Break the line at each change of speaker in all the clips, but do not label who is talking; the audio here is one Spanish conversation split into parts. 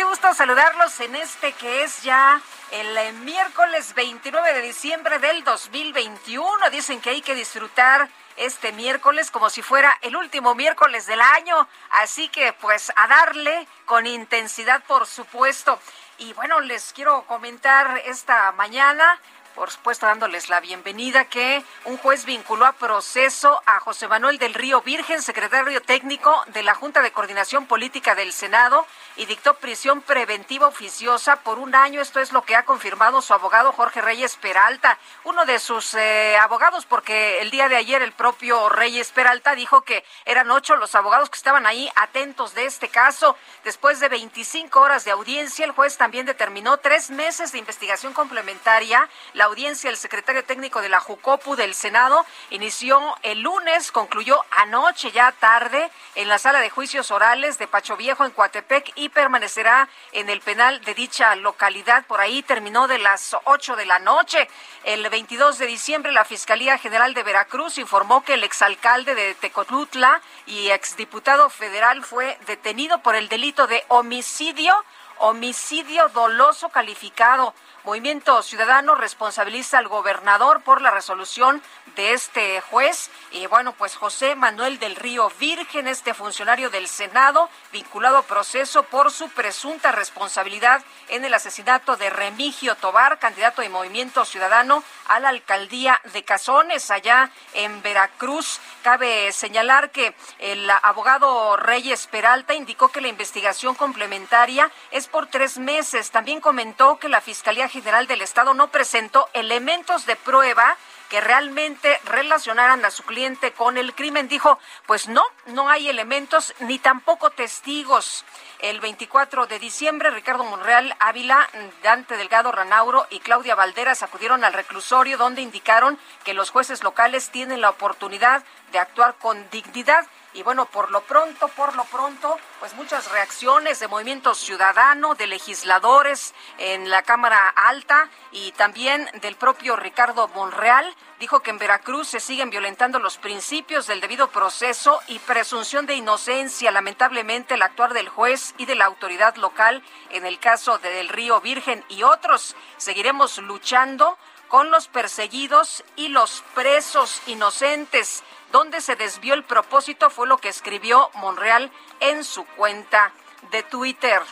Qué gusto saludarlos en este que es ya el eh, miércoles 29 de diciembre del 2021. Dicen que hay que disfrutar este miércoles como si fuera el último miércoles del año. Así que pues a darle con intensidad, por supuesto. Y bueno, les quiero comentar esta mañana por supuesto dándoles la bienvenida, que un juez vinculó a proceso a José Manuel del Río Virgen, secretario técnico de la Junta de Coordinación Política del Senado, y dictó prisión preventiva oficiosa por un año. Esto es lo que ha confirmado su abogado Jorge Reyes Peralta, uno de sus eh, abogados, porque el día de ayer el propio Reyes Peralta dijo que eran ocho los abogados que estaban ahí atentos de este caso. Después de 25 horas de audiencia, el juez también determinó tres meses de investigación complementaria. La audiencia, el secretario técnico de la Jucopu del Senado inició el lunes, concluyó anoche ya tarde en la sala de juicios orales de Pacho Viejo en Coatepec y permanecerá en el penal de dicha localidad. Por ahí terminó de las 8 de la noche. El 22 de diciembre la Fiscalía General de Veracruz informó que el exalcalde de Tecotutla y exdiputado federal fue detenido por el delito de homicidio, homicidio doloso calificado. Movimiento Ciudadano responsabiliza al gobernador por la resolución de este juez. Y bueno, pues José Manuel del Río Virgen, este funcionario del Senado, vinculado a proceso por su presunta responsabilidad en el asesinato de Remigio Tobar, candidato de Movimiento Ciudadano a la alcaldía de Cazones, allá en Veracruz. Cabe señalar que el abogado Reyes Peralta indicó que la investigación complementaria es por tres meses. También comentó que la Fiscalía del Estado no presentó elementos de prueba que realmente relacionaran a su cliente con el crimen. Dijo, pues no, no hay elementos ni tampoco testigos. El 24 de diciembre, Ricardo Monreal Ávila, Dante Delgado Ranauro y Claudia Valderas acudieron al reclusorio donde indicaron que los jueces locales tienen la oportunidad de actuar con dignidad y bueno, por lo pronto, por lo pronto, pues muchas reacciones de movimiento ciudadano, de legisladores en la Cámara Alta y también del propio Ricardo Monreal. Dijo que en Veracruz se siguen violentando los principios del debido proceso y presunción de inocencia. Lamentablemente, el actuar del juez y de la autoridad local en el caso de Del Río Virgen y otros. Seguiremos luchando con los perseguidos y los presos inocentes. Donde se desvió el propósito fue lo que escribió Monreal en su cuenta de Twitter.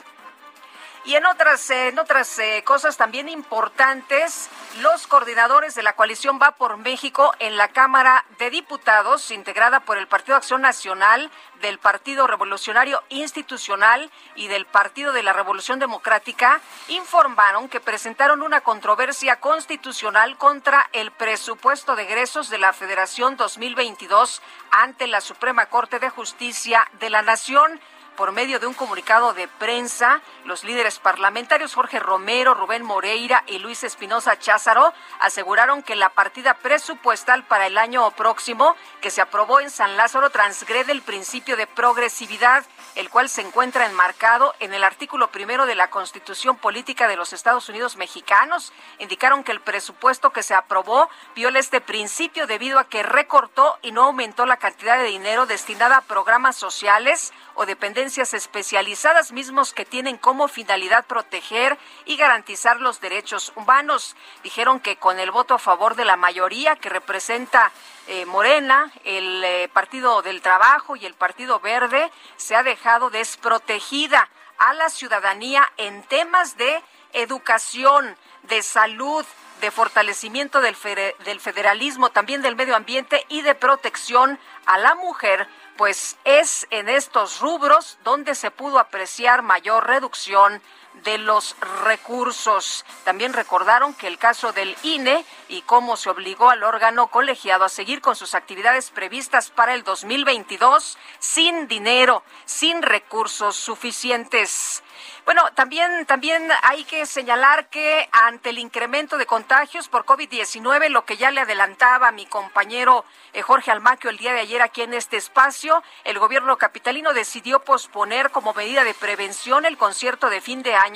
Y en otras, en otras eh, cosas también importantes, los coordinadores de la coalición Va por México en la Cámara de Diputados, integrada por el Partido Acción Nacional, del Partido Revolucionario Institucional y del Partido de la Revolución Democrática, informaron que presentaron una controversia constitucional contra el presupuesto de egresos de la Federación 2022 ante la Suprema Corte de Justicia de la Nación por medio de un comunicado de prensa, los líderes parlamentarios Jorge Romero, Rubén Moreira y Luis Espinosa Cházaro aseguraron que la partida presupuestal para el año próximo que se aprobó en San Lázaro transgrede el principio de progresividad, el cual se encuentra enmarcado en el artículo primero de la Constitución Política de los Estados Unidos Mexicanos. Indicaron que el presupuesto que se aprobó viola este principio debido a que recortó y no aumentó la cantidad de dinero destinada a programas sociales o dependencias especializadas, mismos que tienen como finalidad proteger y garantizar los derechos humanos. Dijeron que con el voto a favor de la mayoría que representa eh, Morena, el eh, Partido del Trabajo y el Partido Verde, se ha dejado desprotegida a la ciudadanía en temas de educación, de salud, de fortalecimiento del, del, federalismo, también del medio ambiente y de protección a la mujer, pues es en estos rubros donde se pudo apreciar mayor reducción de los recursos. También recordaron que el caso del INE y cómo se obligó al órgano colegiado a seguir con sus actividades previstas para el 2022 sin dinero, sin recursos suficientes. Bueno, también, también hay que señalar que ante el incremento de contagios por COVID-19, lo que ya le adelantaba mi compañero eh, Jorge Almaquio el día de ayer aquí en este espacio, el gobierno capitalino decidió posponer como medida de prevención el concierto de fin de año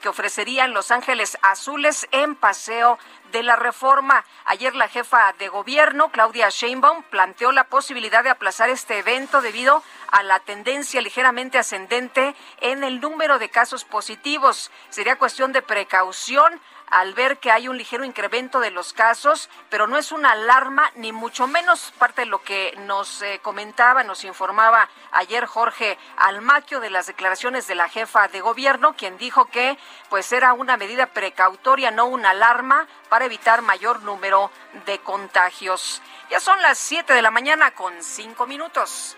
que ofrecerían Los Ángeles Azules en Paseo de la reforma. Ayer la jefa de gobierno, Claudia Sheinbaum, planteó la posibilidad de aplazar este evento debido a la tendencia ligeramente ascendente en el número de casos positivos. Sería cuestión de precaución al ver que hay un ligero incremento de los casos, pero no es una alarma, ni mucho menos parte de lo que nos eh, comentaba, nos informaba ayer Jorge Almaquio de las declaraciones de la jefa de gobierno, quien dijo que pues era una medida precautoria, no una alarma, para evitar mayor número de contagios. Ya son las 7 de la mañana con 5 minutos.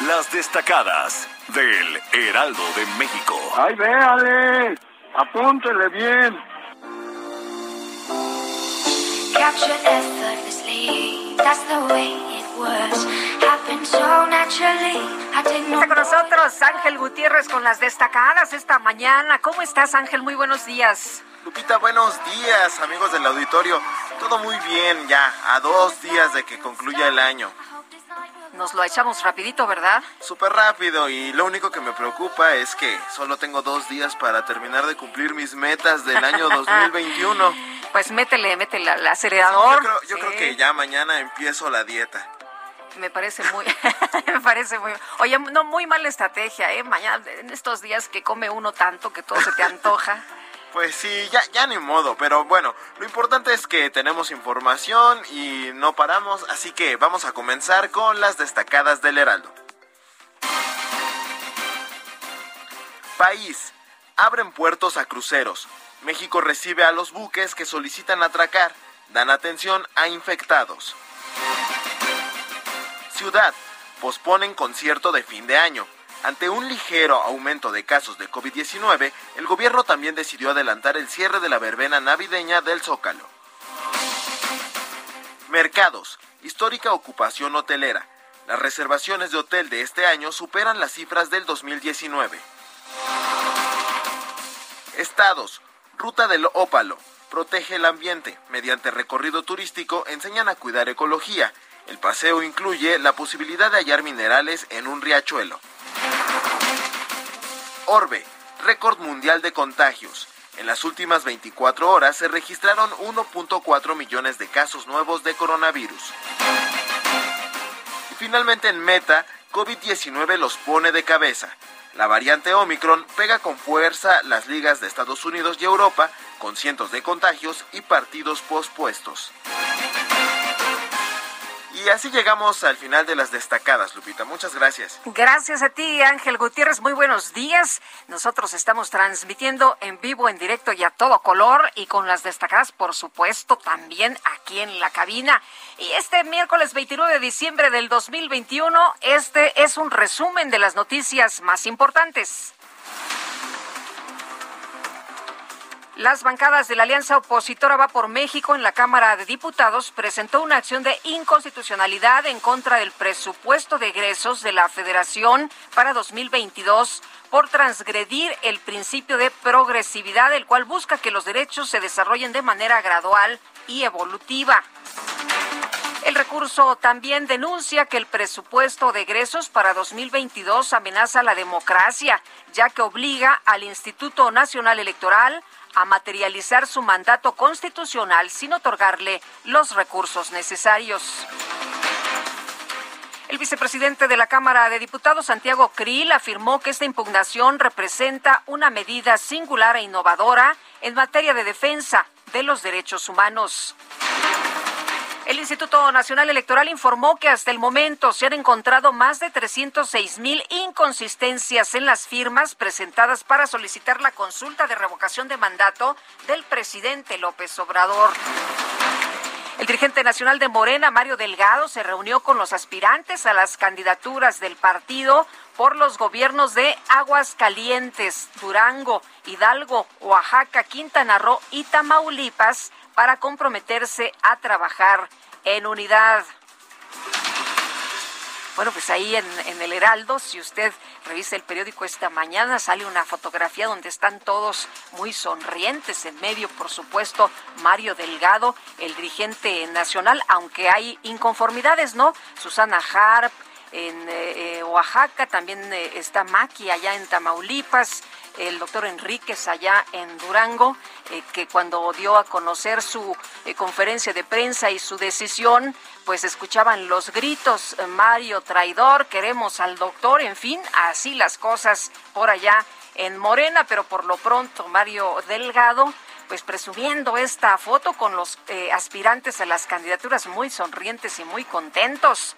Las destacadas del Heraldo de México.
¡Ay, véale! Apúntele bien.
Está con nosotros Ángel Gutiérrez con las destacadas esta mañana. ¿Cómo estás, Ángel? Muy buenos días.
Lupita, buenos días, amigos del auditorio. Todo muy bien ya, a dos días de que concluya el año.
Nos lo echamos rapidito, ¿verdad?
Súper rápido y lo único que me preocupa es que solo tengo dos días para terminar de cumplir mis metas del año 2021.
pues métele, métele al acelerador.
yo, creo, que ya mañana empiezo la dieta.
Me parece muy, me parece muy, oye, no muy mala estrategia, ¿eh? Mañana, en estos días que come uno tanto que todo se te antoja.
Pues sí, ya, ya ni modo, pero bueno, lo importante es que tenemos información y no paramos, así que vamos a comenzar con las destacadas del Heraldo. País. Abren puertos a cruceros. México recibe a los buques que solicitan atracar. Dan atención a infectados. Ciudad. Posponen concierto de fin de año. Ante un ligero aumento de casos de COVID-19, el gobierno también decidió adelantar el cierre de la verbena navideña del Zócalo. Mercados. Histórica ocupación hotelera. Las reservaciones de hotel de este año superan las cifras del 2019. Estados. Ruta del Ópalo. Protege el ambiente. Mediante recorrido turístico enseñan a cuidar ecología. El paseo incluye la posibilidad de hallar minerales en un riachuelo. Orbe, récord mundial de contagios. En las últimas 24 horas se registraron 1.4 millones de casos nuevos de coronavirus. Y finalmente en Meta, COVID-19 los pone de cabeza. La variante Omicron pega con fuerza las ligas de Estados Unidos y Europa, con cientos de contagios y partidos pospuestos. Y así llegamos al final de las destacadas, Lupita. Muchas gracias.
Gracias a ti, Ángel Gutiérrez. Muy buenos días. Nosotros estamos transmitiendo en vivo, en directo y a todo color y con las destacadas, por supuesto, también aquí en la cabina. Y este miércoles 29 de diciembre del 2021, este es un resumen de las noticias más importantes. Las bancadas de la Alianza Opositora Va por México en la Cámara de Diputados presentó una acción de inconstitucionalidad en contra del presupuesto de egresos de la Federación para 2022 por transgredir el principio de progresividad, el cual busca que los derechos se desarrollen de manera gradual y evolutiva. El recurso también denuncia que el presupuesto de egresos para 2022 amenaza la democracia, ya que obliga al Instituto Nacional Electoral a materializar su mandato constitucional sin otorgarle los recursos necesarios. El vicepresidente de la Cámara de Diputados, Santiago Krill, afirmó que esta impugnación representa una medida singular e innovadora en materia de defensa de los derechos humanos. El Instituto Nacional Electoral informó que hasta el momento se han encontrado más de 306 mil inconsistencias en las firmas presentadas para solicitar la consulta de revocación de mandato del presidente López Obrador. El dirigente nacional de Morena, Mario Delgado, se reunió con los aspirantes a las candidaturas del partido por los gobiernos de Aguascalientes, Durango, Hidalgo, Oaxaca, Quintana Roo y Tamaulipas para comprometerse a trabajar en unidad. Bueno, pues ahí en, el Heraldo, si usted revisa el periódico esta mañana, sale una fotografía donde están todos muy sonrientes. En medio, por supuesto, Mario Delgado, el dirigente nacional, aunque hay inconformidades, ¿no? Susana Harp, en eh, eh, Oaxaca, también eh, está Maki allá en Tamaulipas, el doctor Enríquez allá en Durango, que cuando dio a conocer su conferencia de prensa y su decisión, pues escuchaban los gritos, Mario traidor, queremos al doctor, en fin, así las cosas por allá en Morena, pero por lo pronto Mario Delgado pues presumiendo esta foto con los aspirantes a las candidaturas muy sonrientes y muy contentos.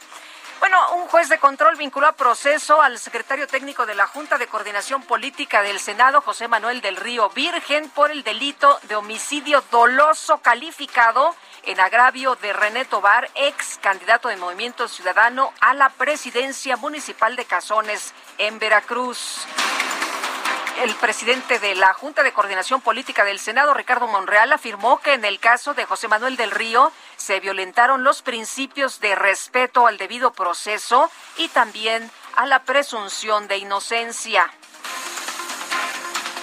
Bueno, un juez de control vinculó a proceso al secretario técnico de la Junta de Coordinación Política del Senado, José Manuel del Río Virgen, por el delito de homicidio doloso calificado en agravio de René Tobar, ex candidato de Movimiento Ciudadano a la presidencia municipal de Cazones en Veracruz el presidente de la Junta de Coordinación Política del Senado, Ricardo Monreal, afirmó que en el caso de José Manuel del Río se violentaron los principios de respeto al debido proceso y también a la presunción de inocencia.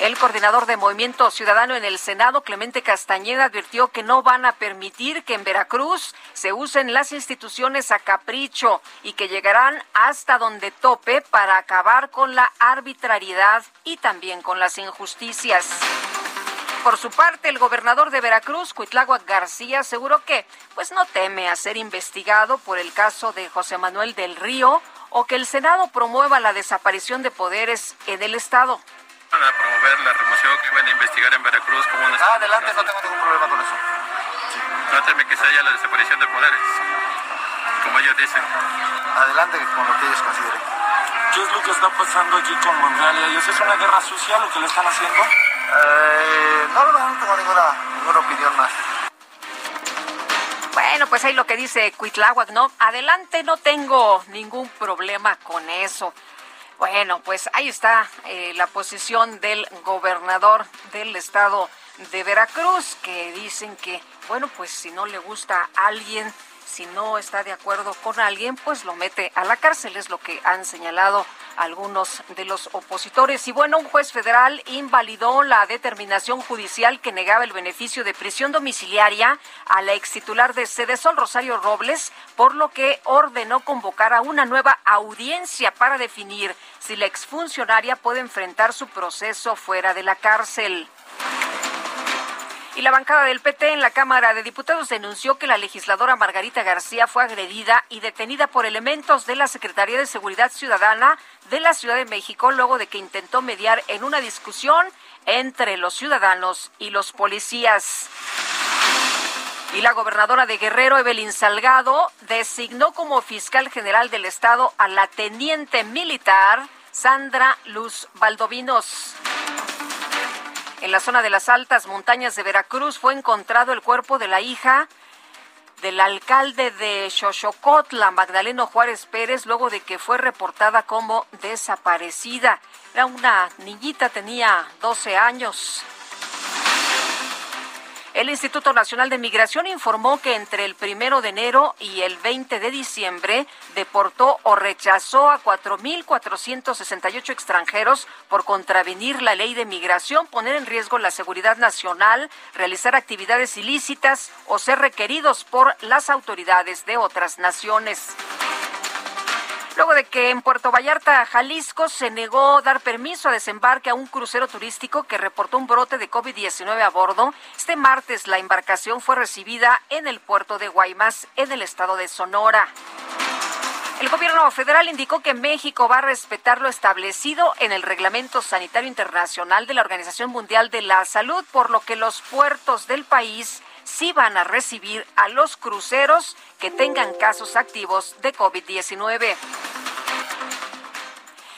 El coordinador de Movimiento Ciudadano en el Senado, Clemente Castañeda, advirtió que no van a permitir que en Veracruz se usen las instituciones a capricho y que llegarán hasta donde tope para acabar con la arbitrariedad y también con las injusticias. Por su parte, el gobernador de Veracruz, Cuitláhuac García, aseguró que pues no teme a ser investigado por el caso de José Manuel del Río o que el Senado promueva la desaparición de poderes en el estado
a promover la remoción que iban a investigar en Veracruz como una...
Ah, adelante, no tengo ningún problema con eso.
No teme que se haya la desaparición de poderes, como ellos dicen.
Adelante con lo que ellos consideren.
¿Qué es lo que está pasando aquí con Monreal y ellos? ¿Es una guerra sucia lo que le están haciendo?
Eh, no, no, no tengo ninguna, ninguna opinión más.
Bueno, pues ahí lo que dice Cuitláhuac, ¿no? Adelante, no tengo ningún problema con eso. Bueno, pues ahí está eh, la posición del gobernador del estado de Veracruz, que dicen que, bueno, pues si no le gusta a alguien, si no está de acuerdo con alguien, pues lo mete a la cárcel, es lo que han señalado algunos de los opositores. Y bueno, un juez federal invalidó la determinación judicial que negaba el beneficio de prisión domiciliaria a la ex titular de Sol, Rosario Robles, por lo que ordenó convocar a una nueva audiencia para definir si la exfuncionaria puede enfrentar su proceso fuera de la cárcel. Y la bancada del PT en la Cámara de Diputados denunció que la legisladora Margarita García fue agredida y detenida por elementos de la Secretaría de Seguridad Ciudadana de la Ciudad de México luego de que intentó mediar en una discusión entre los ciudadanos y los policías. Y la gobernadora de Guerrero, Evelyn Salgado, designó como fiscal general del Estado a la teniente militar Sandra Luz Valdovinos. En la zona de las altas montañas de Veracruz fue encontrado el cuerpo de la hija del alcalde de Xochocotla, Magdaleno Juárez Pérez, luego de que fue reportada como desaparecida. Era una niñita, tenía 12 años. El Instituto Nacional de Migración informó que entre el primero de enero y el 20 de diciembre deportó o rechazó a 4.468 extranjeros por contravenir la ley de migración, poner en riesgo la seguridad nacional, realizar actividades ilícitas o ser requeridos por las autoridades de otras naciones. Luego de que en Puerto Vallarta, Jalisco, se negó dar permiso a desembarque a un crucero turístico que reportó un brote de COVID-19 a bordo, este martes la embarcación fue recibida en el puerto de Guaymas, en el estado de Sonora. El gobierno federal indicó que México va a respetar lo establecido en el Reglamento Sanitario Internacional de la Organización Mundial de la Salud, por lo que los puertos del país sí van a recibir a los cruceros que tengan casos activos de COVID-19.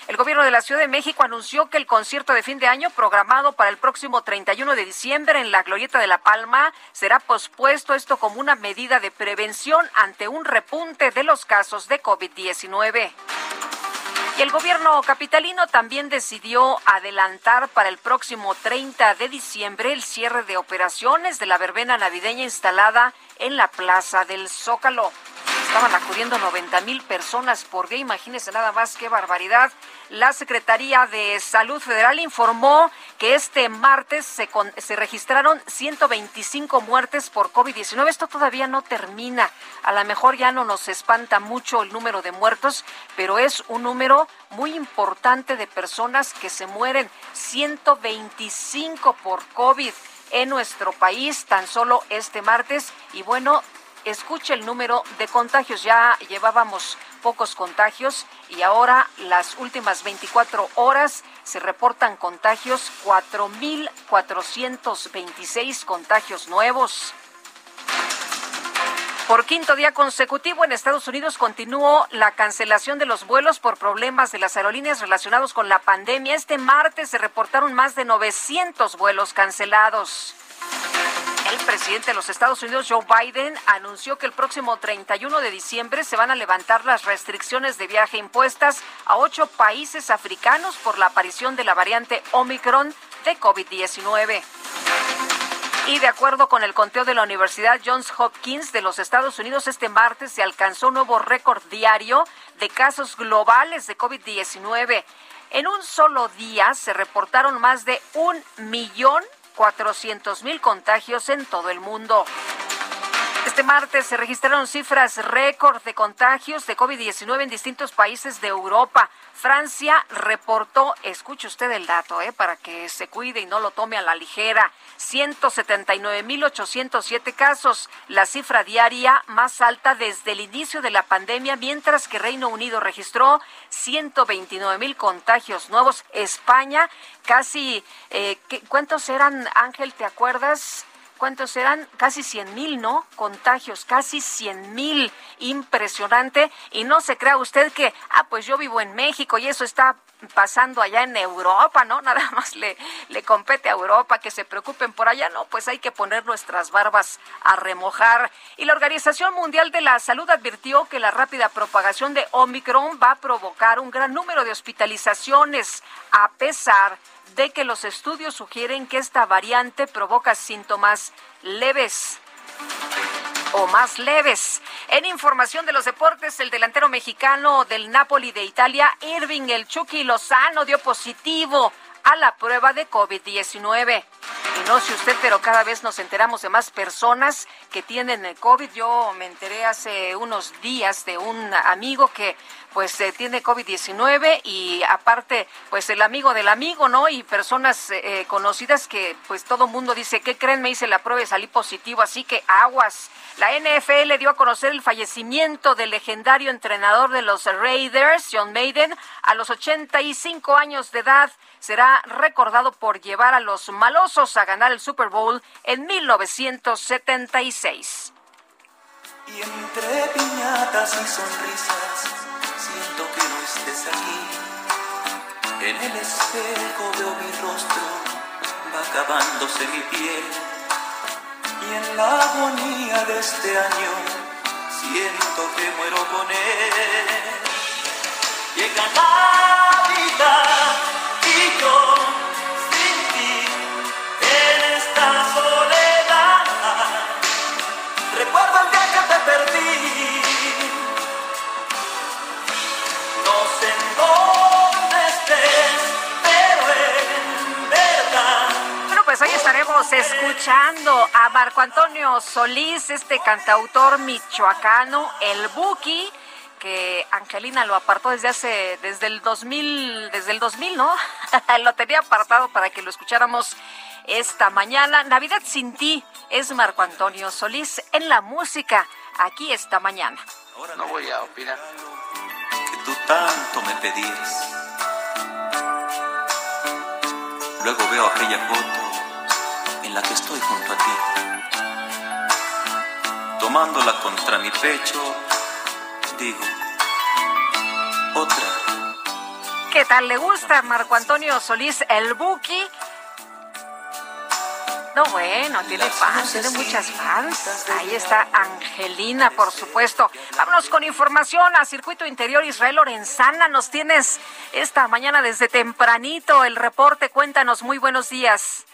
El gobierno de la Ciudad de México anunció que el concierto de fin de año programado para el próximo 31 de diciembre en la Glorieta de la Palma será pospuesto, esto como una medida de prevención ante un repunte de los casos de COVID-19. Y el gobierno capitalino también decidió adelantar para el próximo 30 de diciembre el cierre de operaciones de la verbena navideña instalada en la Plaza del Zócalo. Estaban acudiendo 90 mil personas por día, imagínense nada más qué barbaridad. La Secretaría de Salud Federal informó que este martes se, se registraron 125 muertes por COVID-19. Esto todavía no termina. A lo mejor ya no nos espanta mucho el número de muertos, pero es un número muy importante de personas que se mueren. 125 por COVID en nuestro país tan solo este martes. Y bueno, escuche el número de contagios. Ya llevábamos pocos contagios y ahora las últimas 24 horas se reportan contagios, 4.426 contagios nuevos. Por quinto día consecutivo en Estados Unidos continuó la cancelación de los vuelos por problemas de las aerolíneas relacionados con la pandemia. Este martes se reportaron más de 900 vuelos cancelados. El presidente de los Estados Unidos, Joe Biden, anunció que el próximo 31 de diciembre se van a levantar las restricciones de viaje impuestas a ocho países africanos por la aparición de la variante Omicron de COVID-19. Y de acuerdo con el conteo de la Universidad Johns Hopkins de los Estados Unidos, este martes se alcanzó un nuevo récord diario de casos globales de COVID-19. En un solo día se reportaron más de un millón 400 mil contagios en todo el mundo. Este martes se registraron cifras récord de contagios de COVID-19 en distintos países de Europa. Francia reportó, escuche usted el dato, eh, para que se cuide y no lo tome a la ligera, 179.807 casos, la cifra diaria más alta desde el inicio de la pandemia, mientras que Reino Unido registró 129.000 contagios nuevos. España, casi, eh, ¿cuántos eran, Ángel, te acuerdas? ¿Cuántos eran? Casi 100 mil, ¿no? Contagios, casi 100 mil. Impresionante. Y no se crea usted que, ah, pues yo vivo en México y eso está pasando allá en Europa, ¿no? Nada más le, le compete a Europa que se preocupen por allá, no, pues hay que poner nuestras barbas a remojar. Y la Organización Mundial de la Salud advirtió que la rápida propagación de Omicron va a provocar un gran número de hospitalizaciones, a pesar de que los estudios sugieren que esta variante provoca síntomas leves o más leves. En información de los deportes, el delantero mexicano del Napoli de Italia, Irving El Chucky Lozano, dio positivo a la prueba de COVID-19. No sé usted, pero cada vez nos enteramos de más personas que tienen el COVID. Yo me enteré hace unos días de un amigo que pues eh, tiene COVID-19 y aparte pues el amigo del amigo, ¿no? Y personas eh, conocidas que pues todo mundo dice, ¿qué creen? Me hice la prueba y salí positivo, así que aguas. La NFL dio a conocer el fallecimiento del legendario entrenador de los Raiders, John Maiden, a los 85 años de edad será recordado por llevar a los malosos a ganar el Super Bowl en 1976.
Y entre piñatas y sonrisas, siento que no estés aquí. En el espejo veo mi rostro, va acabándose mi piel. Y en la agonía de este año, siento que muero con él. Llega la
escuchando a Marco Antonio Solís, este cantautor michoacano, el Buki que Angelina lo apartó desde hace, desde el 2000, desde el 2000, ¿no? lo tenía apartado para que lo escucháramos esta mañana. Navidad sin ti es Marco Antonio Solís en la música, aquí esta mañana.
no voy a opinar.
Que tú tanto me pedías. Luego veo aquella foto en la que estoy junto a ti. Tomándola contra mi pecho, otra.
¿Qué tal le gusta Marco Antonio Solís el Buki? No, bueno, tiene fans, tiene muchas fans. Ahí está Angelina, por supuesto. Vámonos con información a Circuito Interior Israel Lorenzana. Nos tienes esta mañana desde tempranito el reporte. Cuéntanos, muy buenos días.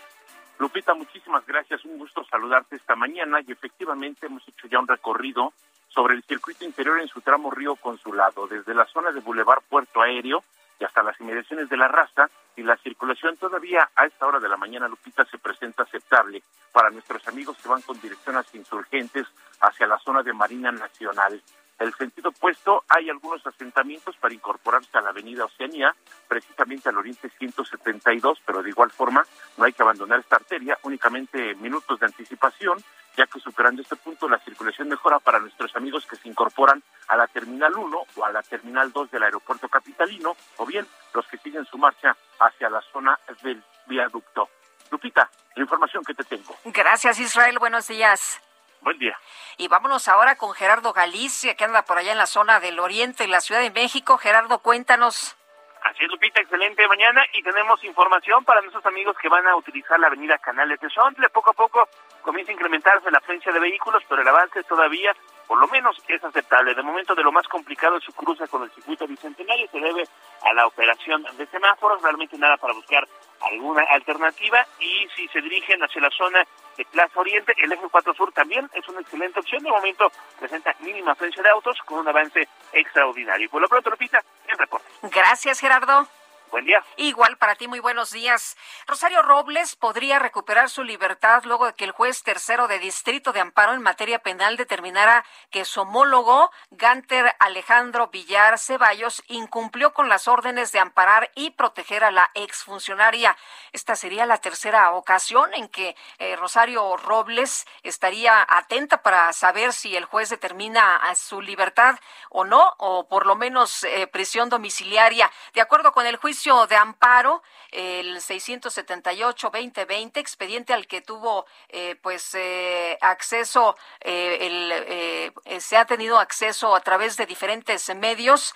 Lupita, muchísimas gracias. Un gusto saludarte esta mañana y efectivamente hemos hecho ya un recorrido sobre el circuito interior en su tramo Río Consulado, desde la zona de Boulevard Puerto Aéreo y hasta las inmediaciones de la raza y la circulación todavía a esta hora de la mañana, Lupita, se presenta aceptable para nuestros amigos que van con dirección insurgentes hacia la zona de Marina Nacional. El sentido opuesto, hay algunos asentamientos para incorporarse a la avenida Oceanía, precisamente al oriente 172, pero de igual forma no hay que abandonar esta arteria, únicamente minutos de anticipación, ya que superando este punto la circulación mejora para nuestros amigos que se incorporan a la Terminal 1 o a la Terminal 2 del aeropuerto capitalino, o bien los que siguen su marcha hacia la zona del viaducto. Lupita, la información que te tengo.
Gracias Israel, buenos días.
Buen día.
Y vámonos ahora con Gerardo Galicia, que anda por allá en la zona del oriente, en la Ciudad de México. Gerardo, cuéntanos.
Así es, Lupita, excelente mañana y tenemos información para nuestros amigos que van a utilizar la avenida Canales de Sontle. Poco a poco comienza a incrementarse la afluencia de vehículos, pero el avance todavía, por lo menos, es aceptable. De momento, de lo más complicado es su cruce con el circuito bicentenario, se debe a la operación de semáforos, realmente nada para buscar alguna alternativa y si se dirigen hacia la zona de Plaza Oriente, el eje 4 Sur también es una excelente opción. De momento presenta mínima afluencia de autos con un avance extraordinario. Por lo pronto, Lupita, el reporte.
Gracias, Gerardo.
Buen día.
Igual para ti, muy buenos días. Rosario Robles podría recuperar su libertad luego de que el juez tercero de distrito de amparo en materia penal determinara que su homólogo, Ganter Alejandro Villar Ceballos, incumplió con las órdenes de amparar y proteger a la exfuncionaria. Esta sería la tercera ocasión en que eh, Rosario Robles estaría atenta para saber si el juez determina su libertad o no, o por lo menos eh, prisión domiciliaria. De acuerdo con el juicio, de amparo, el 678-2020, expediente al que tuvo eh, pues eh, acceso, eh, se ha tenido acceso a través de diferentes medios,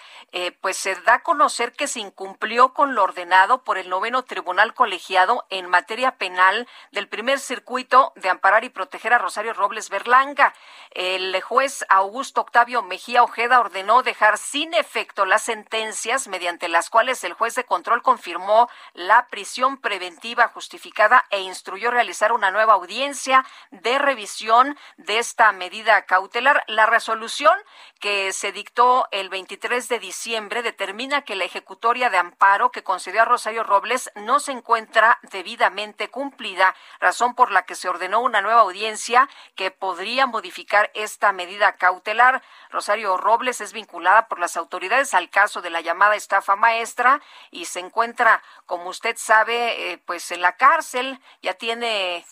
pues se da a conocer que se incumplió con lo ordenado por el noveno tribunal colegiado en materia penal del primer circuito de amparar y proteger a Rosario Robles Berlanga. El juez Augusto Octavio Mejía Ojeda ordenó dejar sin efecto las sentencias mediante las cuales el juez de control confirmó la prisión preventiva justificada e instruyó realizar una nueva audiencia de revisión de esta medida cautelar. La resolución que se dictó el 23 de diciembre determina que la ejecutoria de amparo que concedió a Rosario Robles no se encuentra debidamente cumplida, razón por la que se ordenó una nueva audiencia que podría modificar esta medida cautelar. Rosario Robles es vinculada por las autoridades al caso de la llamada estafa maestra y se encuentra, como usted sabe, eh, pues en la cárcel, ya tiene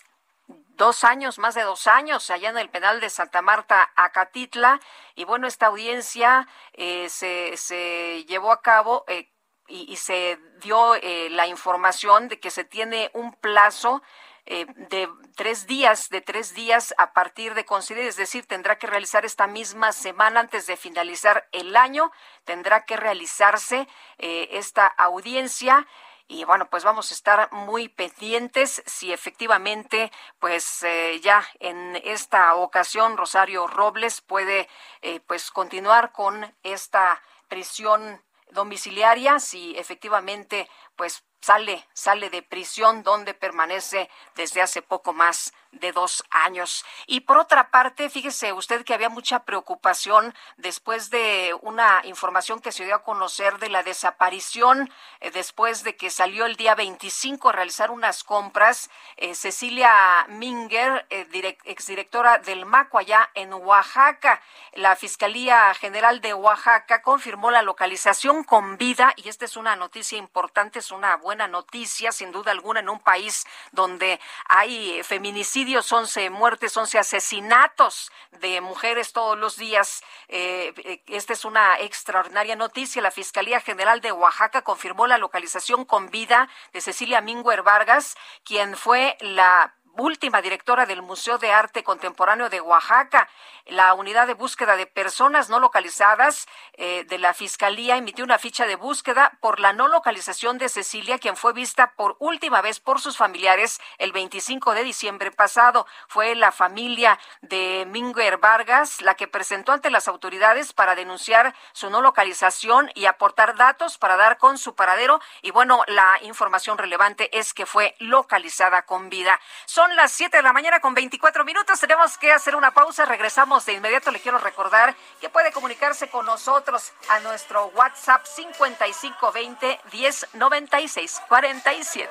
dos años, más de dos años, allá en el penal de Santa Marta, Acatitla. Y bueno, esta audiencia eh, se, se, llevó a cabo eh, y, y, se dio eh, la información de que se tiene un plazo eh, de tres días, de tres días a partir de considerar, es decir, tendrá que realizar esta misma semana antes de finalizar el año, tendrá que realizarse eh, esta audiencia. Y bueno, pues vamos a estar muy pendientes si efectivamente, pues eh, ya en esta ocasión Rosario Robles puede eh, pues continuar con esta prisión domiciliaria, si efectivamente pues sale, sale de prisión donde permanece desde hace poco más de dos años. Y por otra parte, fíjese usted que había mucha preocupación después de una información que se dio a conocer de la desaparición, eh, después de que salió el día 25 a realizar unas compras, eh, Cecilia Minger, eh, exdirectora del MACO allá en Oaxaca. La Fiscalía General de Oaxaca confirmó la localización con vida y esta es una noticia importante, es una buena noticia, sin duda alguna, en un país donde hay feminicidios feminicidios, 11 muertes, 11 asesinatos de mujeres todos los días. Eh, eh, esta es una extraordinaria noticia. La Fiscalía General de Oaxaca confirmó la localización con vida de Cecilia Minguer Vargas, quien fue la última directora del Museo de Arte Contemporáneo de Oaxaca. La unidad de búsqueda de personas no localizadas eh, de la Fiscalía emitió una ficha de búsqueda por la no localización de Cecilia, quien fue vista por última vez por sus familiares el 25 de diciembre pasado. Fue la familia de Minger Vargas la que presentó ante las autoridades para denunciar su no localización y aportar datos para dar con su paradero. Y bueno, la información relevante es que fue localizada con vida. Las 7 de la mañana con 24 minutos. Tenemos que hacer una pausa. Regresamos de inmediato. Le quiero recordar que puede comunicarse con nosotros a nuestro WhatsApp 5520 1096 47.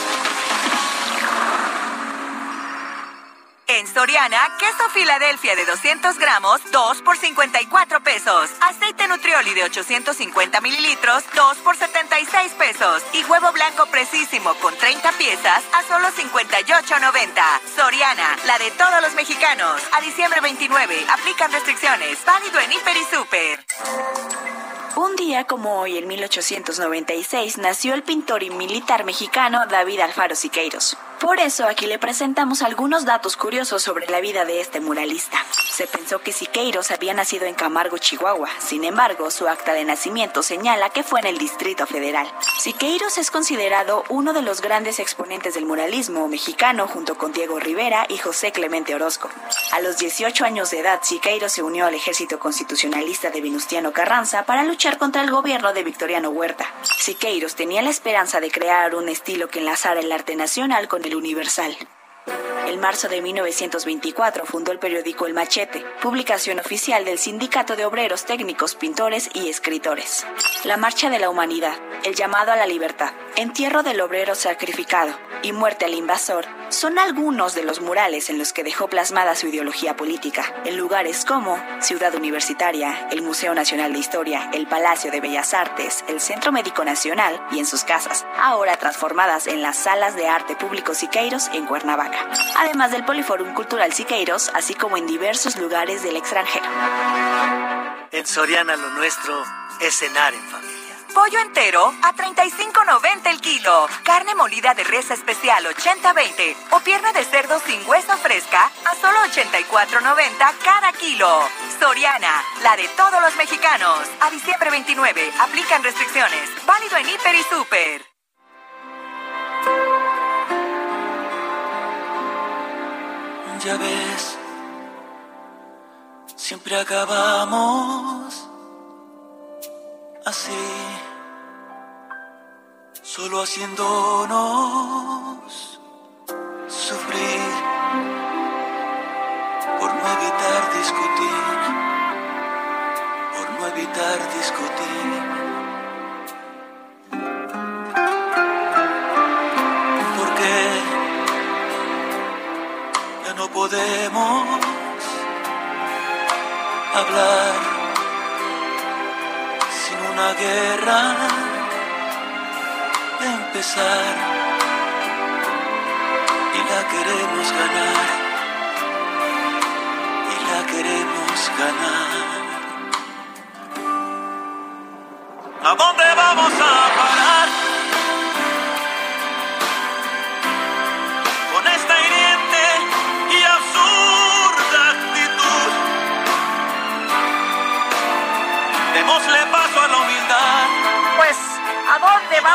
En Soriana, queso Filadelfia de 200 gramos, 2 por 54 pesos. Aceite Nutrioli de 850 mililitros, 2 por 76 pesos. Y huevo blanco precisísimo con 30 piezas a solo 58.90. Soriana, la de todos los mexicanos. A diciembre 29, aplican restricciones. Válido en Hiper y Super.
Un día como hoy, en 1896, nació el pintor y militar mexicano David Alfaro Siqueiros. Por eso aquí le presentamos algunos datos curiosos sobre la vida de este muralista. Se pensó que Siqueiros había nacido en Camargo, Chihuahua. Sin embargo, su acta de nacimiento señala que fue en el Distrito Federal. Siqueiros es considerado uno de los grandes exponentes del muralismo mexicano junto con Diego Rivera y José Clemente Orozco. A los 18 años de edad, Siqueiros se unió al ejército constitucionalista de Venustiano Carranza para luchar contra el gobierno de Victoriano Huerta. Siqueiros tenía la esperanza de crear un estilo que enlazara el arte nacional con el universal. En marzo de 1924 fundó el periódico El Machete, publicación oficial del Sindicato de Obreros Técnicos, Pintores y Escritores. La Marcha de la Humanidad, El llamado a la libertad, Entierro del obrero sacrificado y Muerte al invasor son algunos de los murales en los que dejó plasmada su ideología política, en lugares como Ciudad Universitaria, el Museo Nacional de Historia, el Palacio de Bellas Artes, el Centro Médico Nacional y en sus casas, ahora transformadas en las salas de arte público Siqueiros en Cuernavaca, además del Poliforum Cultural Siqueiros, así como en diversos lugares del extranjero.
En Soriana lo nuestro es cenar en familia.
Pollo entero a 35.90 el kilo. Carne molida de res especial 80-20 o pierna de cerdo sin hueso fresca a solo 84.90 cada kilo. Soriana, la de todos los mexicanos. A diciembre 29, aplican restricciones. Válido en Hiper y Super.
Ya ves, siempre acabamos así, solo haciéndonos sufrir por no evitar discutir, por no evitar discutir. Podemos hablar una guerra empezar y la queremos ganar y la queremos ganar. ¿A dónde vamos a parar?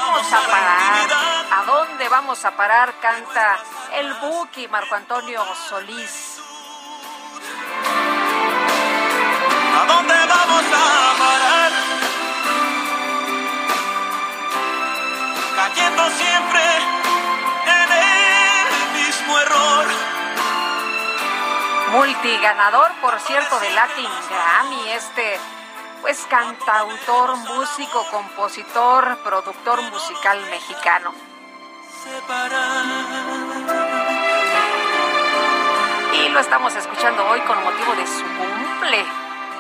Vamos a parar? ¿A dónde vamos a parar? Canta el Buki Marco Antonio Solís.
¿A dónde vamos a parar? Cayendo siempre en el mismo error.
multiganador, por cierto, de Latin Grammy, este pues cantautor, músico, compositor, productor musical mexicano. Y lo estamos escuchando hoy con motivo de su cumple.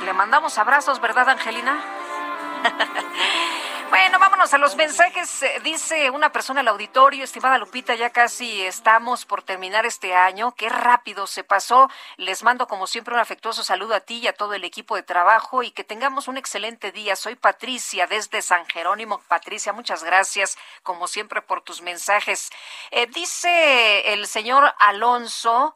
Le mandamos abrazos, ¿verdad, Angelina? A los mensajes. Eh, dice una persona al auditorio, estimada Lupita, ya casi estamos por terminar este año. Qué rápido se pasó. Les mando como siempre un afectuoso saludo a ti y a todo el equipo de trabajo y que tengamos un excelente día. Soy Patricia desde San Jerónimo. Patricia, muchas gracias como siempre por tus mensajes. Eh, dice el señor Alonso.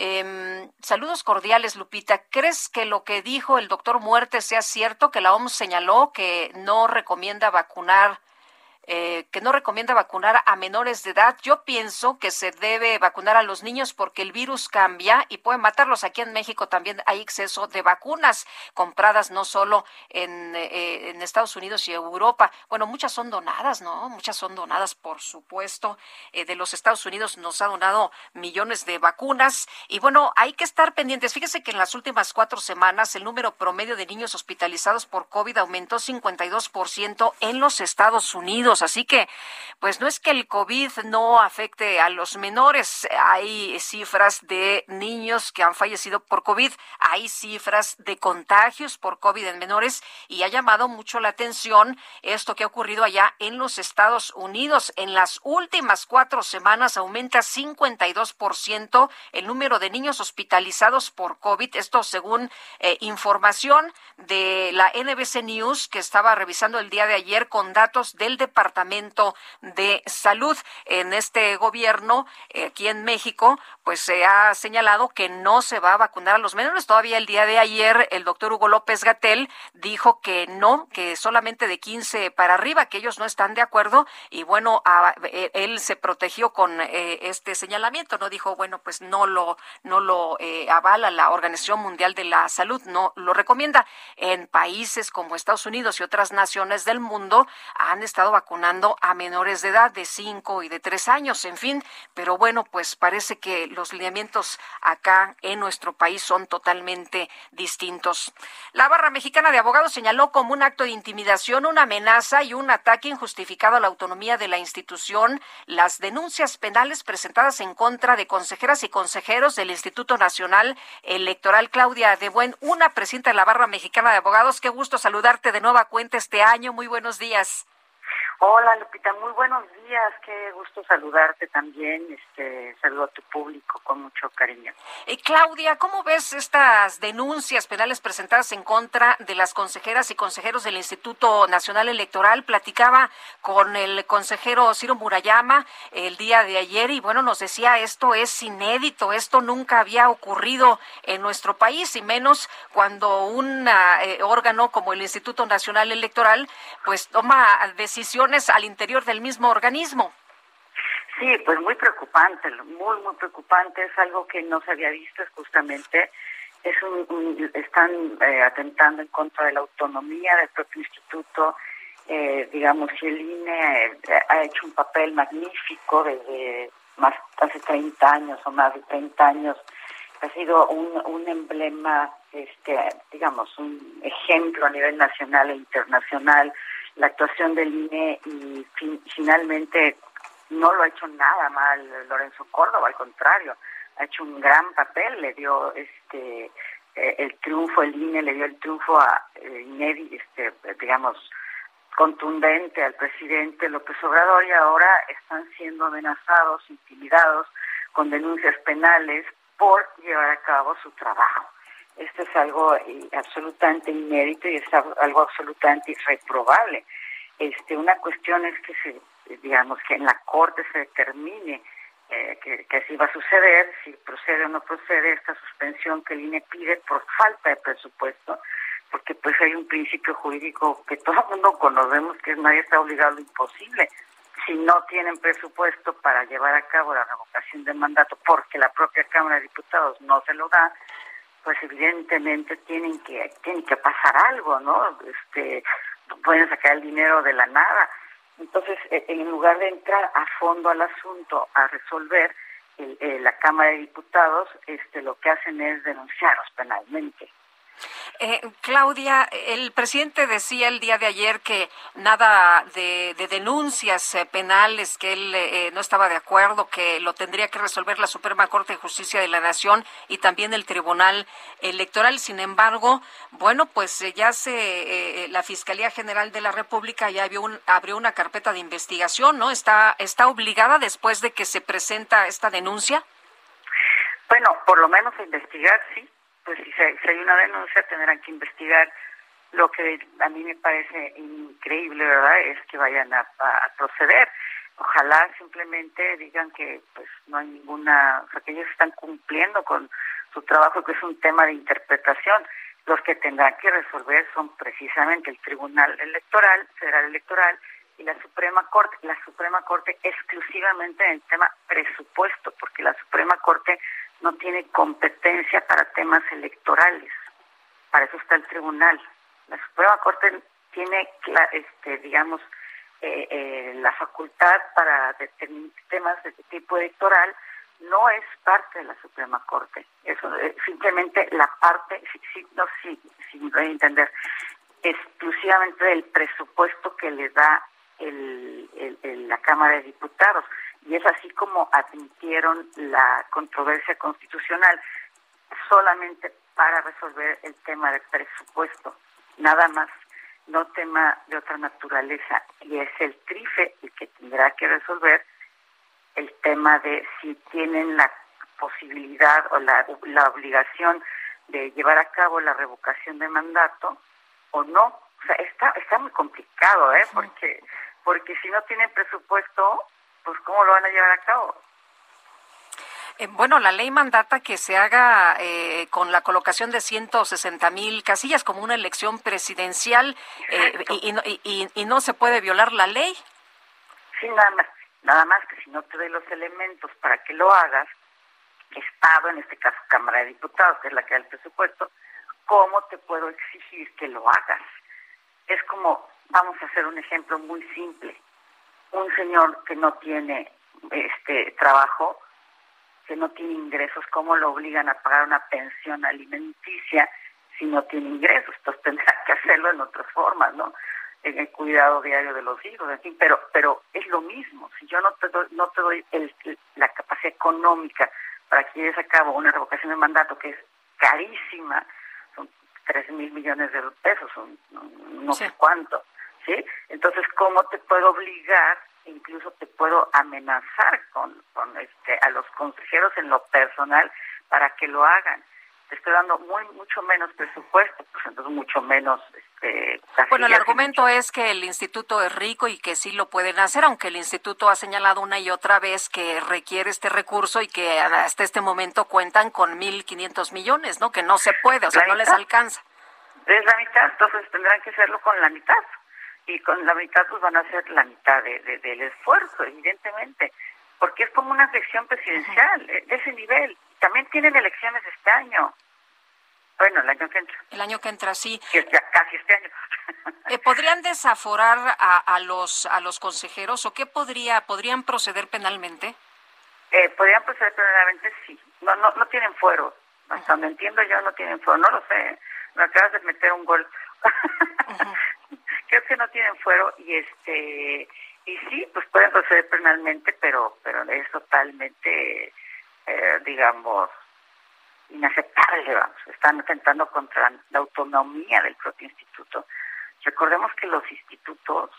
Eh, saludos cordiales, Lupita. ¿Crees que lo que dijo el doctor Muerte sea cierto, que la OMS señaló que no recomienda vacunar eh, que no recomienda vacunar a menores de edad. Yo pienso que se debe vacunar a los niños porque el virus cambia y puede matarlos. Aquí en México también hay exceso de vacunas compradas no solo en, eh, en Estados Unidos y Europa. Bueno, muchas son donadas, ¿no? Muchas son donadas, por supuesto. Eh, de los Estados Unidos nos ha donado millones de vacunas y bueno, hay que estar pendientes. Fíjese que en las últimas cuatro semanas el número promedio de niños hospitalizados por COVID aumentó 52% en los Estados Unidos. Así que, pues no es que el COVID no afecte a los menores. Hay cifras de niños que han fallecido por COVID. Hay cifras de contagios por COVID en menores y ha llamado mucho la atención esto que ha ocurrido allá en los Estados Unidos. En las últimas cuatro semanas aumenta 52% el número de niños hospitalizados por COVID. Esto según eh, información de la NBC News que estaba revisando el día de ayer con datos del Departamento Departamento de Salud. En este gobierno, eh, aquí en México, pues se ha señalado que no se va a vacunar a los menores. Todavía el día de ayer, el doctor Hugo López Gatel dijo que no, que solamente de 15 para arriba, que ellos no están de acuerdo. Y bueno, eh, él se protegió con eh, este señalamiento, no dijo, bueno, pues no lo, no lo avala la Organización Mundial de la Salud, no lo recomienda. En países como Estados Unidos y otras naciones del mundo han estado vacunando a menores de edad de 5 y de 3 años, en fin, pero bueno, pues parece que los lineamientos acá en nuestro país son totalmente distintos. La Barra Mexicana de Abogados señaló como un acto de intimidación, una amenaza y un ataque injustificado a la autonomía de la institución las denuncias penales presentadas en contra de consejeras y consejeros del Instituto Nacional Electoral Claudia de Buen, una presidenta de la Barra Mexicana de Abogados. Qué gusto saludarte de nueva cuenta este año. Muy buenos días.
Hola Lupita, muy buenos días, qué gusto saludarte también, este, saludo a tu público con mucho cariño.
Eh, Claudia, ¿cómo ves estas denuncias penales presentadas en contra de las consejeras y consejeros del Instituto Nacional Electoral? Platicaba con el consejero Ciro Murayama el día de ayer y bueno, nos decía esto es inédito, esto nunca había ocurrido en nuestro país y menos cuando un eh, órgano como el Instituto Nacional Electoral pues toma decisiones al interior del mismo organismo.
Sí, pues muy preocupante, muy, muy preocupante. Es algo que no se había visto justamente. Es un, están eh, atentando en contra de la autonomía del propio instituto. Eh, digamos, si el INE eh, ha hecho un papel magnífico desde más hace 30 años o más de 30 años, ha sido un, un emblema, este, digamos, un ejemplo a nivel nacional e internacional la actuación del INE y finalmente no lo ha hecho nada mal Lorenzo Córdoba, al contrario, ha hecho un gran papel, le dio este eh, el triunfo, el INE le dio el triunfo a eh, este, digamos, contundente al presidente López Obrador y ahora están siendo amenazados, intimidados con denuncias penales por llevar a cabo su trabajo. Esto es algo eh, absolutamente inédito y es algo absolutamente irreprobable. Este, una cuestión es que se, digamos, que en la corte se determine eh, que, que, así va a suceder, si procede o no procede esta suspensión que el INE pide por falta de presupuesto, porque pues hay un principio jurídico que todo el mundo conocemos que nadie está obligado a lo imposible. Si no tienen presupuesto para llevar a cabo la revocación del mandato porque la propia Cámara de Diputados no se lo da, pues evidentemente tienen que tienen que pasar algo, ¿no? Este pueden sacar el dinero de la nada. Entonces, e, en lugar de entrar a fondo al asunto, a resolver, la Cámara de Diputados este, lo que hacen es denunciarlos penalmente.
Eh, Claudia, el presidente decía el día de ayer que nada de, denuncias eh, penales, que él eh, no estaba de acuerdo, que lo tendría que resolver la Suprema Corte de Justicia de la Nación y también el Tribunal Electoral. Sin embargo, bueno, pues ya se la Fiscalía General de la República ya abrió, abrió una carpeta de investigación, ¿no? Está está obligada después de que se presenta esta denuncia.
Bueno, por lo menos a investigar, sí pues si, hay una denuncia tendrán que investigar. Lo que a mí me parece increíble, ¿verdad?, es que vayan a, proceder. Ojalá simplemente digan que pues no hay ninguna, o sea, que ellos están cumpliendo con su trabajo, que es un tema de interpretación. Los que tendrán que resolver son precisamente el Tribunal Electoral, Federal Electoral, y la Suprema Corte, la Suprema Corte exclusivamente en el tema presupuesto, porque la Suprema Corte no tiene competencia para temas electorales. Para eso está el tribunal. La Suprema Corte tiene, este, digamos, eh, eh, la facultad para determinar temas de tipo electoral, no es parte de la Suprema Corte. Eso es simplemente la parte, si, no, si, si me pueden entender, exclusivamente del presupuesto que le da el, la Cámara de Diputados. Y es así como admitieron la controversia constitucional solamente para resolver el tema del presupuesto, nada más, no tema de otra naturaleza. Y es el TRIFE el que tendrá que resolver el tema de si tienen la posibilidad o la, la obligación de llevar a cabo la revocación de mandato o no. O sea, está, está muy complicado, ¿eh? Porque porque si no tienen presupuesto, pues ¿cómo lo van a llevar a cabo?
Eh, bueno, la ley mandata que se haga eh, con la colocación de 160 mil casillas como una elección presidencial eh, y, y, no se puede violar la ley.
Sí, nada más, nada más que si no te doy los elementos para que lo hagas, Estado, en este caso Cámara de Diputados, que es la que da el presupuesto, ¿cómo te puedo exigir que lo hagas? Es como Vamos a hacer un ejemplo muy simple. Un señor que no tiene este trabajo, que no tiene ingresos, ¿cómo lo obligan a pagar una pensión alimenticia si no tiene ingresos? Entonces tendrá que hacerlo en otras formas, ¿no? En el cuidado diario de los hijos, en fin, pero, pero es lo mismo. Si yo no te doy, no te doy la capacidad económica para que lleves a cabo una revocación de mandato que es carísima, son tres mil millones de pesos, son no, sé cuánto, entonces, ¿cómo te puedo obligar? Incluso te puedo amenazar con, este, a los consejeros en lo personal para que lo hagan te estoy dando muy mucho menos presupuesto, pues entonces mucho menos. Este,
bueno, el argumento es que el instituto es rico y que sí lo pueden hacer, aunque el instituto ha señalado una y otra vez que requiere este recurso y que hasta este momento cuentan con 1.500 millones, ¿no? Que no se puede, o sea, no les alcanza.
Es la mitad, entonces tendrán que hacerlo con la mitad y con la mitad pues van a ser la mitad de, del esfuerzo, evidentemente, porque es como una elección presidencial de ese nivel. También tienen elecciones este año. Bueno, el año que entra.
El año que entra, sí.
casi este año.
Eh, ¿Podrían desaforar a, a, los a los consejeros o qué podría podrían proceder penalmente?
Eh, podrían proceder penalmente, sí. No, no, no tienen fuero. Hasta donde entiendo yo, no tienen fuero. No lo sé. Me acabas de meter un gol. creo que no tienen fuero y este y sí pues pueden proceder penalmente pero pero es totalmente eh, digamos inaceptable vamos. Están atentando contra la autonomía del propio instituto. Recordemos que los institutos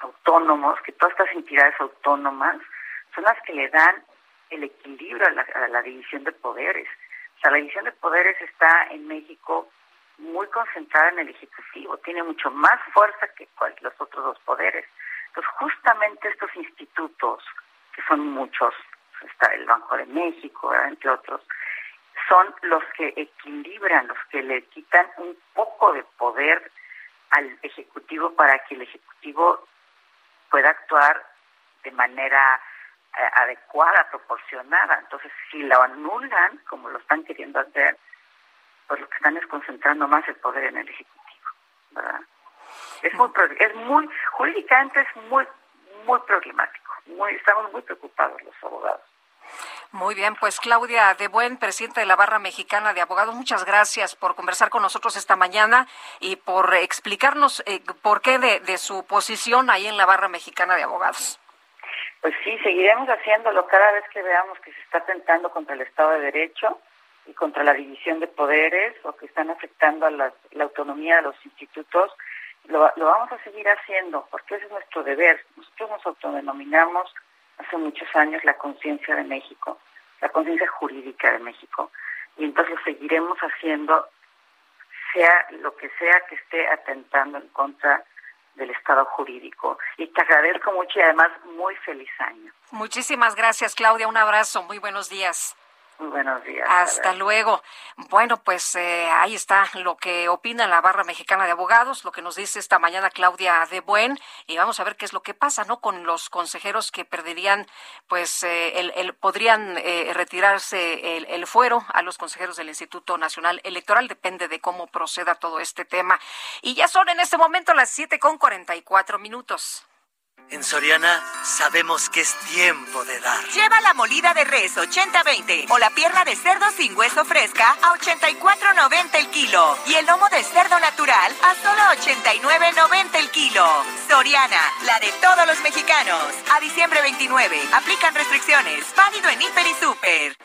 autónomos que todas estas entidades autónomas son las que le dan el equilibrio a la, a la división de poderes. O sea la división de poderes está en México muy concentrada en el Ejecutivo, tiene mucho más fuerza que los otros dos poderes. Entonces, justamente estos institutos, que son muchos, está el Banco de México, entre otros, son los que equilibran, los que le quitan un poco de poder al Ejecutivo para que el Ejecutivo pueda actuar de manera eh, adecuada, proporcionada. Entonces, si lo anulan, como lo están queriendo hacer, pues lo que están es concentrando más el poder en el Ejecutivo, ¿verdad? Es muy, es muy, jurídicamente es muy, muy problemático, muy, estamos muy preocupados los abogados.
Muy bien, pues Claudia de Buen, presidenta de la Barra Mexicana de Abogados, muchas gracias por conversar con nosotros esta mañana y por explicarnos eh, por qué de, de su posición ahí en la Barra Mexicana de Abogados.
Pues sí, seguiremos haciéndolo cada vez que veamos que se está atentando contra el Estado de Derecho y contra la división de poderes o que están afectando a la, autonomía de los institutos. Lo, lo, vamos a seguir haciendo porque ese es nuestro deber. Nosotros nos autodenominamos hace muchos años la conciencia de México, la conciencia jurídica de México. Y entonces lo seguiremos haciendo, sea lo que sea que esté atentando en contra del Estado jurídico. Y te agradezco mucho y además muy feliz año.
Muchísimas gracias, Claudia. Un abrazo. Muy buenos días.
Muy buenos días.
Hasta luego. Bueno, pues eh, ahí está lo que opina la Barra Mexicana de Abogados, lo que nos dice esta mañana Claudia de Buen, y vamos a ver qué es lo que pasa, ¿no? Con los consejeros que perderían, pues, eh, el, podrían eh, retirarse el, el, fuero a los consejeros del Instituto Nacional Electoral, depende de cómo proceda todo este tema. Y ya son en este momento las siete con cuarenta y cuatro minutos.
En Soriana sabemos que es tiempo de dar.
Lleva la molida de res 80-20 o la pierna de cerdo sin hueso fresca a 84.90 el kilo y el lomo de cerdo natural a solo 89.90 el kilo. Soriana, la de todos los mexicanos. A diciembre 29, aplican restricciones. Válido en Hiper y Super.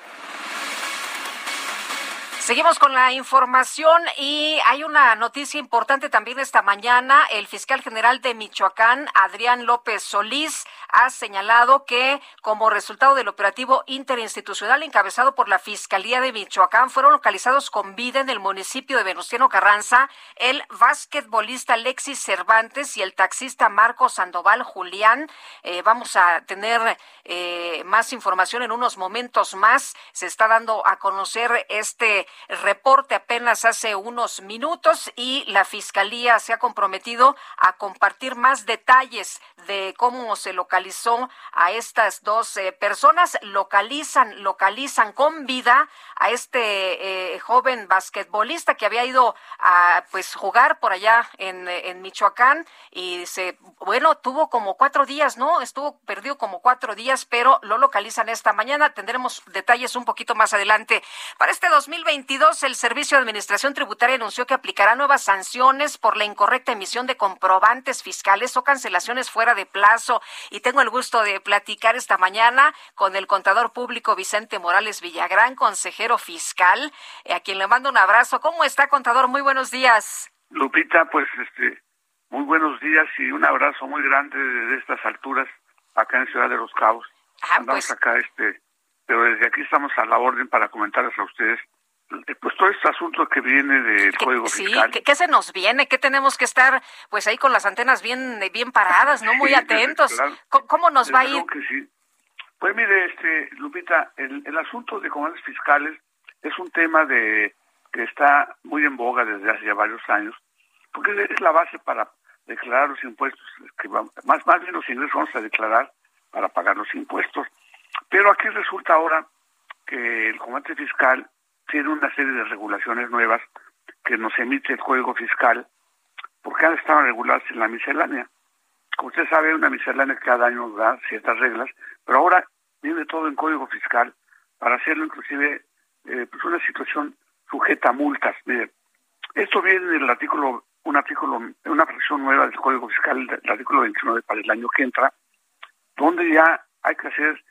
Seguimos con la información y hay una noticia importante también esta mañana. El fiscal general de Michoacán, Adrián López Solís, ha señalado que como resultado del operativo interinstitucional encabezado por la Fiscalía de Michoacán fueron localizados con vida en el municipio de Venustiano Carranza el basquetbolista Alexis Cervantes y el taxista Marco Sandoval Julián. Eh, vamos a tener eh, más información en unos momentos más. Se está dando a conocer este reporte apenas hace unos minutos y la Fiscalía se ha comprometido a compartir más detalles de cómo se localizó a estas dos eh, personas. Localizan, localizan con vida a este eh, joven basquetbolista que había ido a pues jugar por allá en, Michoacán y se, bueno, tuvo como cuatro días, ¿no? Estuvo perdido como cuatro días, pero lo localizan esta mañana. Tendremos detalles un poquito más adelante. Para este 2022, el Servicio de Administración Tributaria anunció que aplicará nuevas sanciones por la incorrecta emisión de comprobantes fiscales o cancelaciones fuera de plazo. Y tengo el gusto de platicar esta mañana con el contador público Vicente Morales Villagrán, consejero fiscal, a quien le mando un abrazo. ¿Cómo está, contador? Muy buenos días.
Lupita, pues este, muy buenos días y un abrazo muy grande desde estas alturas acá en Ciudad de los Cabos. Ah, Andamos pues acá, este, pero desde aquí estamos a la orden para comentarles a ustedes eh, pues todo este asunto que viene del Código Fiscal.
Sí, ¿qué, se nos viene? ¿Qué tenemos que estar pues ahí con las antenas bien bien paradas, no muy atentos? ¿Cómo, nos va a ir?
Pues mire, este Lupita, el, el asunto de comandos fiscales es un tema de que está muy en boga desde hace ya varios años, porque es la base para declarar los impuestos, que más, más bien los ingresos vamos a declarar para pagar los impuestos. Pero aquí resulta ahora que el comandante fiscal tiene una serie de regulaciones nuevas que nos emite el Código Fiscal, porque han estado reguladas en la miscelánea. Como usted sabe, una miscelánea cada año da ciertas reglas, pero ahora viene todo en Código Fiscal para hacerlo inclusive eh, pues una situación sujeta a multas. Mire, esto viene en el artículo, un artículo, una fracción nueva del Código Fiscal, el artículo 29 para el año que entra, donde ya hay que hacer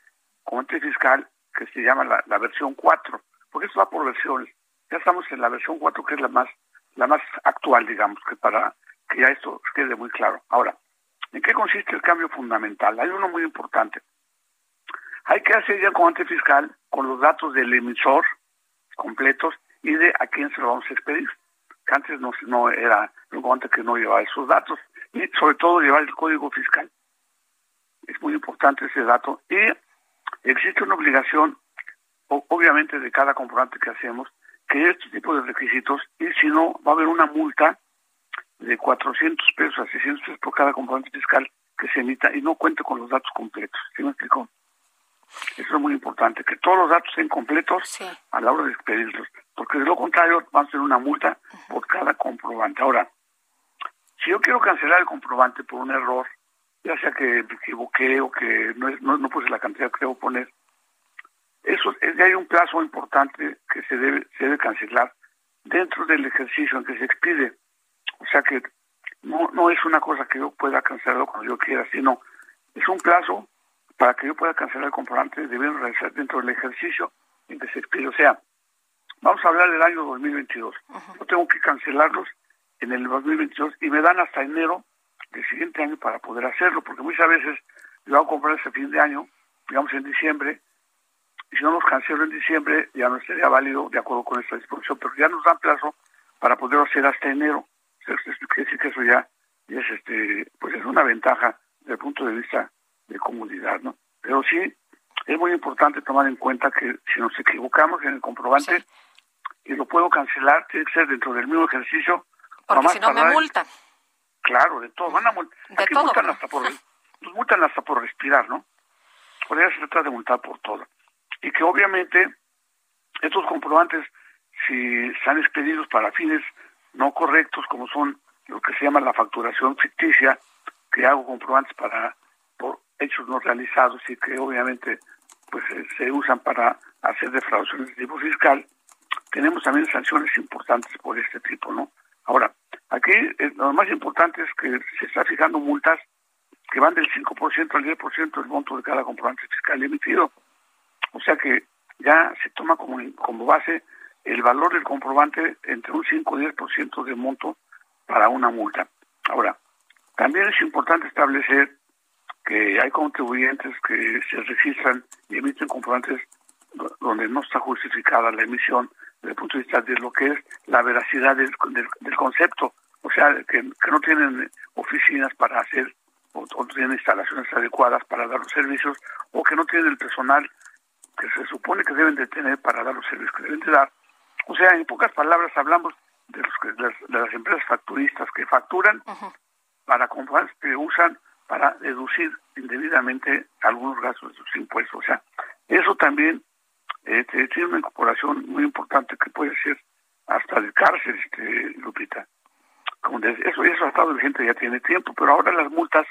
comité fiscal que se llama la, la versión 4 porque esto va por versiones. Ya estamos en la versión 4, que es la más, la más actual, digamos, que para que ya esto quede muy claro. Ahora, ¿en qué consiste el cambio fundamental? Hay uno muy importante. Hay que hacer ya el comandante fiscal con los datos del emisor completos y de a quién se lo vamos a expedir. Que antes no, no era un comandante que no llevaba esos datos y sobre todo llevar el código fiscal. Es muy importante ese dato. Y existe una obligación obviamente de cada comprobante que hacemos, que este tipo de requisitos, y si no, va a haber una multa de 400 pesos a 600 pesos por cada comprobante fiscal que se emita y no cuente con los datos completos. ¿Sí me explico? Eso es muy importante, que todos los datos estén completos a la hora de expedirlos, porque de lo contrario vamos a tener una multa por cada comprobante. Ahora, si yo quiero cancelar el comprobante por un error, ya sea que me equivoqué o que no, no, no puse la cantidad que debo poner, eso hay un plazo importante que se debe, se debe cancelar dentro del ejercicio en que se expide. O sea que no, no es una cosa que yo pueda cancelar cuando yo quiera, sino es un plazo para que yo pueda cancelar el comprobante deben realizar dentro del ejercicio en que se expide. O sea, vamos a hablar del año 2022. Yo tengo que cancelarlos en el 2022 y me dan hasta enero del siguiente año para poder hacerlo, porque muchas veces yo hago comprar ese fin de año, digamos en diciembre, y si no los cancelo en diciembre ya no estaría válido de acuerdo con esta disposición, pero ya nos dan plazo para poderlo hacer hasta enero. Quiere decir que eso ya, es este, pues es una ventaja desde el punto de vista de comodidad, ¿no? Pero sí es muy importante tomar en cuenta que si nos equivocamos en el comprobante y lo puedo cancelar, tiene que ser dentro del mismo ejercicio.
Porque si no me multan.
Claro, de todo. Van a Aquí multan hasta por, nos multan hasta por respirar, ¿no? Por eso se trata de multar por todo. Y que obviamente estos comprobantes, si están expedidos para fines no correctos, como son lo que se llama la facturación ficticia, que hago comprobantes para por hechos no realizados y que obviamente pues se usan para hacer defraudaciones de tipo fiscal, tenemos también sanciones importantes por este tipo, ¿no? Ahora, aquí eh, lo más importante es que se está fijando multas que van del 5% al 10% del monto de cada comprobante fiscal emitido. O sea que ya se toma como, como base el valor del comprobante entre un 5 y 10% de monto para una multa. Ahora, también es importante establecer que hay contribuyentes que se registran y emiten comprobantes donde no está justificada la emisión desde el punto de vista de lo que es la veracidad del, del, concepto, o sea, que, no tienen oficinas para hacer o, no tienen instalaciones adecuadas para dar los servicios o que no tienen el personal que se supone que deben de tener para dar los servicios que deben de dar. O sea, en pocas palabras hablamos de, los que, de, las, empresas facturistas que facturan para comprobantes que usan para deducir indebidamente algunos gastos de sus impuestos. O sea, eso también eh, tiene una incorporación muy importante que puede ser hasta de cárcel, este, Lupita. Como eso, eso ha estado vigente ya tiene tiempo, pero ahora las multas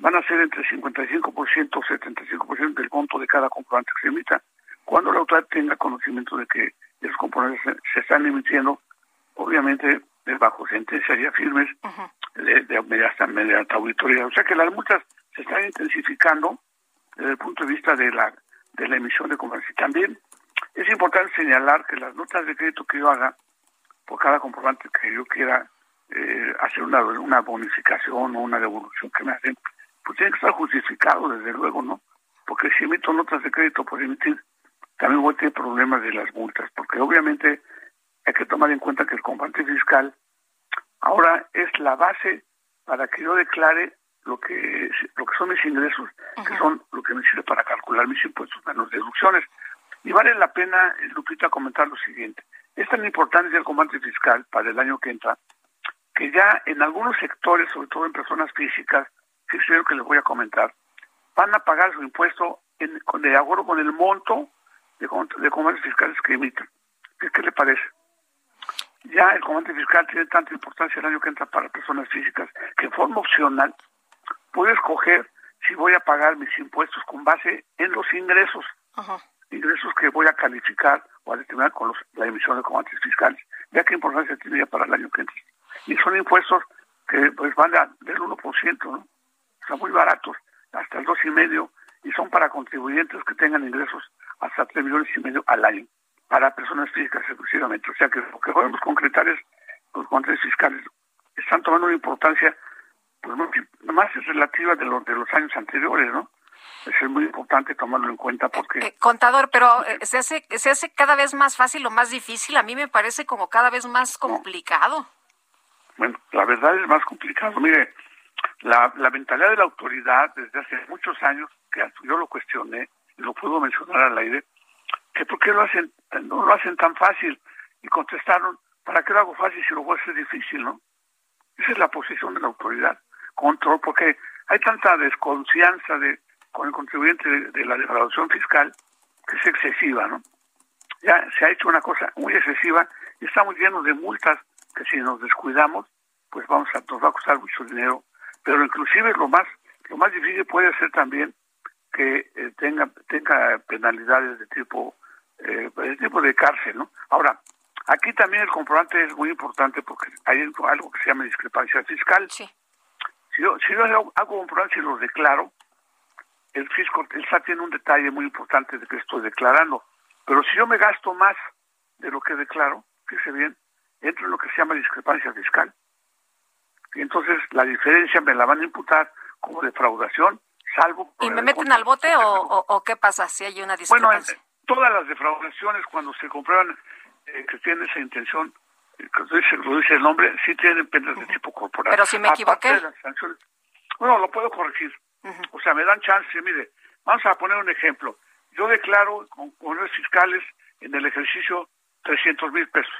van a ser entre 55% o 75% del monto de cada comprobante que se emita. Cuando la autoridad tenga conocimiento de que esos comprobantes se, están emitiendo, obviamente bajo sentencias ya firmes de, de, mediante, mediante auditoría. O sea que las multas se están intensificando desde el punto de vista de la de la emisión de comprobante. También es importante señalar que las notas de crédito que yo haga por cada comprobante que yo quiera eh, hacer una, una bonificación o una devolución que me hacen, pues tiene que estar justificado, desde luego, ¿no? Porque si emito notas de crédito por emitir, también voy a tener problemas de las multas, porque obviamente hay que tomar en cuenta que el comprobante fiscal ahora es la base para que yo declare lo que lo que son mis ingresos, que son lo que me sirve para calcular mis impuestos menos deducciones. Y vale la pena, Lupita, comentar lo siguiente. Es tan importante el comprobante fiscal para el año que entra, que ya en algunos sectores, sobre todo en personas físicas, que es lo que les voy a comentar, van a pagar su impuesto en, de acuerdo con el monto de, de comprobantes fiscales que emiten. ¿Qué, ¿Qué le parece? Ya el comprobante fiscal tiene tanta importancia el año que entra para personas físicas que en forma opcional puedo escoger si voy a pagar mis impuestos con base en los ingresos, ingresos que voy a calificar o a determinar con los, la emisión de comprobantes fiscales. Ya qué importancia tiene para el año que entra. Y son impuestos que pues van del 1%, ¿no? Sea, muy baratos, hasta el 2,5%, y son para contribuyentes que tengan ingresos hasta 3 millones y medio al año, para personas físicas exclusivamente. O sea que lo que podemos concretar es los controles fiscales están tomando una importancia pues más es relativa de, los de los años anteriores, ¿no? es muy importante tomarlo en cuenta porque...
Eh, contador, pero eh, ¿se, hace, ¿se hace cada vez más fácil o más difícil? A mí me parece como cada vez más complicado.
Bueno, la verdad es más complicado. Mire, la, la mentalidad de la autoridad desde hace muchos años, que yo lo cuestioné, lo puedo mencionar al aire, que por qué lo hacen, no lo hacen tan fácil. Y contestaron, ¿para qué lo hago fácil si lo voy a hacer difícil, no? Esa es la posición de la autoridad control, porque hay tanta desconfianza de, con el contribuyente de, la declaración fiscal que es excesiva, ¿no? Ya se ha hecho una cosa muy excesiva y estamos llenos de multas que si nos descuidamos, pues vamos a, nos va a costar mucho dinero. Pero inclusive lo más, lo más difícil puede ser también que eh, tenga tenga penalidades de tipo eh, de tipo de cárcel, ¿no? Ahora, aquí también el comprobante es muy importante porque hay algo que se llama discrepancia fiscal.
Sí.
Si yo, si yo hago, hago comprobante y los declaro, el fisco, el SAT tiene un detalle muy importante de que estoy declarando. Pero si yo me gasto más de lo que declaro, fíjese bien, entro en lo que se llama discrepancia fiscal. Y entonces la diferencia me la van a imputar como defraudación, salvo...
¿Y me meten al bote o, o, qué pasa si hay una discrepancia?
Bueno, todas las defraudaciones cuando se comprueban eh, que tienen esa intención, eh, lo dice, lo dice el nombre, sí tienen penas de tipo corporal.
Pero si me equivoqué...
bueno, lo puedo corregir. O sea, me dan chance, mire, vamos a poner un ejemplo. Yo declaro con, con fiscales en el ejercicio 300 mil pesos,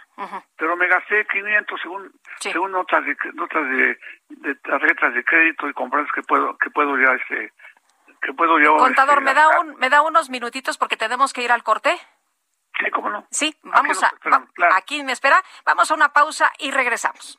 pero me gasté 500 según según notas de notas de, de, tarjetas de crédito y compras que puedo que puedo ya este que puedo yo
contador este, me da un me da unos minutitos porque tenemos que ir al corte
sí cómo no.
Sí vamos a aquí me espera. Vamos a una pausa y regresamos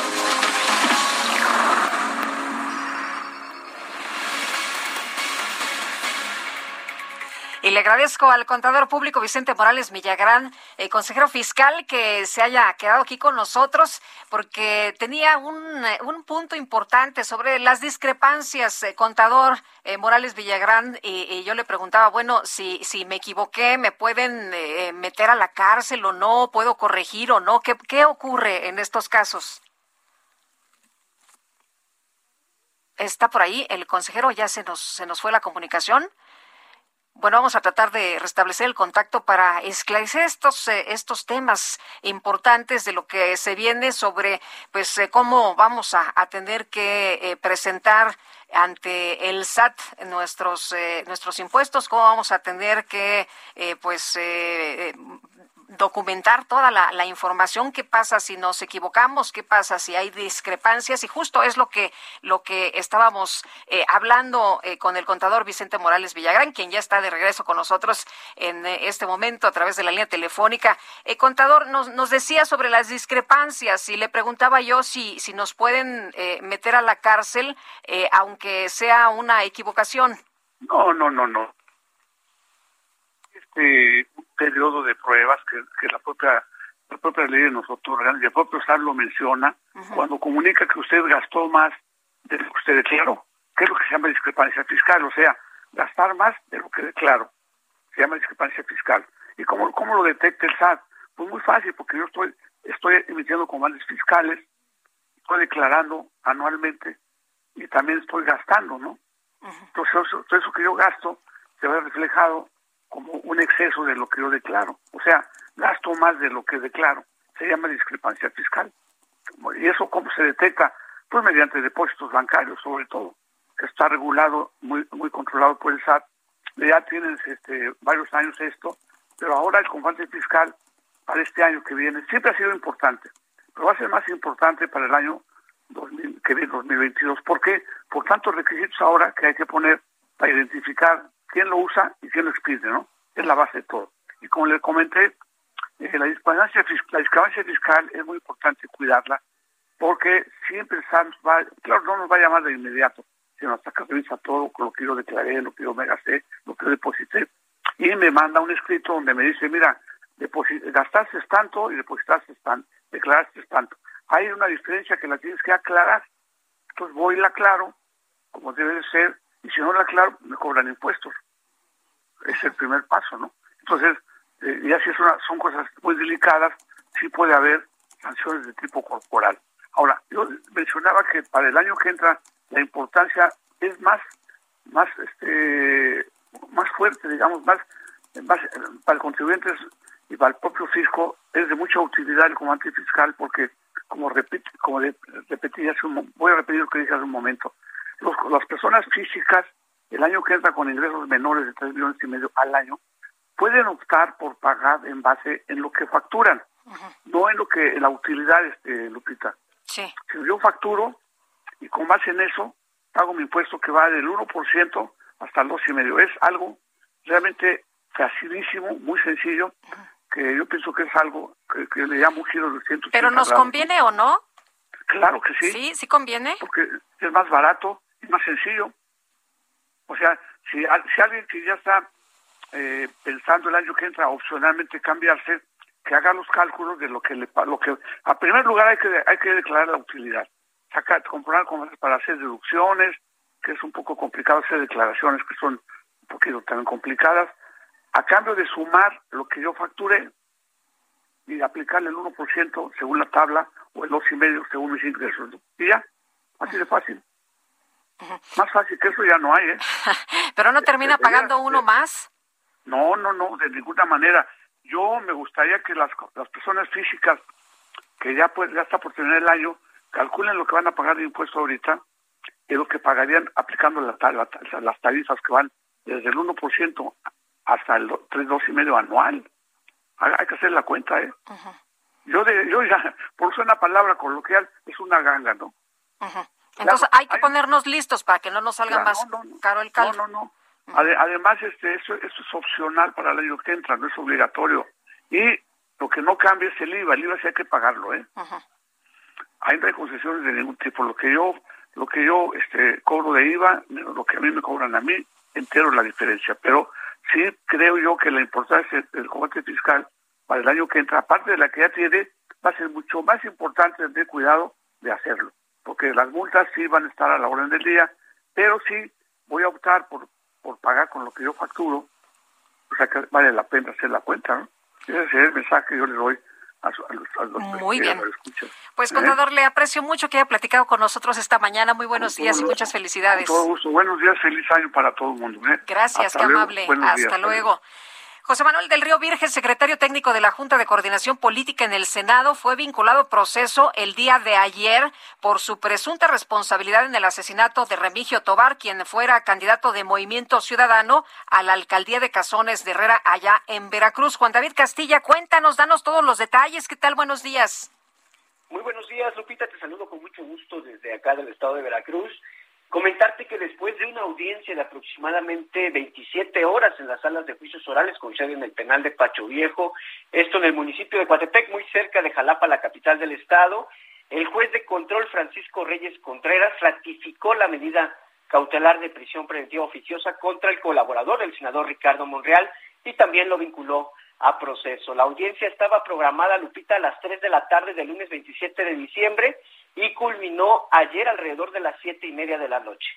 Y le agradezco al contador público Vicente Morales Villagrán, el consejero fiscal, que se haya quedado aquí con nosotros, porque tenía un, un punto importante sobre las discrepancias. Eh, contador eh, Morales Villagrán, y, yo le preguntaba, bueno, si, si me equivoqué, ¿me pueden eh, meter a la cárcel o no? ¿Puedo corregir o no? ¿Qué, qué ocurre en estos casos? está por ahí el consejero, ya se nos, se nos fue la comunicación. Bueno, vamos a tratar de restablecer el contacto para esclarecer estos eh, estos temas importantes de lo que se viene sobre pues eh, cómo vamos a, tener que eh, presentar ante el SAT nuestros nuestros impuestos, cómo vamos a tener que pues documentar toda la, información, qué pasa si nos equivocamos, qué pasa si hay discrepancias y justo es lo que lo que estábamos eh, hablando eh, con el contador Vicente Morales Villagrán, quien ya está de regreso con nosotros en eh, este momento a través de la línea telefónica. contador, nos, nos decía sobre las discrepancias y le preguntaba yo si, si nos pueden meter a la cárcel aunque sea una equivocación.
No, no, no, no. Este, periodo de pruebas que, que la propia la propia ley nos otorga y el propio SAR lo menciona cuando comunica que usted gastó más de lo que usted declaró, que es lo que se llama discrepancia fiscal, o sea, gastar más de lo que declaro, se llama discrepancia fiscal. ¿Y cómo, cómo lo detecta el SAT? Pues muy fácil, porque yo estoy, estoy emitiendo comandos fiscales, estoy declarando anualmente y también estoy gastando, ¿no? Entonces, todo eso que yo gasto se ve reflejado como un exceso de lo que yo declaro. O sea, gasto más de lo que declaro. Se llama discrepancia fiscal. ¿Y eso cómo se detecta? Pues mediante depósitos bancarios, sobre todo, que está regulado, muy muy controlado por el SAT. Ya tienen este, varios años esto, pero ahora el comprobante fiscal para este año que viene siempre ha sido importante, pero va a ser más importante para el año 2000, que viene 2022. ¿Por qué? Por tantos requisitos ahora que hay que poner para identificar quién lo usa y quién lo expide, ¿no? Es la base de todo. Y como le comenté, eh, la, discrepancia, la discrepancia fiscal es muy importante cuidarla, porque siempre va, claro, no nos va a llamar de inmediato, sino hasta que revisa todo con lo que yo declaré, lo que yo me gasté, lo que yo deposité, y me manda un escrito donde me dice, mira, gastaste tanto y depositaste tanto, declaraste tanto. Hay una diferencia que la tienes que aclarar. Entonces voy y la aclaro, como debe de ser, y si no la aclaro, me cobran impuestos. Es el primer paso, ¿no? Entonces, eh, ya si es una, son cosas muy delicadas, sí puede haber sanciones de tipo corporal. Ahora, yo mencionaba que para el año que entra la importancia es más, más, este, más fuerte, digamos, más, más para el contribuyente y para el propio fisco es de mucha utilidad el comandante fiscal porque como repite, como de, repetí hace un, voy a repetir lo que dije hace un momento. Las personas físicas, el año que entra con ingresos menores de 3 millones y medio al año, pueden optar por pagar en base en lo que facturan, no en lo que la utilidad, este, Lupita.
Sí.
Si yo facturo y con base en eso pago mi impuesto que va del 1% hasta el 2,5%. Es algo realmente facilísimo, muy sencillo, que yo pienso que es algo que, le llamo un giro de 180
¿Pero nos conviene o no?
Claro que sí.
Sí, sí conviene.
Porque es más barato y más sencillo. O sea, si, si alguien que ya está eh, pensando el año que entra opcionalmente cambiarse, que haga los cálculos de lo que le lo que a primer lugar hay que hay que declarar la utilidad sacar comprar para hacer deducciones que es un poco complicado hacer declaraciones que son un poquito también complicadas a cambio de sumar lo que yo facture y aplicarle el 1% según la tabla o el 2,5% según mis ingresos. Y ya, así de fácil. Más fácil que eso ya no hay, ¿eh?
Pero no termina pagando uno más.
No, no, no, de ninguna manera. Yo me gustaría que las, las personas físicas que ya pues ya está por tener el año calculen lo que van a pagar de impuesto ahorita y lo que pagarían aplicando la, las tarifas que van desde el 1% hasta el 3,2,5 anual. Hay, que hacer la cuenta, ¿eh? Yo, de, yo ya, por usar una palabra coloquial, es una ganga, ¿no?
Entonces hay que ponernos listos para que no nos salga más caro el cálculo.
No, no, no. además, este, eso, eso es opcional para el año que entra, no es obligatorio. Y lo que no cambia es el IVA, el IVA sí hay que pagarlo, ¿eh? Ahí no hay concesiones de ningún tipo. Lo que yo, lo que yo este, cobro de IVA, lo que a mí me cobran a mí, entero la diferencia. Pero sí creo yo que la importancia del combate fiscal para el año que entra, aparte de la que ya tiene, va a ser mucho más importante tener cuidado de hacerlo, porque las multas sí van a estar a la orden del día, pero sí voy a optar por, por pagar con lo que yo facturo, o sea que vale la pena hacer la cuenta, ¿no? Ese es el mensaje que yo le doy
muy bien. Pues, ¿Eh? contador, le aprecio mucho que haya platicado con nosotros esta mañana. Muy buenos días y muchas felicidades.
todo gusto. Buenos días, feliz año para todo el mundo. ¿eh?
Gracias, qué amable. Hasta luego. José Manuel del Río Virgen, secretario técnico de la Junta de Coordinación Política en el Senado, fue vinculado a proceso el día de ayer por su presunta responsabilidad en el asesinato de Remigio Tobar, quien fuera candidato de Movimiento Ciudadano a la alcaldía de Cazones de Herrera, allá en Veracruz. Juan David Castilla, cuéntanos, danos todos los detalles. ¿Qué tal? Buenos días.
Muy buenos días, Lupita. Te saludo con mucho gusto desde acá del estado de Veracruz. Comentarte que después de una audiencia de aproximadamente 27 horas en las salas de juicios orales con sede en el penal de Pacho Viejo, esto en el municipio de Coatepec, muy cerca de Jalapa, la capital del estado, el juez de control Francisco Reyes Contreras ratificó la medida cautelar de prisión preventiva oficiosa contra el colaborador, el senador Ricardo Monreal, y también lo vinculó a proceso. La audiencia estaba programada, Lupita, a las 3 de la tarde del lunes 27 de diciembre y culminó ayer alrededor de las siete y media de la noche.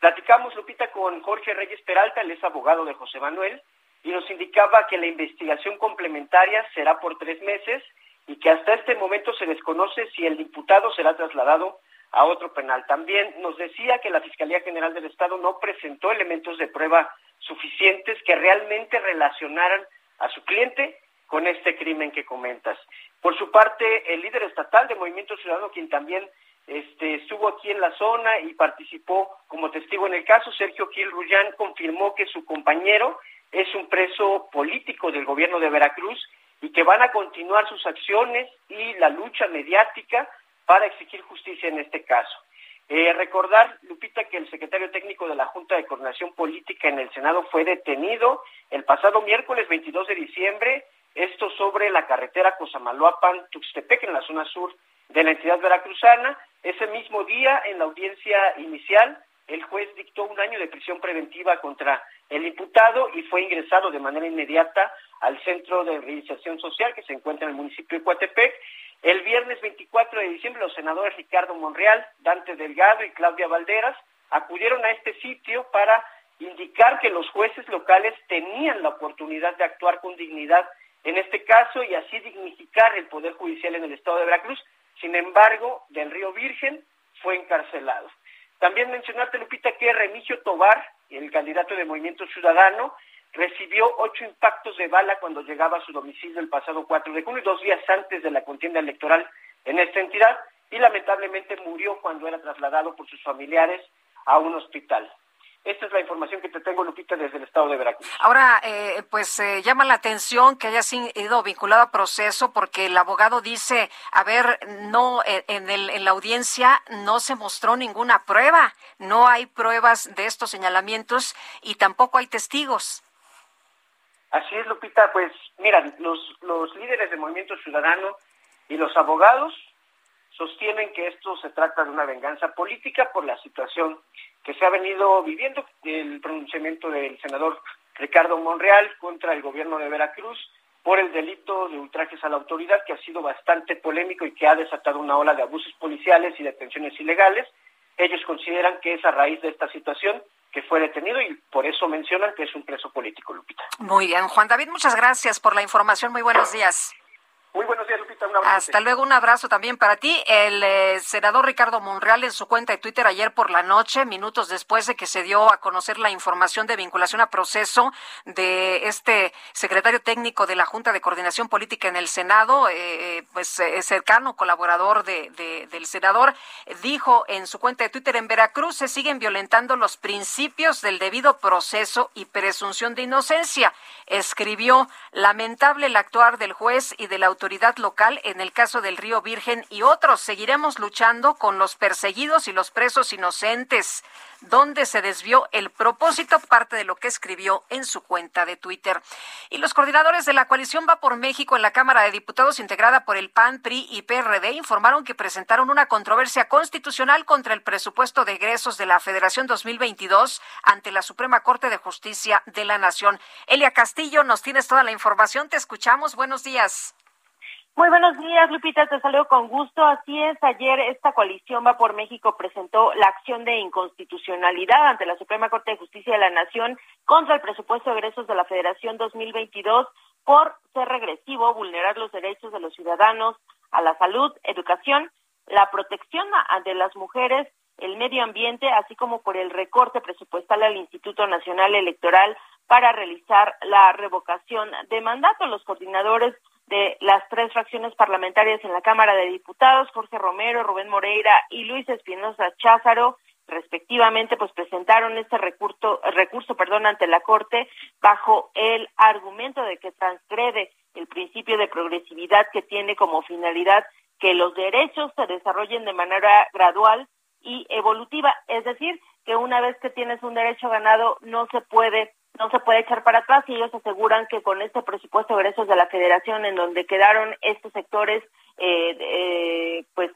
Platicamos, Lupita, con Jorge Reyes Peralta, él es abogado de José Manuel, y nos indicaba que la investigación complementaria será por tres meses y que hasta este momento se desconoce si el diputado será trasladado a otro penal. También nos decía que la Fiscalía General del Estado no presentó elementos de prueba suficientes que realmente relacionaran a su cliente con este crimen que comentas. Por su parte, el líder estatal de Movimiento Ciudadano, quien también este, estuvo aquí en la zona y participó como testigo en el caso, Sergio Gil Rullán, confirmó que su compañero es un preso político del gobierno de Veracruz y que van a continuar sus acciones y la lucha mediática para exigir justicia en este caso. Eh, recordar, Lupita, que el secretario técnico de la Junta de Coordinación Política en el Senado fue detenido el pasado miércoles 22 de diciembre esto sobre la carretera Cosamaloapan-Tuxtepec, en la zona sur de la entidad veracruzana. Ese mismo día, en la audiencia inicial, el juez dictó un año de prisión preventiva contra el imputado y fue ingresado de manera inmediata al Centro de Reinserción Social que se encuentra en el municipio de Coatepec. El viernes 24 de diciembre, los senadores Ricardo Monreal, Dante Delgado y Claudia Valderas acudieron a este sitio para indicar que los jueces locales tenían la oportunidad de actuar con dignidad en este caso y así dignificar el Poder Judicial en el Estado de Veracruz. Sin embargo, del Río Virgen fue encarcelado. También mencionarte, Lupita, que Remigio Tobar, el candidato de Movimiento Ciudadano, recibió ocho impactos de bala cuando llegaba a su domicilio el pasado 4 de junio, dos días antes de la contienda electoral en esta entidad y lamentablemente murió cuando era trasladado por sus familiares a un hospital. Esta es la información que te tengo, Lupita, desde el estado de Veracruz.
Ahora, eh, pues eh, llama la atención que haya sido vinculado a proceso porque el abogado dice, a ver, no, en, el, en la audiencia no se mostró ninguna prueba, no hay pruebas de estos señalamientos y tampoco hay testigos.
Así es, Lupita, pues mira, los, los líderes del movimiento ciudadano y los abogados sostienen que esto se trata de una venganza política por la situación que se ha venido viviendo, el pronunciamiento del senador Ricardo Monreal contra el gobierno de Veracruz por el delito de ultrajes a la autoridad, que ha sido bastante polémico y que ha desatado una ola de abusos policiales y detenciones ilegales. Ellos consideran que es a raíz de esta situación que fue detenido y por eso mencionan que es un preso político, Lupita.
Muy bien, Juan David, muchas gracias por la información. Muy buenos días.
Muy buenos días, Lupita. Un abrazo.
Hasta luego, un abrazo también para ti. El eh, senador Ricardo Monreal en su cuenta de Twitter ayer por la noche, minutos después de que se dio a conocer la información de vinculación a proceso de este secretario técnico de la Junta de Coordinación Política en el Senado, eh, pues eh, cercano colaborador de, del senador, dijo en su cuenta de Twitter, en Veracruz se siguen violentando los principios del debido proceso y presunción de inocencia. Escribió, lamentable el actuar del juez y de la autoridad local en el caso del Río Virgen y otros. Seguiremos luchando con los perseguidos y los presos inocentes, donde se desvió el propósito, parte de lo que escribió en su cuenta de Twitter. Y los coordinadores de la coalición Va por México en la Cámara de Diputados, integrada por el PAN, PRI y PRD, informaron que presentaron una controversia constitucional contra el presupuesto de egresos de la Federación 2022 ante la Suprema Corte de Justicia de la Nación. Elia Castillo, nos tienes toda la información. Te escuchamos. Buenos días.
Muy buenos días, Lupita, te saludo con gusto. Así es, ayer esta coalición va por México presentó la acción de inconstitucionalidad ante la Suprema Corte de Justicia de la Nación contra el presupuesto de egresos de la Federación 2022 por ser regresivo, vulnerar los derechos de los ciudadanos a la salud, educación, la protección de las mujeres, el medio ambiente, así como por el recorte presupuestal al Instituto Nacional Electoral para realizar la revocación de mandato. Los coordinadores de las tres fracciones parlamentarias en la Cámara de Diputados, Jorge Romero, Rubén Moreira y Luis Espinosa Cházaro, respectivamente, pues presentaron este recurso, recurso perdón, ante la Corte bajo el argumento de que transgrede el principio de progresividad que tiene como finalidad que los derechos se desarrollen de manera gradual y evolutiva, es decir, que una vez que tienes un derecho ganado no se puede no se puede echar para atrás y ellos aseguran que con este presupuesto de egresos de la federación en donde quedaron estos sectores eh, eh, pues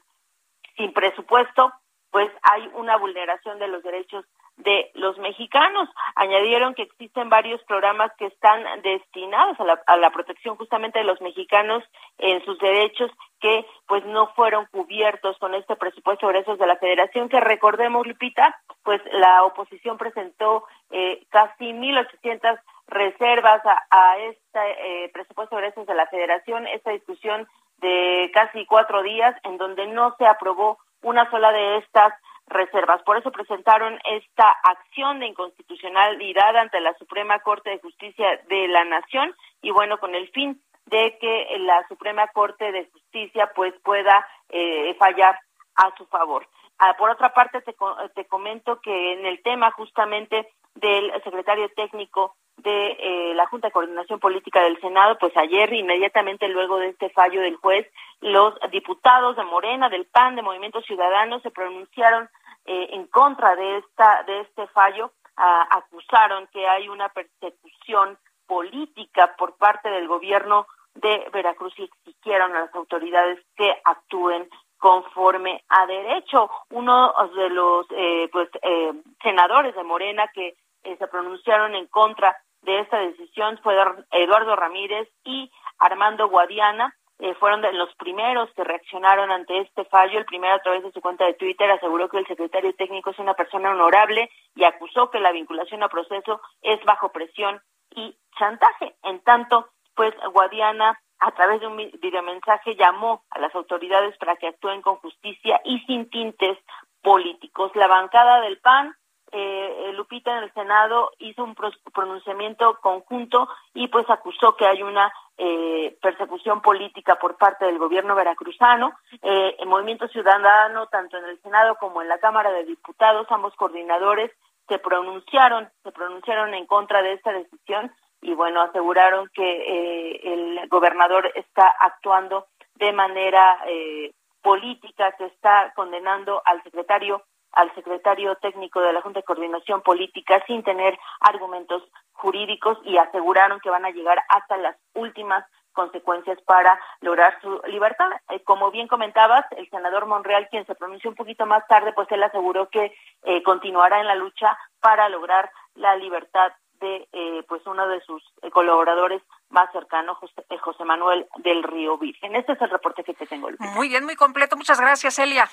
sin presupuesto pues hay una vulneración de los derechos de los mexicanos. Añadieron que existen varios programas que están destinados a la, a la, protección justamente de los mexicanos en sus derechos que pues no fueron cubiertos con este presupuesto de egresos de la federación que recordemos Lupita pues la oposición presentó eh, casi 1.800 reservas a, a este eh, presupuesto de de la federación, esta discusión de casi cuatro días en donde no se aprobó una sola de estas reservas. Por eso presentaron esta acción de inconstitucionalidad ante la Suprema Corte de Justicia de la Nación y bueno, con el fin de que la Suprema Corte de Justicia pues pueda eh, fallar a su favor. Ah, por otra parte, te, te comento que en el tema justamente del secretario técnico de eh, la Junta de Coordinación Política del Senado, pues ayer, inmediatamente luego de este fallo del juez, los diputados de Morena, del PAN, de Movimiento Ciudadano, se pronunciaron eh, en contra de esta de este fallo, acusaron que hay una persecución política por parte del gobierno de Veracruz y exigieron a las autoridades que actúen conforme a derecho. Uno de los eh, pues eh, senadores de Morena que eh, se pronunciaron en contra de esta decisión fue Eduardo Ramírez y Armando Guadiana. fueron de los primeros que reaccionaron ante este fallo. El primero, a través de su cuenta de Twitter, aseguró que el secretario técnico es una persona honorable y acusó que la vinculación a proceso es bajo presión y chantaje. En tanto, pues Guadiana a través de un videomensaje llamó a las autoridades para que actúen con justicia y sin tintes políticos. La bancada del PAN, eh, Lupita en el Senado hizo un pronunciamiento conjunto y pues acusó que hay una eh, persecución política por parte del gobierno veracruzano. Eh, el Movimiento Ciudadano, tanto en el Senado como en la Cámara de Diputados, ambos coordinadores se pronunciaron, se pronunciaron en contra de esta decisión y bueno, aseguraron que eh, el gobernador está actuando de manera eh, política, que está condenando al secretario al secretario técnico de la Junta de Coordinación Política sin tener argumentos jurídicos y aseguraron que van a llegar hasta las últimas consecuencias para lograr su libertad. Eh, como bien comentabas, el senador Monreal, quien se pronunció un poquito más tarde, pues él aseguró que eh, continuará en la lucha para lograr la libertad de eh, pues uno de sus colaboradores más cercanos, José, Manuel del Río Virgen. Este es el reporte que te tengo.
Muy bien, muy completo. Muchas gracias, Elia.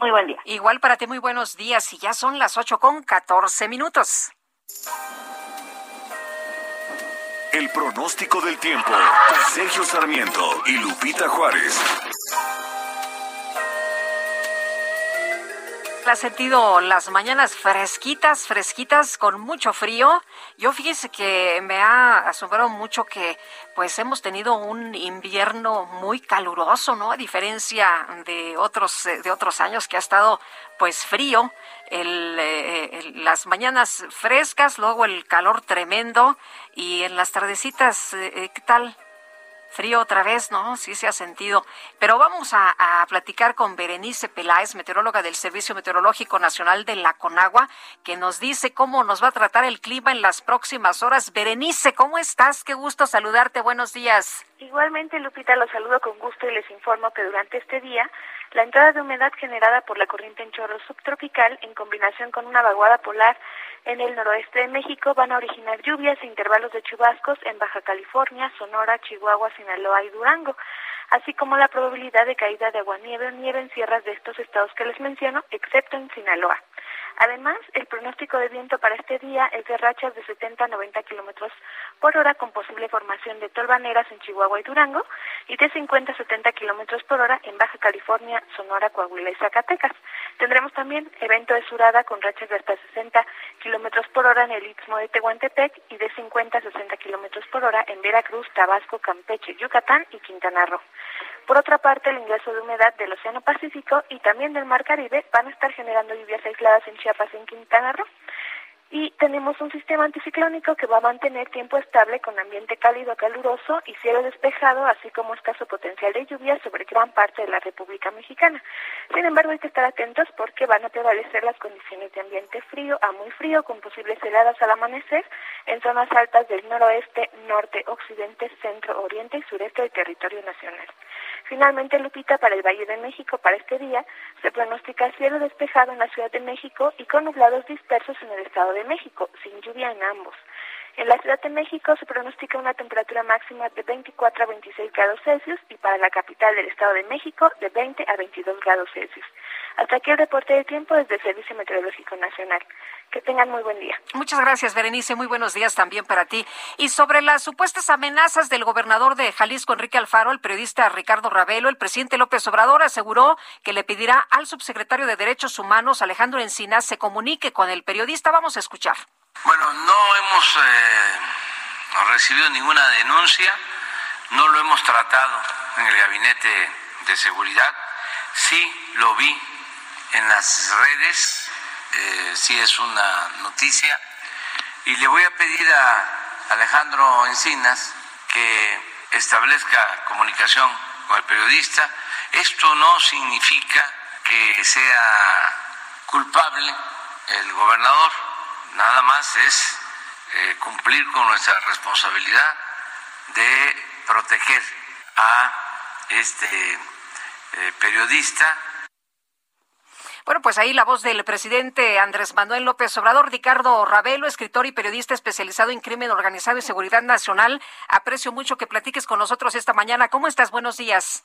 Muy buen día.
Igual para ti, muy buenos días. Y ya son las ocho con catorce minutos.
El pronóstico del tiempo. Sergio Sarmiento y Lupita Juárez.
¿Ha sentido las mañanas fresquitas, fresquitas, con mucho frío? Yo fíjese que me ha asombrado mucho que pues hemos tenido un invierno muy caluroso, ¿no? A diferencia de otros, de otros años que ha estado pues frío, eh, las mañanas frescas, luego el calor tremendo y en las tardecitas, eh, ¿qué tal? Frío otra vez, ¿no? Sí se ha sentido. Pero vamos a, platicar con Berenice Peláez, meteoróloga del Servicio Meteorológico Nacional de la Conagua, que nos dice cómo nos va a tratar el clima en las próximas horas. Berenice, ¿cómo estás? Qué gusto saludarte. Buenos días.
Igualmente, Lupita, los saludo con gusto y les informo que durante este día la entrada de humedad generada por la corriente en chorro subtropical en combinación con una vaguada polar en el noroeste de México van a originar lluvias e intervalos de chubascos en Baja California, Sonora, Chihuahua, Sinaloa y Durango, así como la probabilidad de caída de aguanieve o nieve en sierras de estos estados que les menciono, excepto en Sinaloa. Además, el pronóstico de viento para este día es de rachas de 70 a 90 kilómetros por hora con posible formación de tolvaneras en Chihuahua y Durango y de 50 a 70 kilómetros por hora en Baja California, Sonora, Coahuila y Zacatecas. Tendremos también evento de surada con rachas de hasta 60 kilómetros por hora en el Istmo de Tehuantepec y de 50 a 60 kilómetros por hora en Veracruz, Tabasco, Campeche, Yucatán y Quintana Roo. Por otra parte, el ingreso de humedad del Océano Pacífico y también del Mar Caribe van a estar generando lluvias aisladas en Chiapas y en Quintana Roo y tenemos un sistema anticiclónico que va a mantener tiempo estable con ambiente cálido caluroso y cielo despejado, así como escaso potencial de lluvia sobre gran parte de la República Mexicana. Sin embargo, hay que estar atentos porque van a prevalecer las condiciones de ambiente frío a muy frío, con posibles heladas al amanecer en zonas altas del noroeste, norte, occidente, centro, oriente y sureste del territorio nacional. Finalmente, Lupita, para el Valle de México para este día se pronostica cielo despejado en la Ciudad de México y con nublados dispersos en el Estado de México, sin lluvia en ambos. En la Ciudad de México se pronostica una temperatura máxima de 24 a 26 grados Celsius y para la capital del Estado de México de 20 a 22 grados Celsius. Hasta aquí el reporte de tiempo desde el Servicio Meteorológico Nacional. Que tengan muy buen día.
Muchas gracias, Berenice. Muy buenos días también para ti. Y sobre las supuestas amenazas del gobernador de Jalisco, Enrique Alfaro, el periodista Ricardo Ravelo, el presidente López Obrador aseguró que le pedirá al subsecretario de Derechos Humanos, Alejandro Encinas, se comunique con el periodista. Vamos a escuchar.
Bueno, no hemos eh, recibido ninguna denuncia, no lo hemos tratado en el gabinete de seguridad. Sí lo vi en las redes eh, sí es una noticia. Y le voy a pedir a Alejandro Encinas que establezca comunicación con el periodista. Esto no significa que sea culpable el gobernador, nada más es eh, cumplir con nuestra responsabilidad de proteger a este eh, periodista
bueno, pues ahí la voz del presidente Andrés Manuel López Obrador, Ricardo Ravelo, escritor y periodista especializado en crimen organizado y seguridad nacional. Aprecio mucho que platiques con nosotros esta mañana. ¿Cómo estás? Buenos días.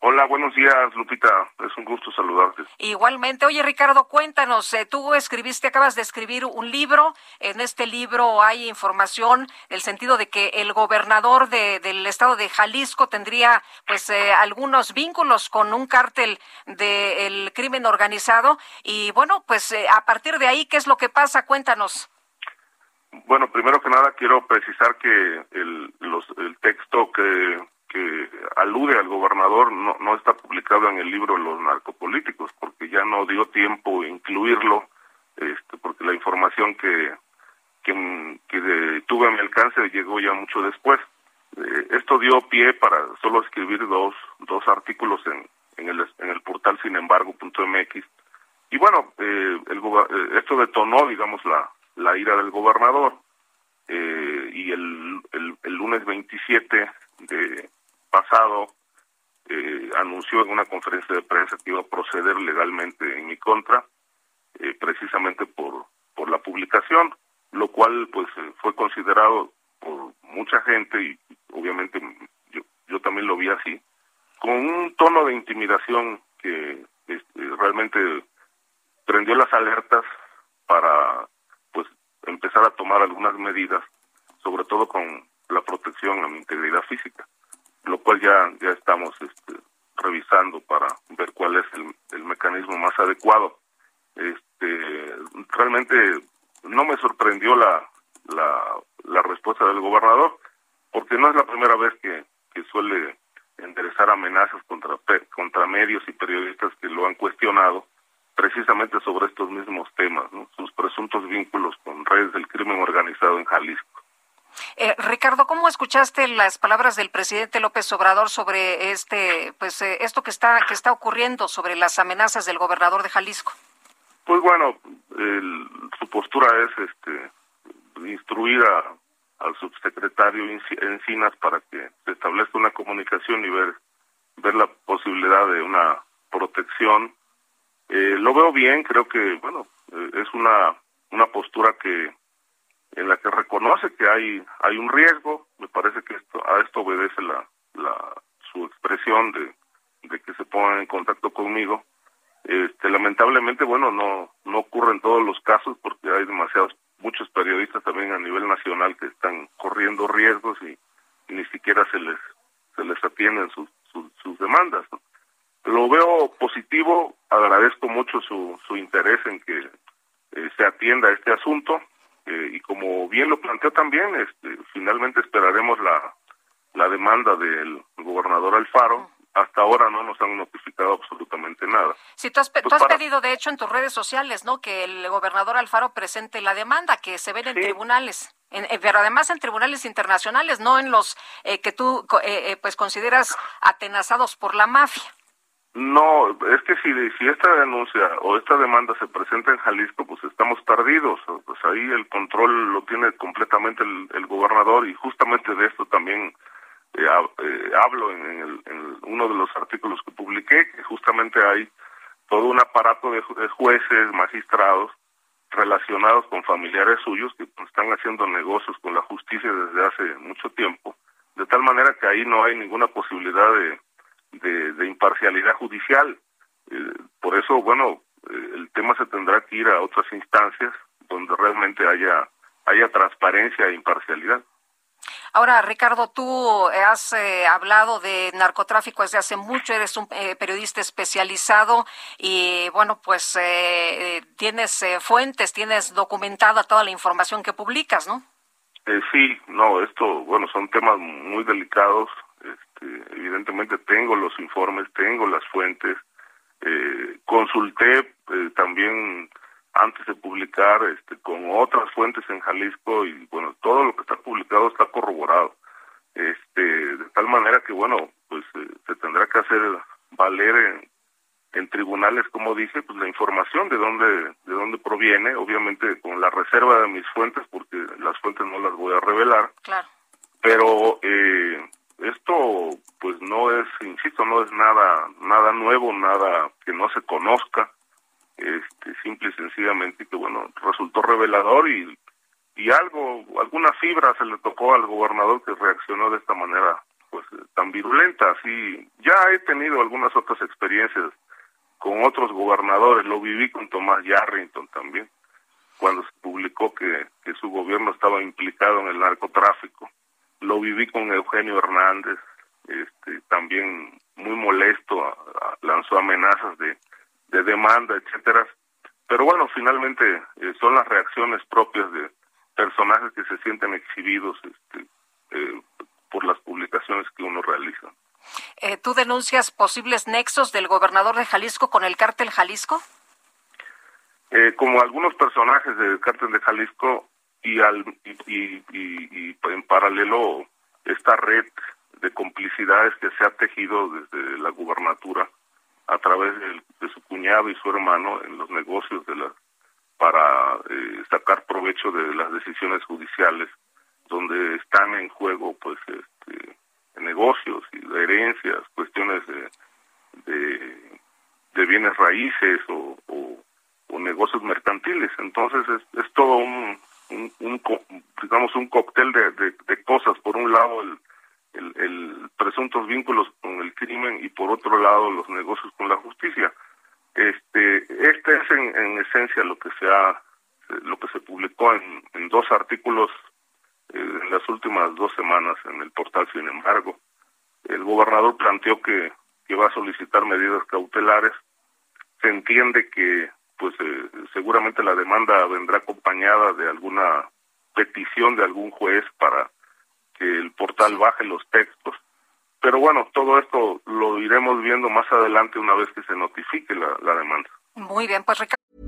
Hola, buenos días, Lupita. Es un gusto saludarte.
Igualmente. Oye, Ricardo, cuéntanos, eh, tú escribiste, acabas de escribir un libro. En este libro hay información en el sentido de que el gobernador del estado de Jalisco tendría, pues, eh, algunos vínculos con un cártel del crimen organizado. Y bueno, pues, eh, a partir de ahí, ¿qué es lo que pasa? Cuéntanos.
Bueno, primero que nada quiero precisar que el, los, el texto que, que alude al gobernador no, no está publicado en el libro Los narcopolíticos, porque ya no dio tiempo incluirlo, este, porque la información que, que, que tuve a mi alcance llegó ya mucho después. Eh, esto dio pie para solo escribir dos, dos artículos en, en, el, en el portal sinembargo.mx. Y bueno, eh, el, eh, esto detonó, digamos, la, la ira del gobernador. Eh, y el, el, el, lunes 27 de pasado eh, anunció en una conferencia de prensa que iba a proceder legalmente en mi contra, eh, precisamente por, por la publicación, lo cual pues fue considerado por mucha gente y obviamente yo, yo también lo vi así, con un tono de intimidación que este, realmente prendió las alertas para pues empezar a tomar algunas medidas, sobre todo con la protección a mi integridad física, lo cual ya ya estamos este, revisando para ver cuál es el, el mecanismo más adecuado. Este, realmente no me sorprendió la, la, la respuesta del gobernador, porque no es la primera vez que, que suele enderezar amenazas contra, contra medios y periodistas que lo han cuestionado precisamente sobre estos mismos temas, ¿no? sus presuntos vínculos con redes del crimen organizado en Jalisco.
Eh, Ricardo, ¿cómo escuchaste las palabras del presidente López Obrador sobre este, pues, eh, esto que está que está ocurriendo sobre las amenazas del gobernador de Jalisco?
Pues bueno, el, su postura es, este, instruir a, al subsecretario Encinas para que se establezca una comunicación y ver ver la posibilidad de una protección eh, lo veo bien, creo que, bueno, eh, es una, una postura que en la que reconoce que hay hay un riesgo, me parece que esto a esto obedece la, la su expresión de, de que se pongan en contacto conmigo. Este, lamentablemente, bueno, no no ocurre en todos los casos porque hay demasiados muchos periodistas también a nivel nacional que están corriendo riesgos y, ni siquiera se les se les atienden sus sus, sus demandas. Lo veo positivo, agradezco mucho su, su interés en que eh, se atienda este asunto eh, y como bien lo planteó también, este, finalmente esperaremos la, la demanda del gobernador Alfaro. Hasta ahora no nos han notificado absolutamente nada.
Sí, tú has, tú has pedido, de hecho, en tus redes sociales, ¿no? Que el gobernador Alfaro presente la demanda, que se ven en tribunales, en, eh, pero además en tribunales internacionales, no en los eh, que tú, eh, pues, consideras atenazados por la mafia.
No, es que si, si esta denuncia o esta demanda se presenta en Jalisco, pues estamos perdidos. Pues ahí el control lo tiene completamente el, gobernador y justamente de esto también eh, eh, hablo en, el, en, uno de los artículos que publiqué, que justamente hay todo un aparato de, de jueces, magistrados relacionados con familiares suyos que pues, están haciendo negocios con la justicia desde hace mucho tiempo, de tal manera que ahí no hay ninguna posibilidad de de, de imparcialidad judicial. Eh, por eso, bueno, eh, el tema se tendrá que ir a otras instancias donde realmente haya, haya transparencia e imparcialidad.
Ahora, Ricardo, tú has eh, hablado de narcotráfico desde hace mucho, eres un eh, periodista especializado y, bueno, pues eh, tienes fuentes, tienes documentada toda la información que publicas, ¿no?
sí, no, esto, bueno, son temas muy delicados, este, evidentemente tengo los informes, tengo las fuentes, eh, consulté eh, también antes de publicar este, con otras fuentes en Jalisco y bueno, todo lo que está publicado está corroborado. Este, de tal manera que bueno, pues eh, se tendrá que hacer valer en, en tribunales, como dije, pues la información de dónde de dónde proviene, obviamente con la reserva de mis fuentes, porque las fuentes no las voy a revelar.
Claro.
Pero eh, esto pues no es insisto no es nada nada nuevo nada que no se conozca. Este simple y sencillamente que bueno resultó revelador y y algo alguna fibra se le tocó al gobernador que reaccionó de esta manera pues tan virulenta. Así ya he tenido algunas otras experiencias con otros gobernadores. Lo viví con Tomás Yarrington también cuando se publicó que, que su gobierno estaba implicado en el narcotráfico lo viví con Eugenio Hernández, este, también muy molesto, a, a, lanzó amenazas de, de demanda, etcétera. Pero bueno, finalmente eh, son las reacciones propias de, personajes que se sienten exhibidos este, eh, por las publicaciones que uno realiza.
Eh, ¿Tú denuncias posibles nexos del gobernador de Jalisco con el cártel Jalisco?
Eh, como algunos personajes del cártel de Jalisco y, al, y, y, en paralelo esta red de complicidades que se ha tejido desde la gubernatura a través de, su cuñado y su hermano en los negocios de la para eh, sacar provecho de las decisiones judiciales donde están en juego pues este, negocios y herencias cuestiones de, de, bienes raíces o, o, negocios mercantiles. Entonces es, es todo un, un, digamos un cóctel de, de, cosas por un lado el, el, el presuntos vínculos con el crimen y por otro lado los negocios con la justicia este, este es en, esencia lo que se ha, lo que se publicó en, en dos artículos eh, en las últimas dos semanas en el portal. Sin embargo, el gobernador planteó que, que va a solicitar medidas cautelares. Se entiende que, pues, eh, seguramente la demanda vendrá acompañada de alguna petición de algún juez para que el portal baje los textos pero bueno, todo esto lo iremos viendo más adelante una vez que se notifique la, la demanda.
Muy bien, pues Ricardo.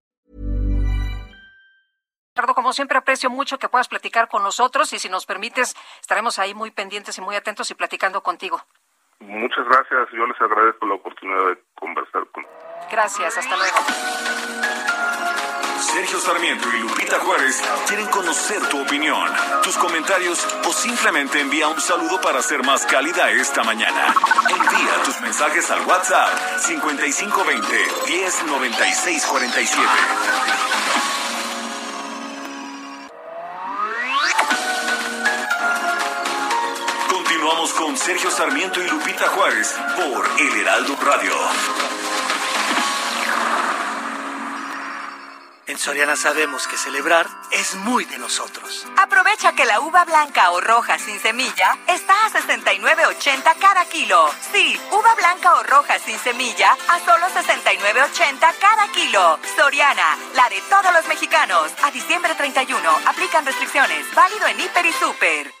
Ricardo, como siempre aprecio mucho que puedas platicar con nosotros y si nos permites estaremos ahí muy pendientes y muy atentos y platicando contigo.
Muchas gracias, yo les agradezco la oportunidad de conversar con.
Gracias, hasta luego.
Sergio Sarmiento y Lupita Juárez quieren conocer tu opinión, tus comentarios o simplemente envía un saludo para ser más cálida esta mañana. Envía tus mensajes al WhatsApp 5520 109647. Con Sergio Sarmiento y Lupita Juárez por El Heraldo Radio.
En Soriana sabemos que celebrar es muy de nosotros.
Aprovecha que la uva blanca o roja sin semilla está a 69.80 cada kilo. Sí, uva blanca o roja sin semilla a solo 69.80 cada kilo. Soriana, la de todos los mexicanos. A diciembre 31 aplican restricciones. Válido en Hiper y Super.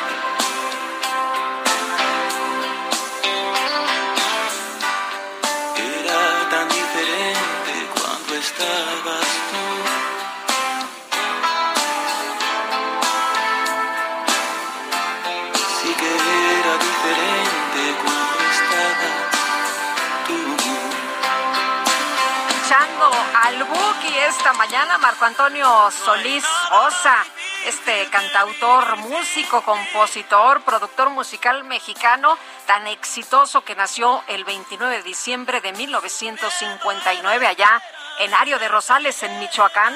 Esta mañana, Marco Antonio Solís Osa, este cantautor, músico, compositor, productor musical mexicano tan exitoso que nació el 29 de diciembre de 1959 allá en Ario de Rosales, en Michoacán.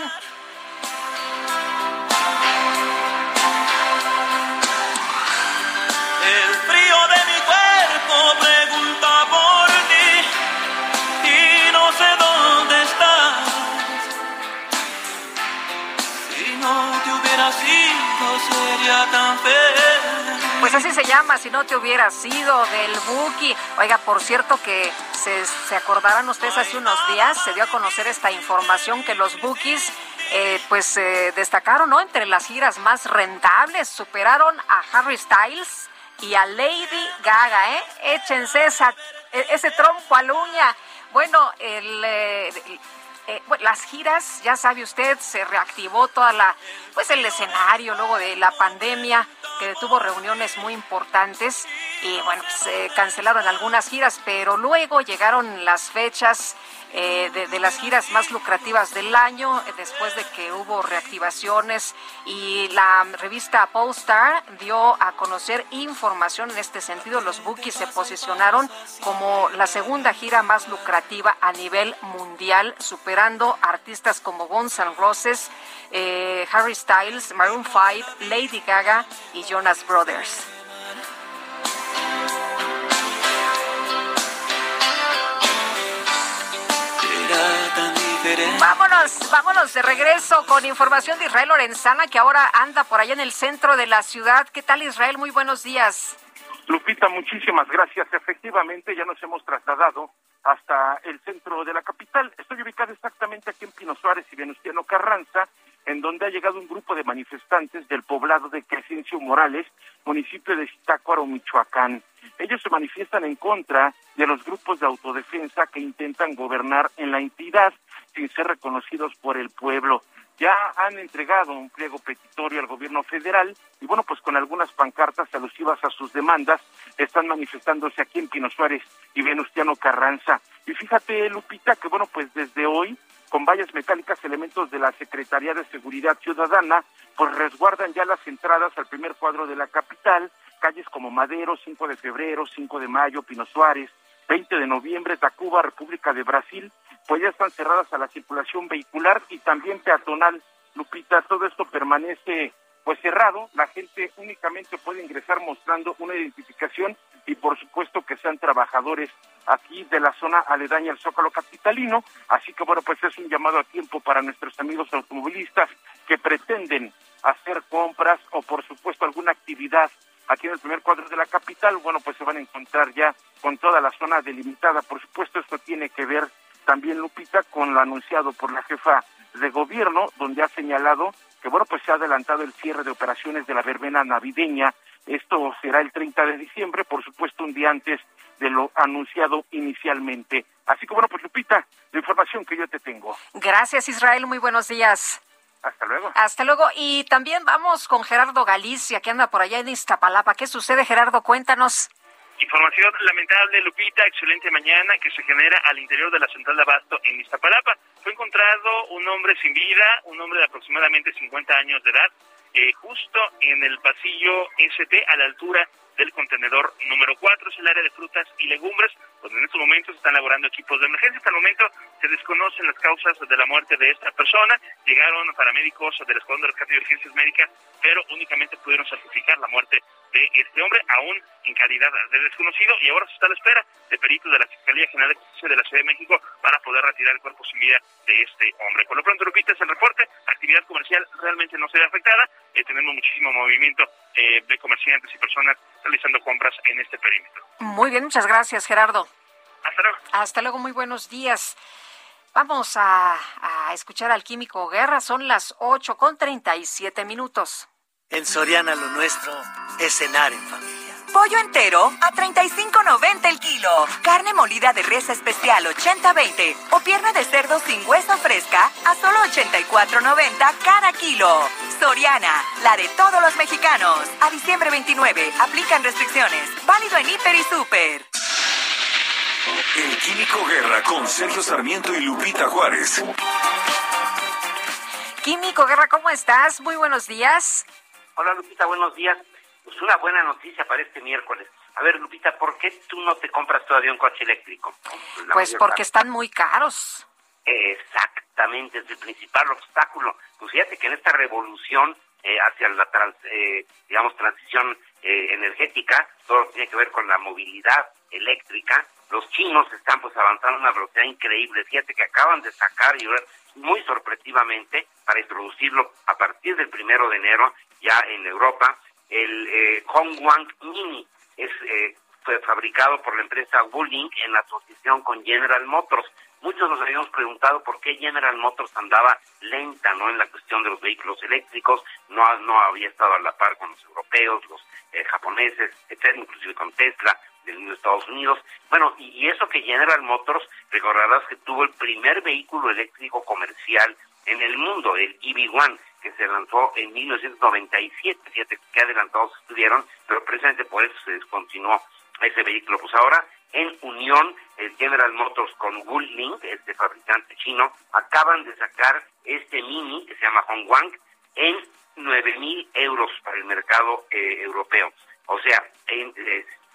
El frío de mi cuerpo pregunta por sería tan feliz.
Pues así se llama, si no te hubiera sido del Buki. Oiga, por cierto que se, se acordarán ustedes hace unos días, se dio a conocer esta información que los Bookies eh, pues eh, destacaron ¿no? entre las giras más rentables, superaron a Harry Styles y a Lady Gaga, ¿eh? Échense esa, e, ese trompo a la uña. Bueno, el, eh, eh, las giras, ya sabe usted, se reactivó toda la, pues el escenario luego de la pandemia, que tuvo reuniones muy importantes y bueno, se cancelaron algunas giras, pero luego llegaron las fechas eh, de, las giras más lucrativas del año, eh, después de que hubo reactivaciones y la revista Polestar dio a conocer información en este sentido. Los Bookies se posicionaron como la segunda gira más lucrativa a nivel mundial, superando artistas como Guns N' Roses, eh, Harry Styles, Maroon 5, Lady Gaga y Jonas Brothers. Vámonos, vámonos de regreso con información de Israel Lorenzana, que ahora anda por allá en el centro de la ciudad. ¿Qué tal Israel? Muy buenos días.
Lupita, muchísimas gracias. Efectivamente, ya nos hemos trasladado hasta el centro de la capital. Estoy ubicado exactamente aquí en Pino Suárez y Venustiano Carranza, en donde ha llegado un grupo de manifestantes del poblado de Crescencio Morales, municipio de Zitácuaro, Michoacán. Ellos se manifiestan en contra de los grupos de autodefensa que intentan gobernar en la entidad sin ser reconocidos por el pueblo. Ya han entregado un pliego petitorio al gobierno federal y bueno, pues con algunas pancartas alusivas a sus demandas están manifestándose aquí en Pino Suárez y Venustiano Carranza. Y fíjate, Lupita, que bueno, pues desde hoy con vallas metálicas, elementos de la Secretaría de Seguridad Ciudadana, pues resguardan ya las entradas al primer cuadro de la capital, calles como Madero, 5 de febrero, 5 de mayo, Pino Suárez, 20 de noviembre, Tacuba, República de Brasil, pues ya están cerradas a la circulación vehicular y también peatonal. Lupita, todo esto permanece pues cerrado, la gente únicamente puede ingresar mostrando una identificación y por supuesto que sean trabajadores aquí de la zona aledaña al Zócalo Capitalino, así que bueno, pues es un llamado a tiempo para nuestros amigos automovilistas que pretenden hacer compras o por supuesto alguna actividad aquí en el primer cuadro de la capital, bueno, pues se van a encontrar ya con toda la zona delimitada. Por supuesto, esto tiene que ver también, Lupita, con lo anunciado por la jefa de gobierno, donde ha señalado que, bueno, pues se ha adelantado el cierre de operaciones de la verbena navideña. Esto será el 30 de diciembre, por supuesto, un día antes de lo anunciado inicialmente. Así que, bueno, pues, Lupita, la información que yo te tengo.
Gracias, Israel. Muy buenos días.
Hasta luego.
Hasta luego. Y también vamos con Gerardo Galicia, que anda por allá en Iztapalapa. ¿Qué sucede, Gerardo? Cuéntanos.
Información lamentable, Lupita, excelente mañana que se genera al interior de la central de Abasto en Iztapalapa. Fue encontrado un hombre sin vida, un hombre de aproximadamente 50 años de edad, eh, justo en el pasillo ST a la altura del contenedor número 4, es el área de frutas y legumbres, donde en estos momentos están laborando equipos de emergencia. Hasta el momento se desconocen las causas de la muerte de esta persona. Llegaron paramédicos del Escuadrón de Rescate y Urgencias Médicas, pero únicamente pudieron certificar la muerte de este hombre, aún en calidad de desconocido, y ahora se está a la espera de peritos de la Fiscalía General de Justicia de la Ciudad de México para poder retirar el cuerpo sin vida de este hombre. Por lo pronto, Lupita, es el reporte. Actividad comercial realmente no se ve afectada. Eh, tenemos muchísimo movimiento eh, de comerciantes y personas realizando compras en este perímetro.
Muy bien, muchas gracias, Gerardo.
Hasta luego.
Hasta luego, muy buenos días. Vamos a, a escuchar al Químico Guerra. Son las 8 con 37 minutos.
En Soriana lo nuestro es cenar en familia.
Pollo entero a 35.90 el kilo. Carne molida de res especial 80-20 o pierna de cerdo sin hueso fresca a solo 84.90 cada kilo. Soriana, la de todos los mexicanos. A diciembre 29, aplican restricciones. Válido en Hiper y Super.
El Químico Guerra con Sergio Sarmiento y Lupita Juárez.
Químico Guerra, ¿cómo estás? Muy buenos días.
Hola Lupita, buenos días. Pues una buena noticia para este miércoles. A ver, Lupita, ¿por qué tú no te compras todavía un coche eléctrico?
La pues porque están muy caros.
Exactamente, es el principal obstáculo. Pues fíjate que en esta revolución eh, hacia la, trans, eh, digamos, transición eh, energética, todo lo que tiene que ver con la movilidad eléctrica, los chinos están pues avanzando a una velocidad increíble. Fíjate que acaban de sacar y muy sorpresivamente para introducirlo a partir del primero de enero ya en Europa. El eh, Hongguang Mini es eh, fue fabricado por la empresa Wuling en asociación con General Motors. Muchos nos habíamos preguntado por qué General Motors andaba lenta no en la cuestión de los vehículos eléctricos, no, no había estado a la par con los europeos, los eh, japoneses, etcétera, inclusive con Tesla de Estados Unidos. Bueno, y, eso que General Motors, recordarás que tuvo el primer vehículo eléctrico comercial en el mundo, el EV1, que se lanzó en 1997, fíjate que adelantados estuvieron, pero precisamente por eso se descontinuó ese vehículo. Pues ahora, en unión, el General Motors con Wuling, este fabricante chino, acaban de sacar este Mini, que se llama Hongguang, en 9 mil euros para el mercado eh, europeo. O sea, en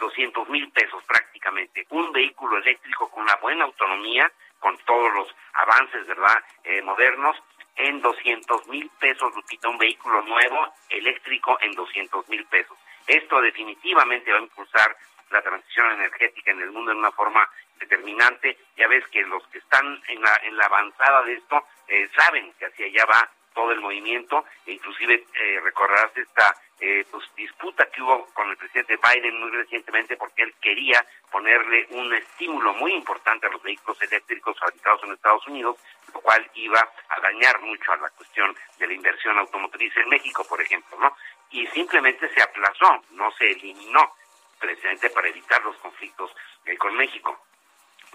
200 eh, mil pesos prácticamente. Un vehículo eléctrico con una buena autonomía, con todos los avances, ¿verdad?, eh, modernos, en 200 mil pesos, Lupita, un vehículo nuevo eléctrico en 200 mil pesos. Esto definitivamente va a impulsar la transición energética en el mundo en una forma determinante. Ya ves que los que están en la, en la avanzada de esto eh, saben que hacia allá va todo el movimiento, e inclusive eh, recordarás esta eh, pues, disputa que hubo con el presidente Biden muy recientemente porque él quería ponerle un estímulo muy importante a los vehículos eléctricos fabricados en Estados Unidos, lo cual iba a dañar mucho a la cuestión de la inversión automotriz en México, por ejemplo, ¿no? Y simplemente se aplazó, no se eliminó, precisamente para evitar los conflictos eh, con México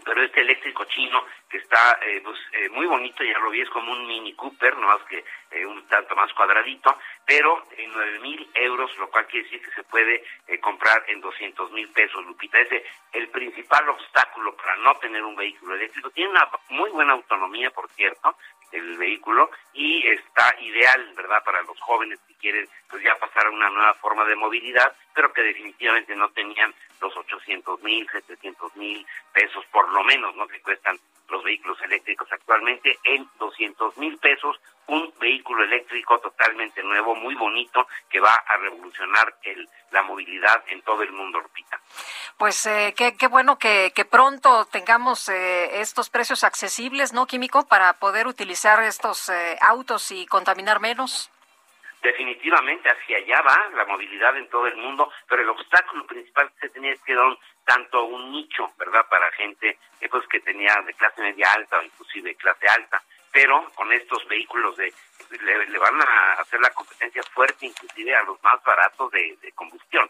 pero este eléctrico chino que está eh, pues, eh, muy bonito, ya lo vi, es como un Mini Cooper, no más que eh, un tanto más cuadradito, pero en nueve mil euros, lo cual quiere decir que se puede comprar en doscientos mil pesos, Lupita. Ese el principal obstáculo para no tener un vehículo eléctrico. Tiene una muy buena autonomía, por cierto, el vehículo y está ideal, ¿verdad?, para los jóvenes quieren pues ya pasar a una nueva forma de movilidad, pero que definitivamente no tenían los 800 mil, 700 mil pesos por lo menos, ¿no?, que cuestan los vehículos eléctricos actualmente en 200 mil pesos, un vehículo eléctrico totalmente nuevo, muy bonito, que va a revolucionar el, la movilidad en todo el mundo, Lupita.
Pues eh, qué, bueno que, que pronto tengamos eh, estos precios accesibles, ¿no, Químico? Para poder utilizar estos eh, autos y contaminar menos.
Definitivamente hacia allá va la movilidad en todo el mundo, pero el obstáculo principal que se tenía es que dar un, tanto un nicho, ¿verdad? Para gente pues, que tenía de clase media alta o inclusive clase alta, pero con estos vehículos de le, van a hacer la competencia fuerte inclusive a los más baratos de, combustión.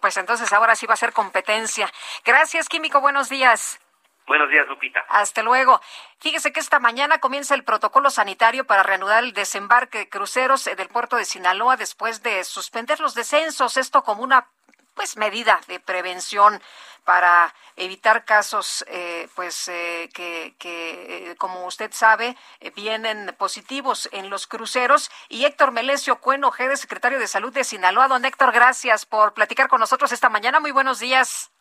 Pues entonces ahora sí va a ser competencia. Gracias, Químico. Buenos días.
Buenos días, Lupita.
Hasta luego. Fíjese que esta mañana comienza el protocolo sanitario para reanudar el desembarque de cruceros del puerto de Sinaloa después de suspender los descensos. Esto como una pues medida de prevención para evitar casos eh, pues eh, que, que eh, como usted sabe vienen positivos en los cruceros y Héctor Melesio Cueno G secretario de Salud de Sinaloa don Héctor gracias por platicar con nosotros esta mañana muy buenos días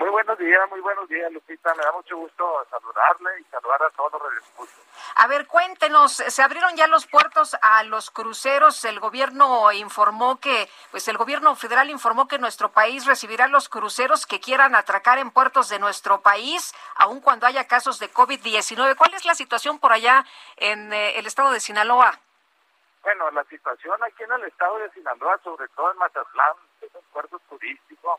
muy buenos días, muy buenos días, Lupita. Me da mucho gusto saludarle y saludar a todos los redescuchos.
A ver, cuéntenos, se abrieron ya los puertos a los cruceros. El gobierno informó que, pues el gobierno federal informó que nuestro país recibirá los cruceros que quieran atracar en puertos de nuestro país, aun cuando haya casos de COVID-19. ¿Cuál es la situación por allá en eh, el estado de Sinaloa?
Bueno, la situación aquí en el estado de Sinaloa, sobre todo en Mazatlán, es un puerto turístico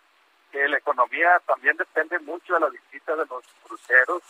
que la economía también depende mucho de la visita de los cruceros.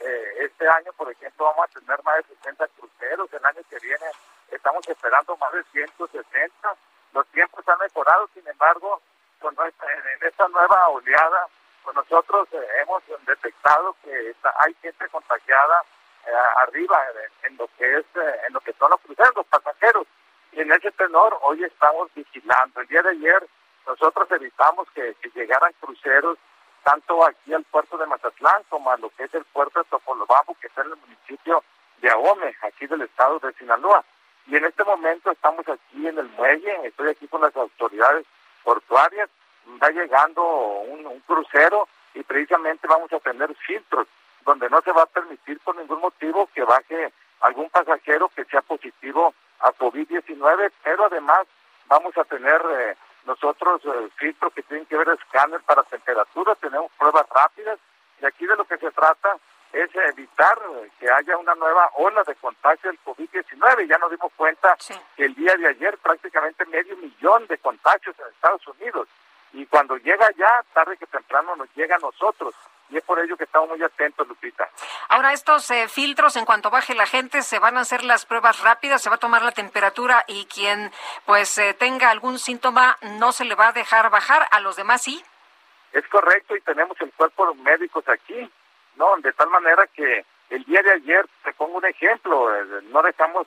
Eh, este año, por ejemplo, vamos a tener más de 60 cruceros. El año que viene estamos esperando más de 160. Los tiempos han mejorado, sin embargo, con en esta nueva oleada, nosotros eh, hemos detectado que hay gente contagiada eh, arriba en, lo que es en lo que son los cruceros, los pasajeros. Y en ese tenor hoy estamos vigilando. El día de ayer nosotros evitamos que, llegaran cruceros tanto aquí al puerto de Mazatlán como a lo que es el puerto de Topolobampo, que está en el municipio de Ahome, aquí del estado de Sinaloa. Y en este momento estamos aquí en el muelle, estoy aquí con las autoridades portuarias, va llegando un, un crucero y precisamente vamos a tener filtros donde no se va a permitir por ningún motivo que baje algún pasajero que sea positivo a COVID-19, pero además vamos a tener eh, nosotros eh, filtros que tienen que ver escáner para temperatura, tenemos pruebas rápidas y aquí de lo que se trata
es evitar que haya una nueva ola de contagio del COVID-19. Ya nos dimos cuenta que el día de ayer prácticamente medio millón de contagios en Estados Unidos. Y cuando llega ya, tarde que temprano nos llega a nosotros. Y es por ello que estamos muy atentos, Lupita.
Ahora, estos eh, filtros, en cuanto baje la gente, se van a hacer las pruebas rápidas, se va a tomar la temperatura y quien pues eh, tenga algún síntoma no se le va a dejar bajar, a los demás sí.
Es correcto y tenemos el cuerpo de médicos aquí, ¿no? De tal manera que el día de ayer, te pongo un ejemplo, eh, no dejamos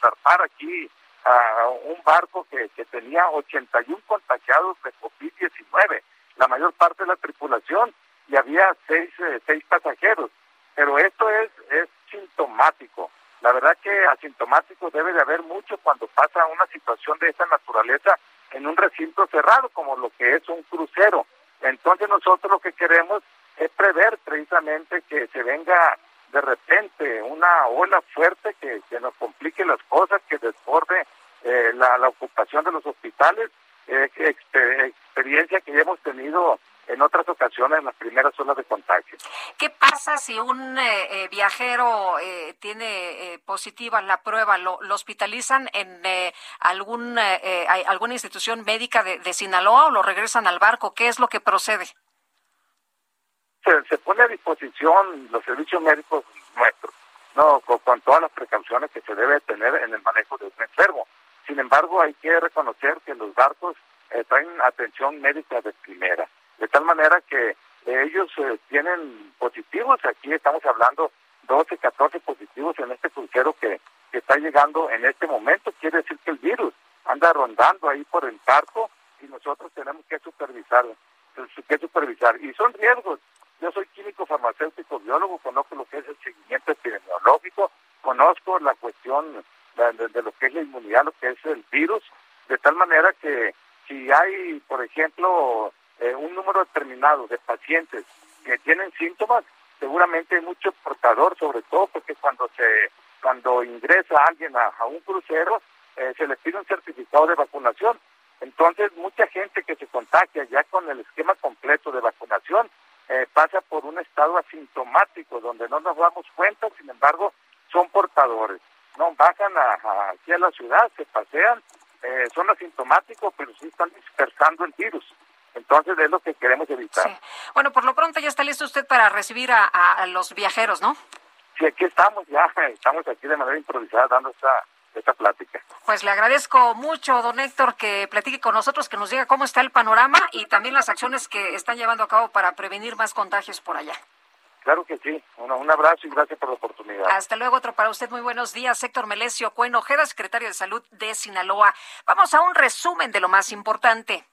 zarpar aquí a un barco que, que tenía 81 contagiados de COVID-19, la mayor parte de la tripulación, y había seis, eh, seis pasajeros. Pero esto es, es sintomático. La verdad que asintomático debe de haber mucho cuando pasa una situación de esta naturaleza en un recinto cerrado como lo que es un crucero. Entonces nosotros lo que queremos es prever precisamente que se venga de repente una ola fuerte que, que nos complique las cosas, que desborde eh, la, la, ocupación de los hospitales, eh, experiencia que hemos tenido ocasiones en las primeras zonas de contagio.
¿Qué pasa si un eh, viajero tiene positiva la prueba? ¿Lo, hospitalizan en algún, alguna institución médica de, de Sinaloa o lo regresan al barco? ¿Qué es lo que procede?
se, pone a disposición los servicios médicos nuestros, no con, todas las precauciones que se debe tener en el manejo de un enfermo. Sin embargo, hay que reconocer que los barcos eh, traen atención médica de primera, de tal manera que ellos eh, tienen positivos, aquí estamos hablando 12, 14 positivos en este crucero que, que está llegando en este momento, quiere decir que el virus anda rondando ahí por el barco y nosotros tenemos que supervisar, que supervisar. Y son riesgos, yo soy químico farmacéutico biólogo, conozco lo que es el seguimiento epidemiológico, conozco la cuestión de, lo que es la inmunidad, lo que es el virus, de tal manera que si hay, por ejemplo, eh, un número determinado de pacientes que tienen síntomas, seguramente hay mucho portador, sobre todo porque cuando se cuando ingresa alguien a, un crucero, eh, se le pide un certificado de vacunación. Entonces, mucha gente que se contagia ya con el esquema completo de vacunación eh, pasa por un estado asintomático donde no nos damos cuenta, sin embargo, son portadores. No bajan a, aquí a la ciudad, se pasean, eh, son asintomáticos, pero sí están dispersando el virus. Entonces es lo que queremos evitar.
Bueno, por lo pronto ya está listo usted para recibir a, a, los viajeros, ¿no?
Sí, aquí estamos ya, estamos aquí de manera improvisada dando esta esta plática.
Pues le agradezco mucho, don Héctor, que platique con nosotros, que nos diga cómo está el panorama y también las acciones que están llevando a cabo para prevenir más contagios por allá.
Claro que sí. un abrazo y gracias por la oportunidad.
Hasta luego, otro para usted. Muy buenos días. Héctor Melesio Cuen Ojeda, secretario de Salud de Sinaloa. Vamos a un resumen de lo más importante.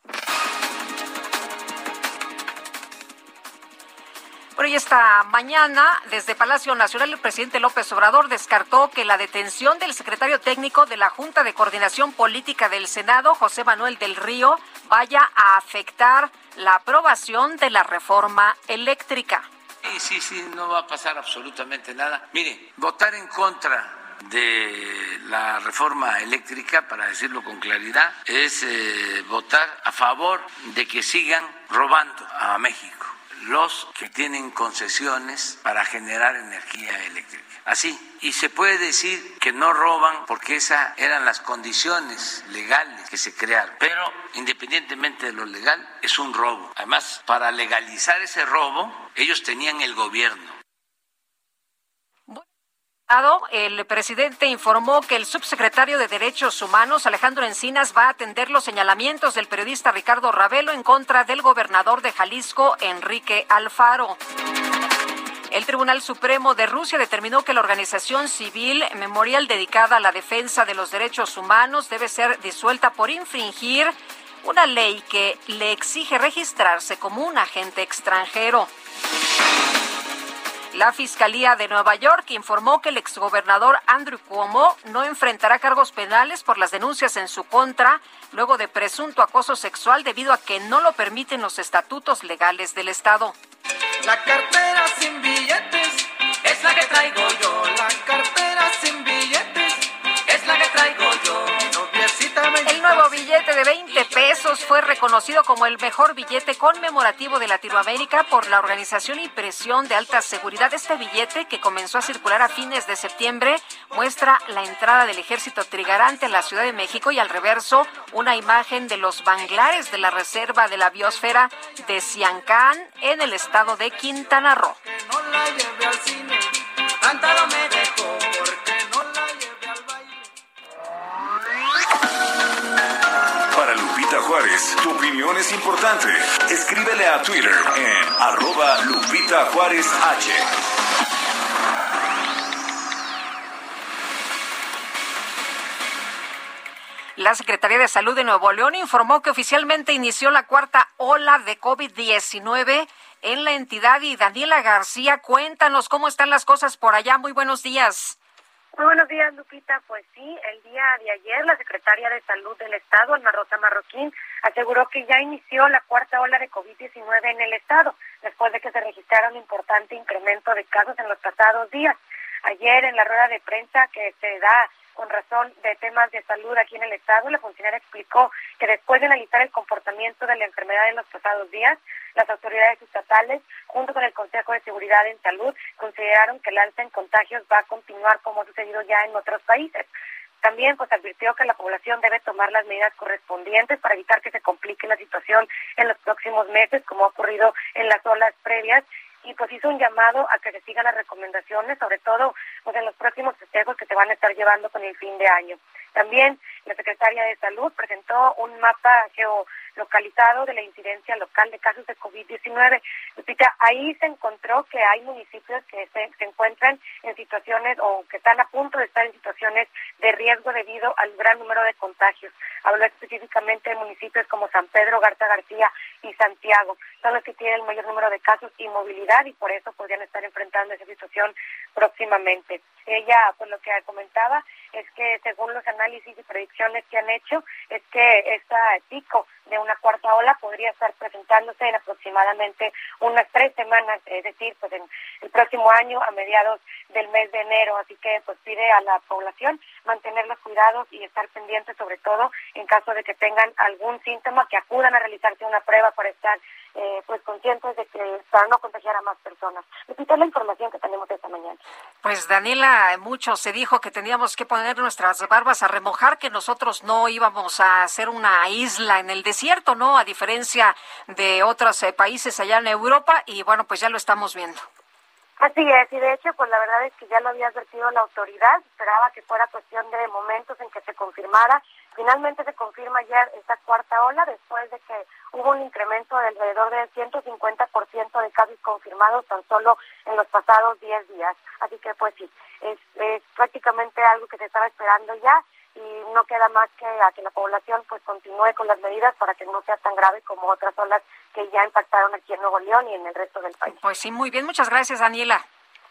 Bueno, y esta mañana, desde Palacio Nacional, el presidente López Obrador descartó que la detención del secretario técnico de la Junta de Coordinación Política del Senado, José Manuel del Río, vaya a afectar la aprobación de la reforma eléctrica.
Sí, sí, sí, no va a pasar absolutamente nada. Mire, votar en contra de la reforma eléctrica, para decirlo con claridad, es eh, votar a favor de que sigan robando a México los que tienen concesiones para generar energía eléctrica. Así. Y se puede decir que no roban porque esas eran las condiciones legales que se crearon. Pero independientemente de lo legal, es un robo. Además, para legalizar ese robo, ellos tenían el gobierno
el presidente informó que el subsecretario de Derechos Humanos, Alejandro Encinas, va a atender los señalamientos del periodista Ricardo Ravelo en contra del gobernador de Jalisco, Enrique Alfaro. El Tribunal Supremo de Rusia determinó que la organización civil memorial dedicada a la defensa de los derechos humanos debe ser disuelta por infringir una ley que le exige registrarse como un agente extranjero. La Fiscalía de Nueva York informó que el exgobernador Andrew Cuomo no enfrentará cargos penales por las denuncias en su contra luego de presunto acoso sexual debido a que no lo permiten los estatutos legales del Estado.
La cartera sin billetes es la que traigo yo.
De 20 pesos fue reconocido como el mejor billete conmemorativo de Latinoamérica por la Organización Impresión de Alta Seguridad. Este billete, que comenzó a circular a fines de septiembre, muestra la entrada del ejército trigarante en la Ciudad de México y al reverso una imagen de los manglares de la Reserva de la Biosfera de Siancán en el estado de Quintana Roo.
Para Juárez, tu opinión es importante. Escríbele a Twitter en arroba Lupita Juárez H.
La Secretaría de Salud de Nuevo León informó que oficialmente inició la cuarta ola de COVID-19 en la entidad. Y Daniela García, cuéntanos cómo están las cosas por allá. Muy buenos días.
Buenos días, Lupita. Pues sí, el día de ayer la secretaria de Salud del Estado, Ana Rosa Marroquín, aseguró que ya inició la cuarta ola de COVID-19 en el Estado, después de que se registrara un importante incremento de casos en los pasados días. Ayer en la rueda de prensa que se da con razón de temas de salud aquí en el Estado, la funcionaria explicó que después de analizar el comportamiento de la enfermedad en los pasados días, las autoridades estatales, junto con el Consejo de Seguridad en Salud, consideraron que el alza en contagios va a continuar como ha sucedido ya en otros países. También pues advirtió que la población debe tomar las medidas correspondientes para evitar que se complique la situación en los próximos meses, como ha ocurrido en las olas previas, y pues hizo un llamado a que se sigan las recomendaciones, sobre todo pues en los próximos festejos que se van a estar llevando con el fin de año. También la secretaria de Salud presentó un mapa geolocalizado de la incidencia local de casos de COVID-19. Ahí se encontró que hay municipios que se, encuentran en situaciones o que están a punto de estar en situaciones de riesgo debido al gran número de contagios. Habló específicamente de municipios como San Pedro, Garza García y Santiago. Son los que tienen el mayor número de casos y movilidad y por eso podrían estar enfrentando esa situación próximamente. Ella, pues lo que comentaba es que según los análisis y predicciones que han hecho, es que este pico de una cuarta ola podría estar presentándose en aproximadamente unas tres semanas, es decir, pues en el próximo año a mediados del mes de enero. Así que pues pide a la población mantener los cuidados y estar pendientes sobre todo en caso de que tengan algún síntoma que acudan a realizarse una prueba para estar eh, pues conscientes de que para no contagiar a más personas. Repito la información que tenemos esta mañana.
Pues Daniela, mucho se dijo que teníamos que poner nuestras barbas a remojar, que nosotros no íbamos a hacer una isla en el desierto, ¿no? A diferencia de otros eh, países allá en Europa y bueno, pues ya lo estamos viendo.
Así es, y de hecho, pues la verdad es que ya lo había advertido la autoridad, esperaba que fuera cuestión de momentos en que se confirmara. Finalmente se confirma ayer esta cuarta ola después de que hubo un incremento de alrededor del 150% de casos confirmados tan solo en los pasados 10 días. Así que pues sí, es, es prácticamente algo que se estaba esperando ya y no queda más que a que la población pues continúe con las medidas para que no sea tan grave como otras olas que ya impactaron aquí en Nuevo León y en el resto del país.
Pues sí, muy bien, muchas gracias Daniela.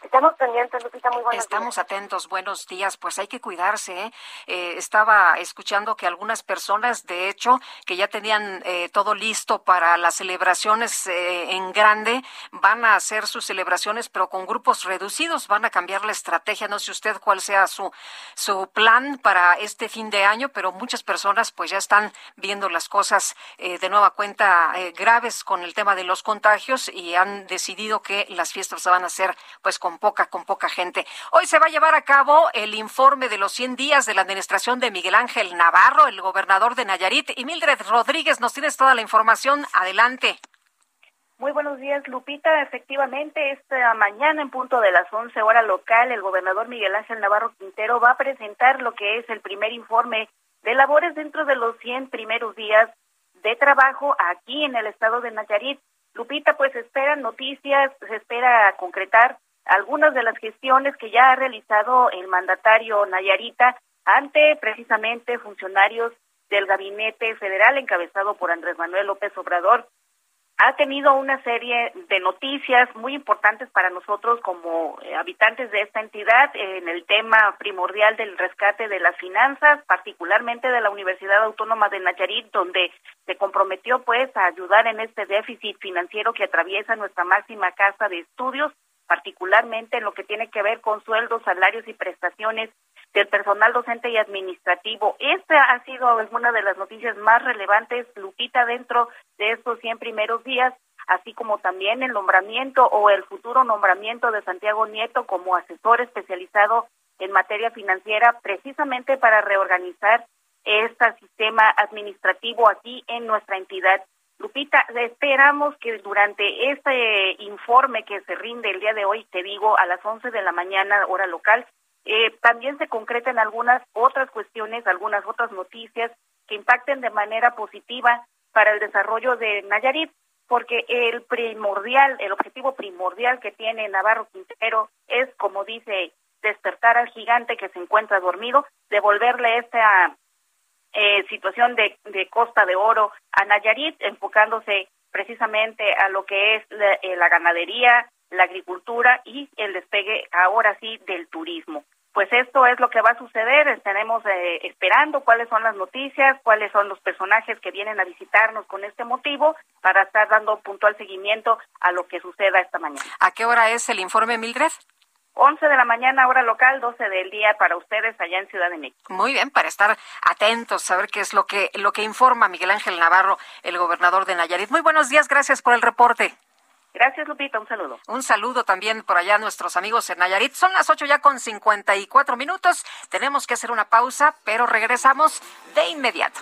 Estamos pendientes, Lupita, muy buenos
Estamos atentos, buenos días. Pues hay que cuidarse. ¿eh? Eh, estaba escuchando que algunas personas, de hecho, que ya tenían eh, todo listo para las celebraciones en grande, van a hacer sus celebraciones, pero con grupos reducidos. Van a cambiar la estrategia. No sé usted cuál sea su, su plan para este fin de año, pero muchas personas pues ya están viendo las cosas de nueva cuenta graves con el tema de los contagios y han decidido que las fiestas van a ser pues con poca, con poca gente. Hoy se va a llevar a cabo el informe de los 100 días de la administración de Miguel Ángel Navarro, el gobernador de Nayarit. Y Mildred Rodríguez, nos tienes toda la información. Adelante.
Muy buenos días, Lupita. Efectivamente, esta mañana en punto de las 11 horas local, el gobernador Miguel Ángel Navarro Quintero va a presentar lo que es el primer informe de labores dentro de los 100 primeros días de trabajo aquí en el estado de Nayarit. Lupita, pues espera noticias, se espera concretar algunas de las gestiones que ya ha realizado el mandatario Nayarita ante precisamente funcionarios del gabinete federal encabezado por Andrés Manuel López Obrador. Ha tenido una serie de noticias muy importantes para nosotros como eh, habitantes de esta entidad en el tema primordial del rescate de las finanzas, particularmente de la Universidad Autónoma de Nayarit, donde se comprometió pues a ayudar en este déficit financiero que atraviesa nuestra máxima casa de estudios particularmente en lo que tiene que ver con sueldos, salarios y prestaciones del personal docente y administrativo. Esta ha sido una de las noticias más relevantes, Lupita, dentro de estos 100 primeros días, así como también el nombramiento o el futuro nombramiento de Santiago Nieto como asesor especializado en materia financiera, precisamente para reorganizar este sistema administrativo aquí en nuestra entidad. Lupita, esperamos que durante este informe que se rinde el día de hoy, te digo, a las 11 de la mañana, hora local, eh, también se concreten algunas otras cuestiones, algunas otras noticias que impacten de manera positiva para el desarrollo de Nayarit, porque el primordial, el objetivo primordial que tiene Navarro Quintero es, como dice, despertar al gigante que se encuentra dormido, devolverle esta eh, situación de, de Costa de Oro a Nayarit, enfocándose precisamente a lo que es la, eh, la ganadería, la agricultura y el despegue ahora sí del turismo pues esto es lo que va a suceder. Estaremos eh, esperando cuáles son las noticias, cuáles son los personajes que vienen a visitarnos con este motivo para estar dando puntual seguimiento a lo que suceda esta mañana.
¿A qué hora es el informe, Mildred?
11 de la mañana, hora local, 12 del día para ustedes allá en Ciudad de México.
Muy bien, para estar atentos, saber qué es lo que, lo que informa Miguel Ángel Navarro, el gobernador de Nayarit. Muy buenos días, gracias por el reporte.
Gracias, Lupita. Un saludo.
Un saludo también por allá a nuestros amigos en Nayarit. Son las ocho ya con 54 minutos. Tenemos que hacer una pausa, pero regresamos de inmediato.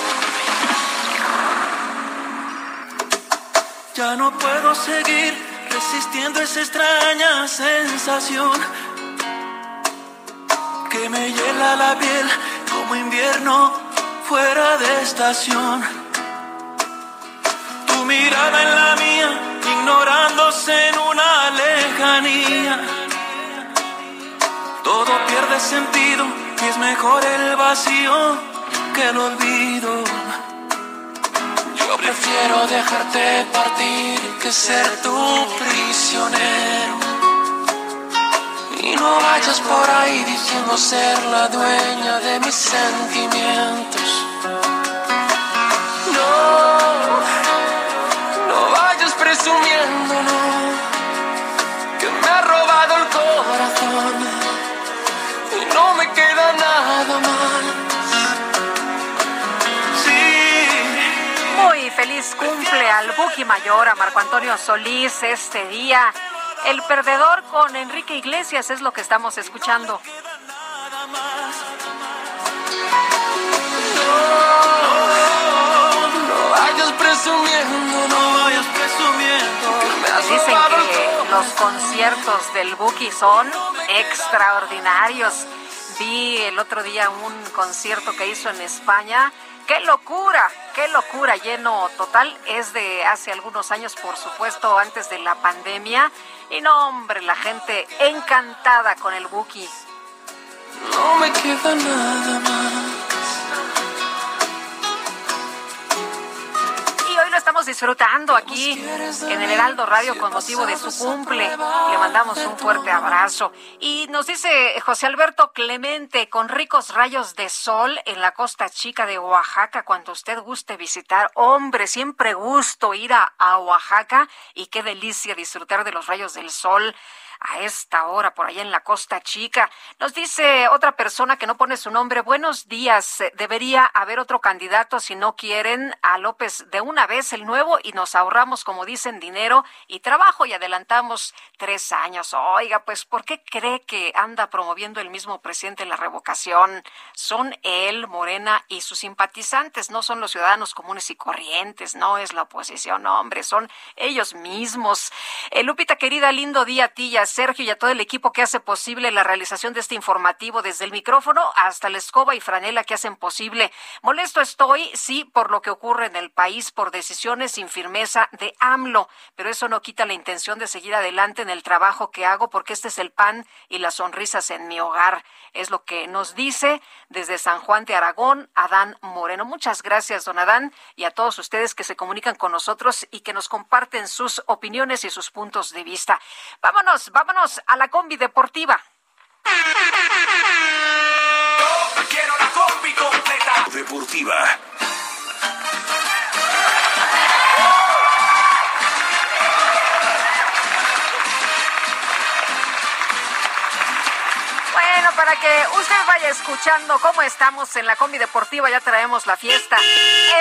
Ya no puedo seguir resistiendo esa extraña sensación que me hiela la piel como invierno fuera de estación. Tu mirada en la mía, ignorándose en una lejanía. Todo pierde sentido y es mejor el vacío que el olvido. Yo prefiero dejarte partir que ser tu prisionero. Y no vayas por ahí diciendo ser la dueña de mis sentimientos. No, no vayas presumiendo, no, que me ha robado el corazón y no me queda nada más.
Feliz cumple al Buki Mayor, a Marco Antonio Solís, este día. El perdedor con Enrique Iglesias es lo que estamos escuchando. Dicen que los conciertos del Buki son extraordinarios. Vi el otro día un concierto que hizo en España. ¡Qué locura! ¡Qué locura! Lleno total. Es de hace algunos años, por supuesto, antes de la pandemia. Y no, hombre, la gente encantada con el Buki.
No me queda nada más.
Estamos disfrutando aquí en el Heraldo Radio con motivo de su cumple. Le mandamos un fuerte abrazo. Y nos dice José Alberto Clemente, con ricos rayos de sol en la costa chica de Oaxaca, cuando usted guste visitar. Hombre, siempre gusto ir a, a Oaxaca y qué delicia disfrutar de los rayos del sol. A esta hora por allá en la Costa Chica. Nos dice otra persona que no pone su nombre, buenos días, debería haber otro candidato si no quieren a López de una vez el nuevo y nos ahorramos, como dicen, dinero y trabajo y adelantamos tres años. Oiga, pues, ¿por qué cree que anda promoviendo el mismo presidente la revocación? Son él, Morena y sus simpatizantes, no son los ciudadanos comunes y corrientes, no es la oposición, hombre, son ellos mismos. Eh, Lupita, querida, lindo día a ti Sergio y a todo el equipo que hace posible la realización de este informativo desde el micrófono hasta la escoba y franela que hacen posible. Molesto estoy, sí, por lo que ocurre en el país, por decisiones sin firmeza de AMLO, pero eso no quita la intención de seguir adelante en el trabajo que hago porque este es el pan y las sonrisas en mi hogar. Es lo que nos dice desde San Juan de Aragón, Adán Moreno. Muchas gracias, don Adán, y a todos ustedes que se comunican con nosotros y que nos comparten sus opiniones y sus puntos de vista. Vámonos, a la combi deportiva.
quiero la combi completa. Deportiva.
Bueno, para que usted vaya escuchando cómo estamos en la combi deportiva, ya traemos la fiesta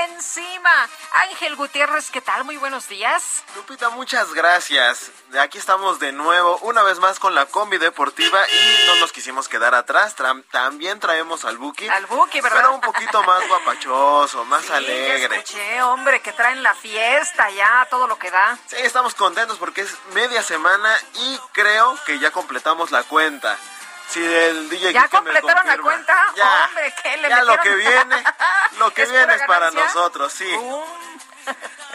encima. Ángel Gutiérrez, ¿qué tal? Muy buenos días.
Lupita, muchas gracias. Aquí estamos de nuevo, una vez más con la combi deportiva y no nos quisimos quedar atrás. también traemos al Buki.
Al Buki, ¿verdad?
Pero un poquito más guapachoso, más
sí,
alegre.
escuché, hombre, que traen la fiesta ya, todo lo que da.
Sí, estamos contentos porque es media semana y creo que ya completamos la cuenta. Si el DJ
¿Ya
me
completaron la cuenta?
Ya,
Hombre, ¿qué le
ya lo que viene, lo que
¿Es
viene es para nosotros, sí.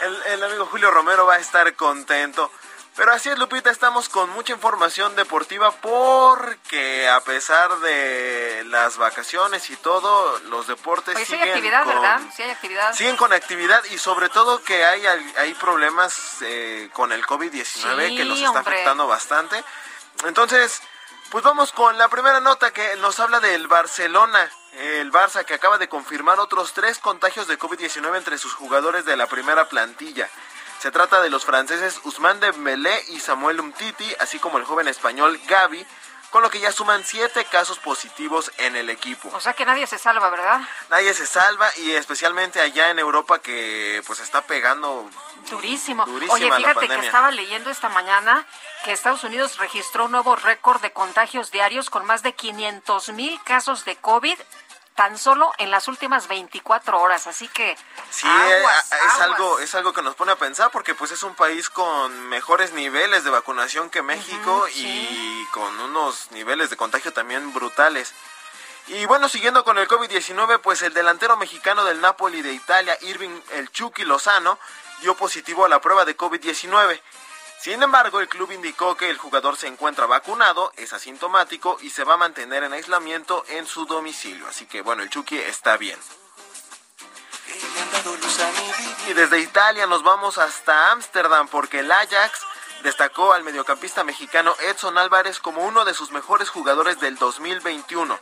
El, el amigo Julio Romero va a estar contento. Pero así es, Lupita, estamos con mucha información deportiva porque a pesar de las vacaciones y todo, los deportes
Oye, sí hay
siguen
actividad,
con,
¿verdad? Sí hay actividad.
siguen con actividad y sobre todo que hay, hay problemas eh, con el COVID-19
Sí,
que los está
hombre.
afectando bastante. Entonces, pues vamos con la primera nota que nos habla del Barcelona. El Barça que acaba de confirmar otros tres contagios de COVID-19 entre sus jugadores de la primera plantilla. Se trata de los franceses Ousmane Dembélé y Samuel Umtiti, así como el joven español Gavi, con lo que ya suman siete casos positivos en el equipo.
O sea que nadie se salva, ¿verdad?
Nadie se salva y especialmente allá en Europa que pues está pegando
Durísimo. Oye, fíjate que estaba leyendo esta mañana que Estados Unidos registró un nuevo récord de contagios diarios con más de 500 mil casos de COVID tan solo en las últimas 24 horas. Así que
Sí,
aguas,
eh, es
aguas.
algo es algo que nos pone a pensar porque pues es un país con mejores niveles de vacunación que México y con unos niveles de contagio también brutales. Y bueno, siguiendo con el COVID-19, pues el delantero mexicano del Napoli de Italia, Irving El Chucky Lozano, dio positivo a la prueba de COVID-19. Sin embargo, el club indicó que el jugador se encuentra vacunado, es asintomático y se va a mantener en aislamiento en su domicilio. Así que bueno, el Chucky está bien. Y desde Italia nos vamos hasta Ámsterdam porque el Ajax destacó al mediocampista mexicano Edson Álvarez como uno de sus mejores jugadores del 2021.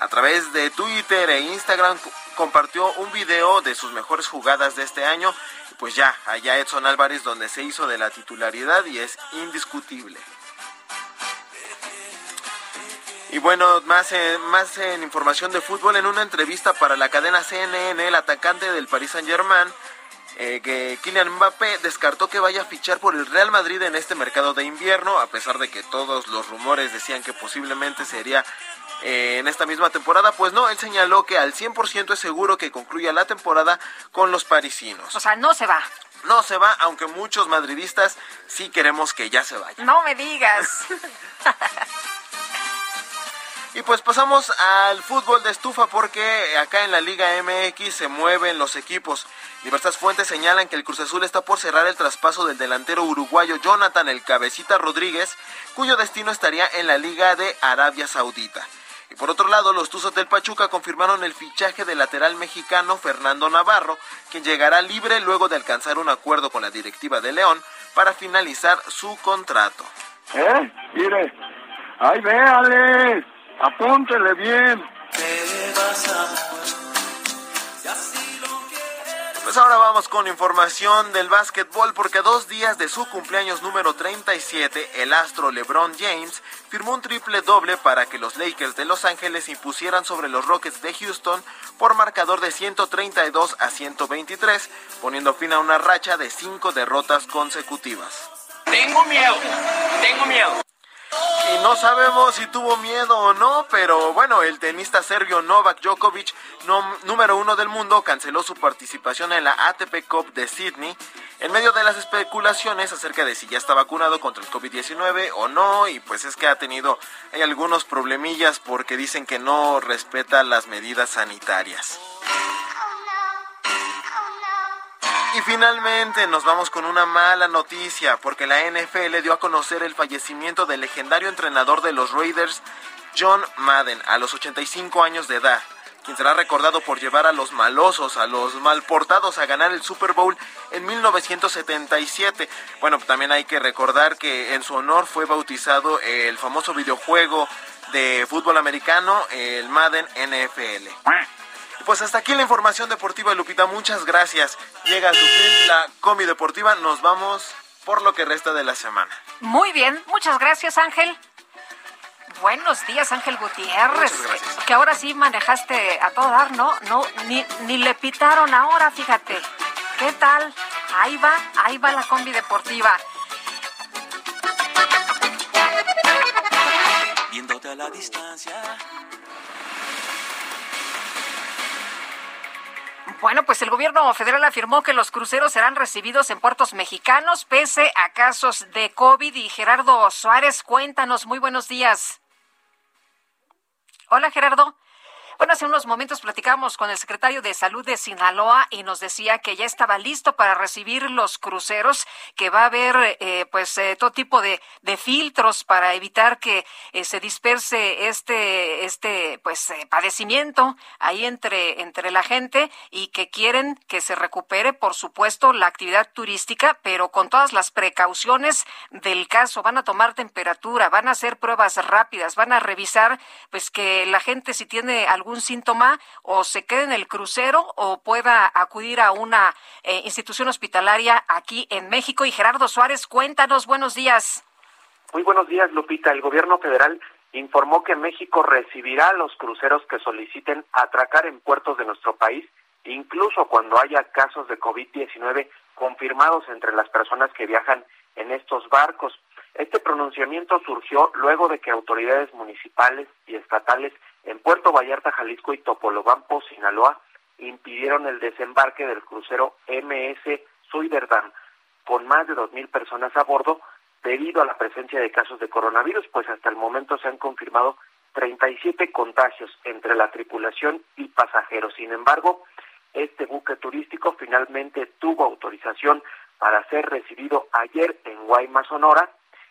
A través de Twitter e Instagram co- compartió un video de sus mejores jugadas de este año. Pues ya, allá Edson Álvarez donde se hizo de la titularidad y es indiscutible. Y bueno, más en, más en información de fútbol, en una entrevista para la cadena CNN, el atacante del Paris Saint Germain, eh, que Kylian Mbappé descartó que vaya a fichar por el Real Madrid en este mercado de invierno, a pesar de que todos los rumores decían que posiblemente sería eh, en esta misma temporada, pues no, él señaló que al 100% es seguro que concluya la temporada con los parisinos.
O sea, no se va.
No se va, aunque muchos madridistas sí queremos que ya se vaya.
No me digas.
Y pues pasamos al fútbol de estufa porque acá en la Liga MX se mueven los equipos. Diversas fuentes señalan que el Cruz Azul está por cerrar el traspaso del delantero uruguayo Jonathan El Cabecita Rodríguez, cuyo destino estaría en la Liga de Arabia Saudita. Y por otro lado, los Tuzos del Pachuca confirmaron el fichaje del lateral mexicano Fernando Navarro, quien llegará libre luego de alcanzar un acuerdo con la directiva de León para finalizar su contrato.
¿Eh? Mire. ¡Ay, véale! Apúntele bien.
Pues ahora vamos con información del básquetbol porque a dos días de su cumpleaños número 37, el astro LeBron James firmó un triple doble para que los Lakers de Los Ángeles impusieran sobre los Rockets de Houston por marcador de 132 a 123, poniendo fin a una racha de cinco derrotas consecutivas.
Tengo miedo, tengo miedo.
Y no sabemos si tuvo miedo o no, pero bueno, el tenista serbio Novak Djokovic, número uno del mundo, canceló su participación en la ATP Cup de Sydney en medio de las especulaciones acerca de si ya está vacunado contra el COVID-19 o no, y pues es que ha tenido hay algunos problemillas porque dicen que no respeta las medidas sanitarias. Y finalmente nos vamos con una mala noticia, porque la NFL dio a conocer el fallecimiento del legendario entrenador de los Raiders, John Madden, a los 85 años de edad, quien será recordado por llevar a los malosos, a los malportados a ganar el Super Bowl en 1977. Bueno, también hay que recordar que en su honor fue bautizado el famoso videojuego de fútbol americano, el Madden NFL. Pues hasta aquí la información deportiva, Lupita. Muchas gracias. Llega a su fin la comi deportiva. Nos vamos por lo que resta de la semana.
Muy bien. Muchas gracias, Ángel. Buenos días, Ángel Gutiérrez. Que ahora sí manejaste a todo dar, ¿no? No, ni, ni le pitaron ahora, fíjate. ¿Qué tal? Ahí va, ahí va la combi deportiva. Viéndote a la distancia Bueno, pues el gobierno federal afirmó que los cruceros serán recibidos en puertos mexicanos pese a casos de COVID. Y Gerardo Suárez, cuéntanos, muy buenos días. Hola Gerardo. Bueno, hace unos momentos platicábamos con el secretario de Salud de Sinaloa y nos decía que ya estaba listo para recibir los cruceros, que va a haber eh, pues eh, todo tipo de, filtros para evitar que eh, se disperse este este pues padecimiento ahí entre entre la gente y que quieren que se recupere, por supuesto, la actividad turística, pero con todas las precauciones del caso. Van a tomar temperatura, van a hacer pruebas rápidas, van a revisar pues que la gente si tiene algún algún síntoma o se quede en el crucero o pueda acudir a una eh, institución hospitalaria aquí en México. Y Gerardo Suárez, cuéntanos, buenos días.
Muy buenos días, Lupita. El gobierno federal informó que México recibirá a los cruceros que soliciten atracar en puertos de nuestro país, incluso cuando haya casos de COVID-19 confirmados entre las personas que viajan en estos barcos. Este pronunciamiento surgió luego de que autoridades municipales y estatales en Puerto Vallarta, Jalisco y Topolobampo, Sinaloa, impidieron el desembarque del crucero MS Suiderdam con más de 2.000 personas a bordo debido a la presencia de casos de coronavirus, pues hasta el momento se han confirmado 37 contagios entre la tripulación y pasajeros. Sin embargo, este buque turístico finalmente tuvo autorización para ser recibido ayer en Guaymas, Sonora,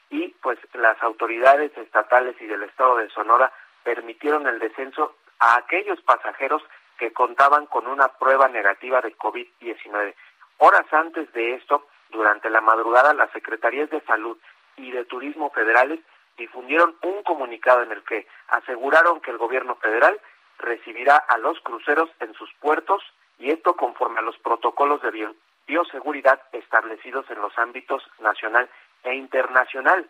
y pues las autoridades estatales y del estado de Sonora permitieron el descenso a aquellos pasajeros que contaban con una prueba negativa de COVID-19. Horas antes de esto, durante la madrugada, las Secretarías de Salud y de Turismo federales difundieron un comunicado en el que aseguraron que el gobierno federal recibirá a los cruceros en sus puertos y esto conforme a los protocolos de bioseguridad establecidos en los ámbitos nacional e internacional.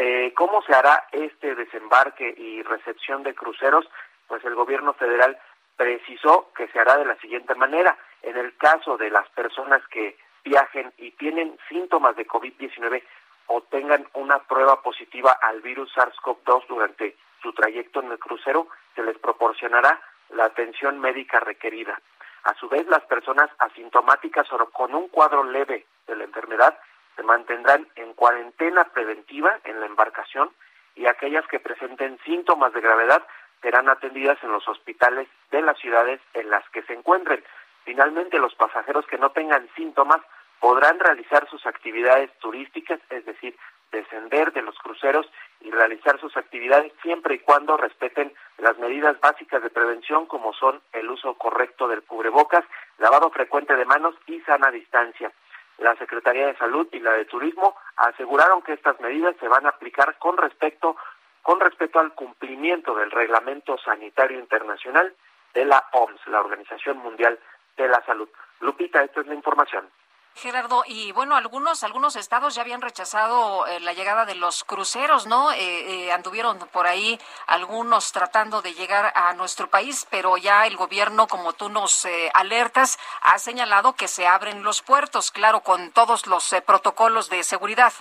Eh, ¿Cómo se hará este desembarque y recepción de cruceros? Pues el gobierno federal precisó que se hará de la siguiente manera. En el caso de las personas que viajen y tienen síntomas de COVID-19 o tengan una prueba positiva al virus SARS-CoV-2 durante su trayecto en el crucero, se les proporcionará la atención médica requerida. A su vez, las personas asintomáticas o con un cuadro leve de la enfermedad se mantendrán en cuarentena preventiva en la embarcación y aquellas que presenten síntomas de gravedad serán atendidas en los hospitales de las ciudades en las que se encuentren. Finalmente, los pasajeros que no tengan síntomas podrán realizar sus actividades turísticas, es decir, descender de los cruceros y realizar sus actividades siempre y cuando respeten las medidas básicas de prevención como son el uso correcto del cubrebocas, lavado frecuente de manos y sana distancia la Secretaría de Salud y la de Turismo aseguraron que estas medidas se van a aplicar con respecto con respecto al cumplimiento del Reglamento Sanitario Internacional de la OMS, la Organización Mundial de la salud. Lupita, esta es la información.
Gerardo, y bueno, algunos algunos estados ya habían rechazado eh, la llegada de los cruceros, ¿no? Eh, eh, anduvieron por ahí algunos tratando de llegar a nuestro país, pero ya el gobierno, como tú nos alertas, ha señalado que se abren los puertos, claro, con todos los protocolos de seguridad.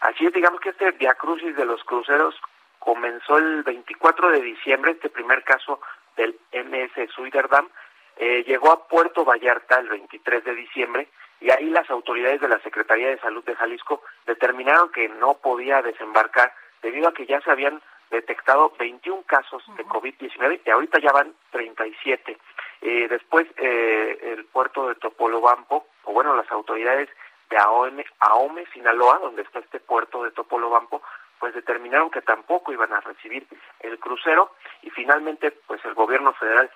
Así es, digamos que este viacrucis de los cruceros comenzó el 24 de diciembre, este primer caso del MS Suiderdam, eh, llegó a Puerto Vallarta el 23 de diciembre y ahí las autoridades de la Secretaría de Salud de Jalisco determinaron que no podía desembarcar debido a que ya se habían detectado 21 casos de COVID-19 y ahorita ya van 37. Eh, después eh, el puerto de Topolobampo, o bueno, las autoridades de AOME, AOME, Sinaloa, donde está este puerto de Topolobampo, pues determinaron que tampoco iban a recibir el crucero y finalmente pues el gobierno federal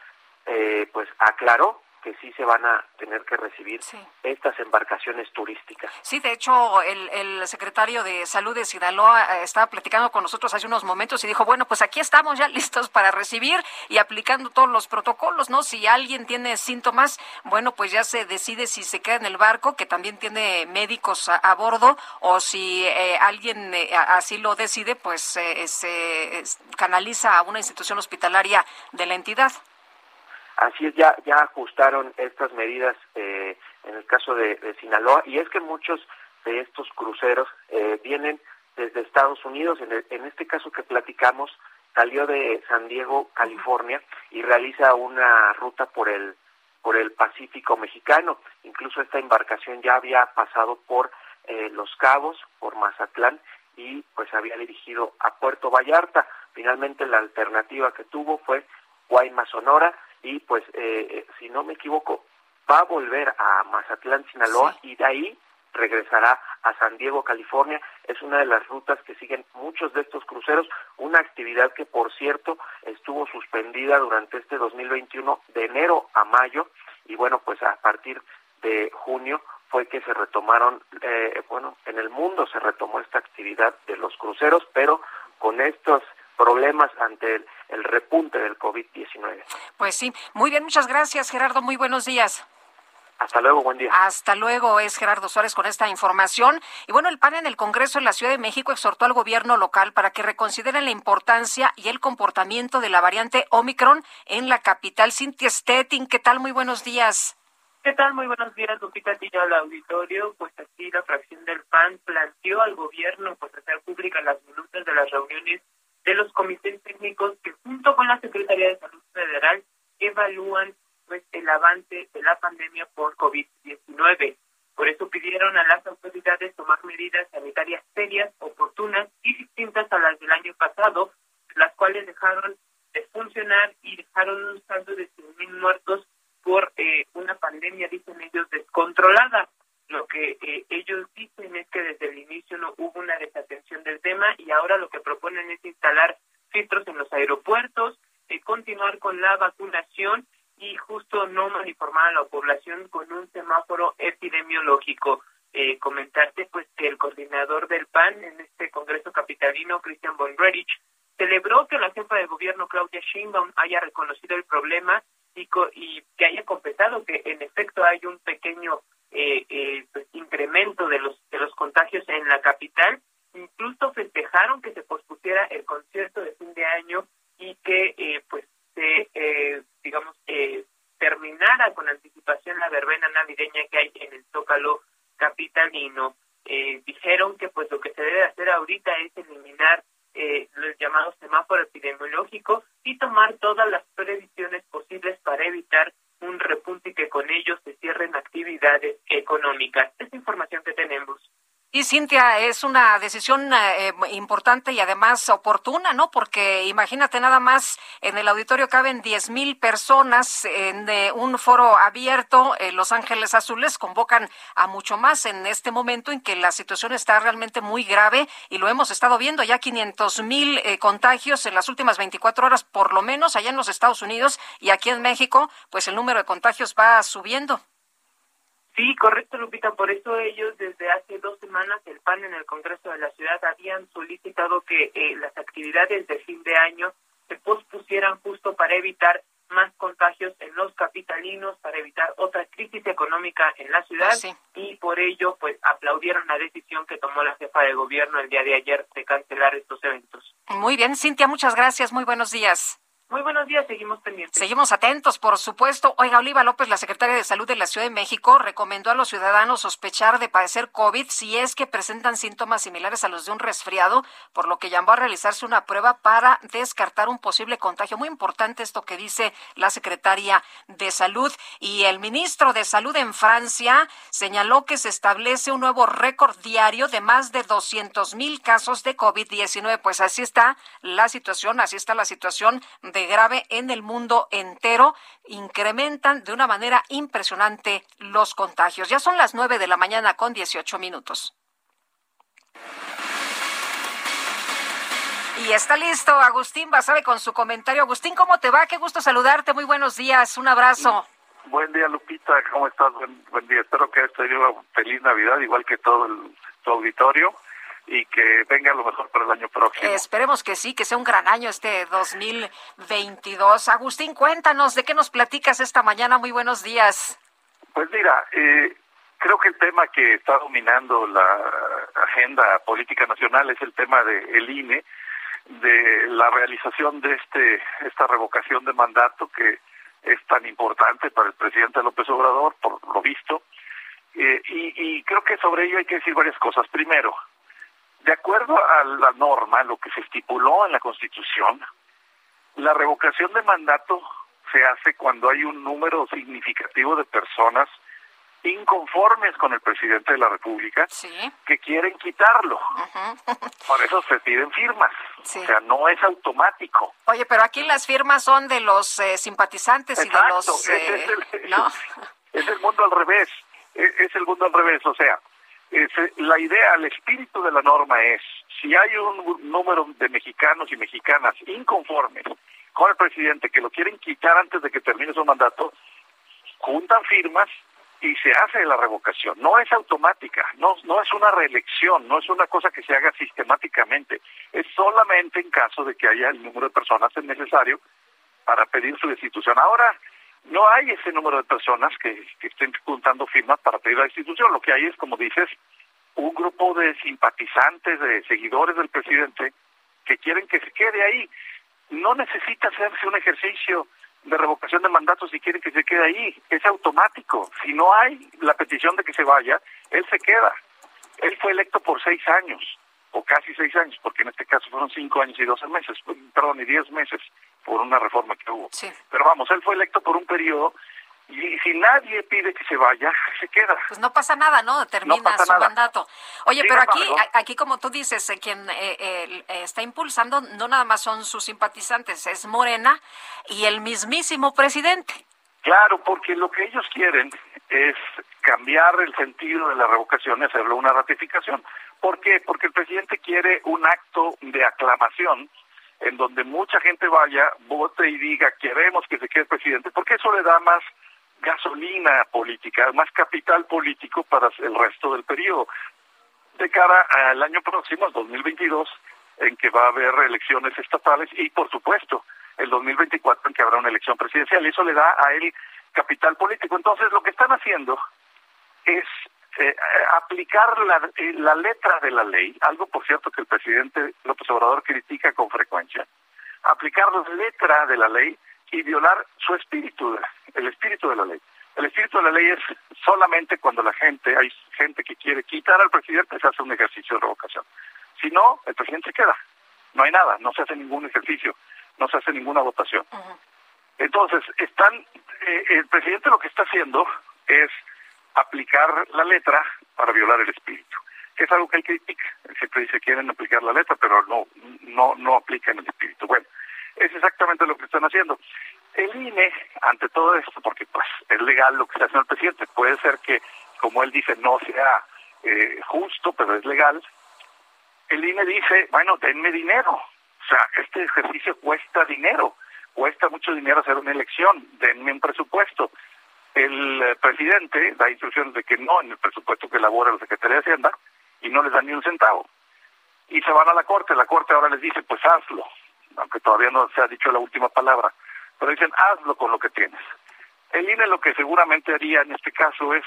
eh, pues aclaró que sí se van a tener que recibir estas embarcaciones turísticas.
Sí, de hecho, el, el, secretario de Salud de Sinaloa eh, estaba platicando con nosotros hace unos momentos y dijo, bueno, pues aquí estamos ya listos para recibir y aplicando todos los protocolos, ¿no? Si alguien tiene síntomas, bueno, pues ya se decide si se queda en el barco, que también tiene médicos a, bordo, o si eh, alguien eh, así lo decide, pues se canaliza a una institución hospitalaria de la entidad.
Así es, ya, ya ajustaron estas medidas eh, en el caso de, Sinaloa y es que muchos de estos cruceros eh, vienen desde Estados Unidos. En, en este caso que platicamos, salió de San Diego, California y realiza una ruta por el por el Pacífico mexicano. Incluso esta embarcación ya había pasado por eh, Los Cabos, por Mazatlán y pues había dirigido a Puerto Vallarta. Finalmente la alternativa que tuvo fue Guaymas, Sonora y pues eh, eh, si no me equivoco va a volver a Mazatlán, Sinaloa y de ahí regresará a San Diego, California. Es una de las rutas que siguen muchos de estos cruceros, una actividad que por cierto estuvo suspendida durante este 2021 de enero a mayo y bueno, pues a partir de junio fue que se retomaron, eh, bueno, en el mundo se retomó esta actividad de los cruceros, pero con estos problemas ante el, repunte del COVID-19.
Pues sí, muy bien, muchas gracias Gerardo, muy buenos días.
Hasta luego, buen día.
Hasta luego, es Gerardo Suárez con esta información. Y bueno, el PAN en el Congreso en la Ciudad de México exhortó al gobierno local para que reconsideren la importancia y el comportamiento de la variante Omicron en la capital. Cintia Stettin, ¿qué tal? Muy buenos días.
¿Qué tal? Muy buenos días, Lupita, al auditorio. Pues aquí la fracción del PAN planteó al gobierno pues hacer públicas las minutas de las reuniones de los comités técnicos que junto con la Secretaría de Salud Federal evalúan pues el avance de la pandemia por COVID-19. Por eso pidieron a las autoridades tomar medidas sanitarias serias, oportunas y distintas a las del año pasado, las cuales dejaron de funcionar y dejaron un saldo de 100.000 muertos por eh, una pandemia, dicen ellos, descontrolada. Lo que eh, ellos dicen es que desde el inicio no hubo una desatención del tema y ahora lo que proponen es instalar filtros en los aeropuertos, eh, continuar con la vacunación y justo no manipular a la población con un semáforo epidemiológico. Eh, comentarte pues que el coordinador del PAN en este Congreso Capitalino, Christian von celebró que la jefa de gobierno Claudia Sheinbaum haya reconocido el problema y, y que haya completado que en efecto hay un pequeño eh, eh, pues, incremento de los de los contagios en la capital. Incluso festejaron que se pospusiera el concierto de fin de año y que eh, pues se eh, digamos eh, terminara con anticipación la verbena navideña que hay en el Zócalo capitalino. Eh, dijeron que pues lo que se debe hacer ahorita es eliminar eh, los llamados semáforo epidemiológico y tomar todas las previsiones posibles para evitar un repunte y que con ellos se cierren actividades económicas. Es información que tenemos.
Y Cintia, es una decisión eh, importante y además oportuna, ¿no? Porque imagínate nada más, en el auditorio caben diez mil personas en un foro abierto, Los Ángeles Azules convocan a mucho más en este momento en que la situación está realmente muy grave y lo hemos estado viendo, ya 500 mil eh, contagios en las últimas 24 horas por lo menos allá en los Estados Unidos y aquí en México, pues el número de contagios va subiendo.
Sí, correcto, Lupita. Por eso ellos desde hace dos semanas, el PAN en el Congreso de la Ciudad habían solicitado que eh, las actividades de fin de año se pospusieran justo para evitar más contagios en los capitalinos para evitar otra crisis económica en la ciudad
Pues
y por ello pues aplaudieron la decisión que tomó la jefa de gobierno el día de ayer de cancelar estos eventos.
Muy bien, Cintia, muchas gracias. Muy buenos días.
Muy buenos días, seguimos pendientes.
Seguimos atentos, por supuesto. Oiga, Oliva López, la secretaria de Salud de la Ciudad de México, recomendó a los ciudadanos sospechar de padecer COVID si es que presentan síntomas similares a los de un resfriado, por lo que llamó a realizarse una prueba para descartar un posible contagio. Muy importante esto que dice la secretaria de Salud. Y el ministro de Salud en Francia señaló que se establece un nuevo récord diario de más de 200 mil casos de COVID-19. Pues así está la situación, así está la situación grave en el mundo entero. Incrementan de una manera impresionante los contagios. Ya son las nueve de la mañana con 18 minutos. Y está listo Agustín Basabe con su comentario. Agustín, ¿cómo te va? Qué gusto saludarte. Muy buenos días. Un abrazo.
Buen día, Lupita. ¿Cómo estás? Buen, buen día. Espero que hayas tenido una feliz Navidad, igual que todo el, tu auditorio, y que venga lo mejor para el año próximo.
Esperemos que sí, que sea un gran año este 2022. Agustín, cuéntanos de qué nos platicas esta mañana. Muy buenos días.
Pues mira, eh, creo que el tema que está dominando la agenda política nacional es el tema del el INE, de la realización de este esta revocación de mandato que es tan importante para el presidente López Obrador, por lo visto. Eh, y, y creo que sobre ello hay que decir varias cosas. Primero, de acuerdo a la norma, lo que se estipuló en la Constitución, la revocación de mandato se hace cuando hay un número significativo de personas inconformes con el presidente de la República que quieren quitarlo. Por eso se piden firmas.
Sí.
O sea, no es automático.
Oye, pero aquí las firmas son de los eh, simpatizantes y de los... eh,
es el-
¿no?
Es el mundo al revés. Es, es el mundo al revés. O sea, la idea, el espíritu de la norma es, si hay un número de mexicanos y mexicanas inconformes con el presidente que lo quieren quitar antes de que termine su mandato, juntan firmas y se hace la revocación. No es automática, no, no es una reelección, no es una cosa que se haga sistemáticamente. Es solamente en caso de que haya el número de personas necesario para pedir su destitución. Ahora, no hay ese número de personas que, estén juntando firmas para pedir la destitución. Lo que hay es, como dices, un grupo de simpatizantes, de seguidores del presidente que quieren que se quede ahí. No necesita hacerse un ejercicio de revocación de mandato si quieren que se quede ahí. Es automático. Si no hay la petición de que se vaya, él se queda. Él fue electo por seis años, o casi seis años, porque en este caso fueron cinco años y doce meses, perdón, y diez meses por una reforma que hubo. Pero vamos, él fue electo por un periodo y si nadie pide que se vaya, se queda.
Pues no pasa nada, ¿no? Termina
pasa
su
nada.
mandato. Oye, pero aquí, aquí como tú dices, eh, quien eh, eh, está impulsando no nada más son sus simpatizantes, es Morena y el mismísimo presidente.
Claro, porque lo que ellos quieren es cambiar el sentido de la revocación y hacerlo una ratificación. ¿Por qué? Porque el presidente quiere un acto de aclamación en donde mucha gente vaya, vote y diga queremos que se quede presidente, porque eso le da más gasolina política, más capital político para el resto del periodo. De cara al año próximo, el 2022, en que va a haber elecciones estatales y, por supuesto, el 2024 en que habrá una elección presidencial. Eso le da a él capital político. Entonces, lo que están haciendo es eh, eh, aplicar la, la letra de la ley, algo, por cierto, que el presidente López Obrador critica con frecuencia, aplicar la letra de la ley y violar su espíritu, el espíritu de la ley. El espíritu de la ley es solamente cuando la gente, hay gente que quiere quitar al presidente, se hace un ejercicio de revocación. Si no, el presidente se queda. No hay nada, no se hace ningún ejercicio, no se hace ninguna votación. Entonces, están, eh, el presidente lo que está haciendo es aplicar la letra para violar el espíritu, que es algo que él critica. Él siempre dice quieren aplicar la letra, pero no, no, no aplican el espíritu. Bueno, es exactamente lo que están haciendo. El INE, ante todo esto, porque pues es legal lo que está haciendo el presidente, puede ser que, como él dice, no sea eh, justo, pero es legal. El INE dice, bueno, denme dinero. O sea, este ejercicio cuesta dinero, cuesta mucho dinero hacer una elección, denme un presupuesto. El eh, presidente da instrucciones de que no en el presupuesto que elabora la Secretaría de Hacienda y no les dan ni un centavo. Y se van a la Corte, la Corte ahora les dice, pues hazlo, aunque todavía no se ha dicho la última palabra. pero dicen hazlo con lo que tienes. El INE lo que seguramente haría en este caso es,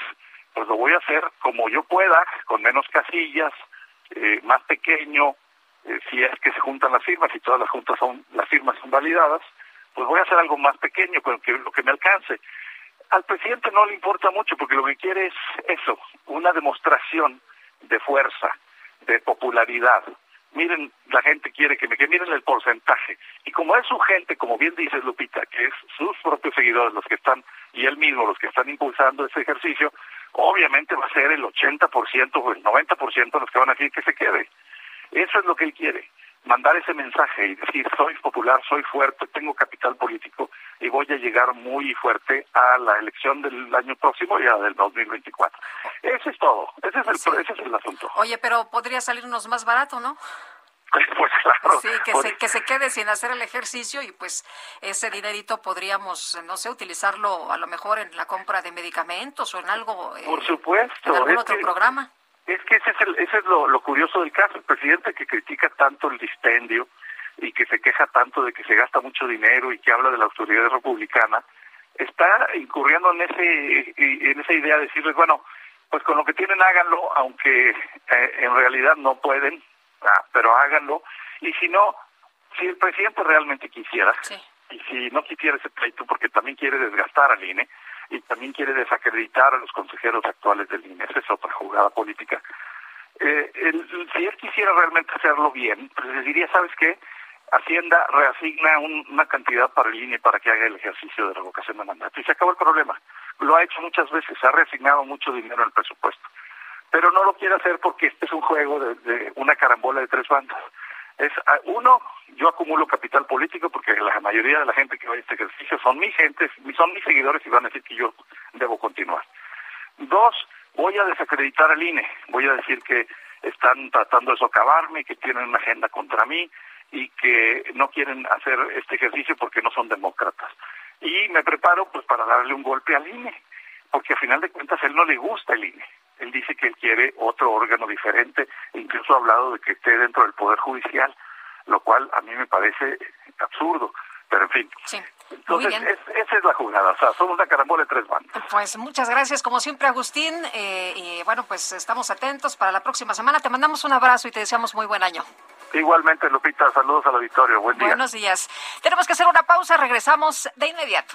pues lo voy a hacer como yo pueda, con menos casillas, eh, más pequeño, eh, si es que se juntan las firmas y todas las juntas son las firmas son validadas, pues voy a hacer algo más pequeño con que, lo que me alcance. Al presidente no le importa mucho porque lo que quiere es eso, una demostración de fuerza, de popularidad. Miren, la gente quiere que me que miren el porcentaje. Y como es su gente, como bien dice Lupita, que es sus propios seguidores los que están, y él mismo los que están impulsando ese ejercicio, obviamente va a ser el 80% o el 90% los que van a decir que se quede. Eso es lo que él quiere mandar ese mensaje y decir soy popular, soy fuerte, tengo capital político y voy a llegar muy fuerte a la elección del año próximo y a del 2024. Ese es todo, ese es el, ese es el asunto.
Oye, pero podría salirnos más barato, ¿no?
Pues claro.
Sí, que, se, que se quede sin hacer el ejercicio y pues ese dinerito podríamos, no sé, utilizarlo a lo mejor en la compra de medicamentos o en algo.
Eh, Por supuesto.
En algún otro programa.
Es que ese es, el, ese es lo, curioso del caso. El presidente que critica tanto el dispendio y que se queja tanto de que se gasta mucho dinero y que habla de la autoridad republicana, está incurriendo en ese en esa idea de decirles, bueno, pues con lo que tienen háganlo, aunque eh, en realidad no pueden, ah, pero háganlo. Y si no, si el presidente realmente quisiera, y si no quisiera ese pleito, porque también quiere desgastar al INE, y también quiere desacreditar a los consejeros actuales del INE. Esa es otra jugada política. Eh, si él quisiera realmente hacerlo bien, pues les diría, ¿sabes qué? Hacienda reasigna una cantidad para el INE para que haga el ejercicio de revocación de mandato. Y se acabó el problema. Lo ha hecho muchas veces, ha reasignado mucho dinero el presupuesto. Pero no lo quiere hacer porque este es un juego de, de una carambola de tres bandas es ah, uno, yo acumulo capital político porque la mayoría de la gente que va a este ejercicio son mi gente, son mis seguidores y van a decir que yo debo continuar. Dos, voy a desacreditar al INE, voy a decir que están tratando de socavarme, que tienen una agenda contra mí y que no quieren hacer este ejercicio porque no son demócratas. Y me preparo pues para darle un golpe al INE, porque a final de cuentas a él no le gusta el INE él dice que él quiere otro órgano diferente, e incluso ha hablado de que esté dentro del Poder Judicial, lo cual a mí me parece absurdo, pero en fin.
Sí.
Entonces, esa es la jugada, o sea, somos una carambola de tres bandas.
Pues muchas gracias, como siempre, Agustín, eh, y bueno, pues estamos atentos para la próxima semana. Te mandamos un abrazo y te deseamos muy buen año.
Igualmente, Lupita, saludos al auditorio, buen día.
Buenos días. Tenemos que hacer una pausa, regresamos de inmediato.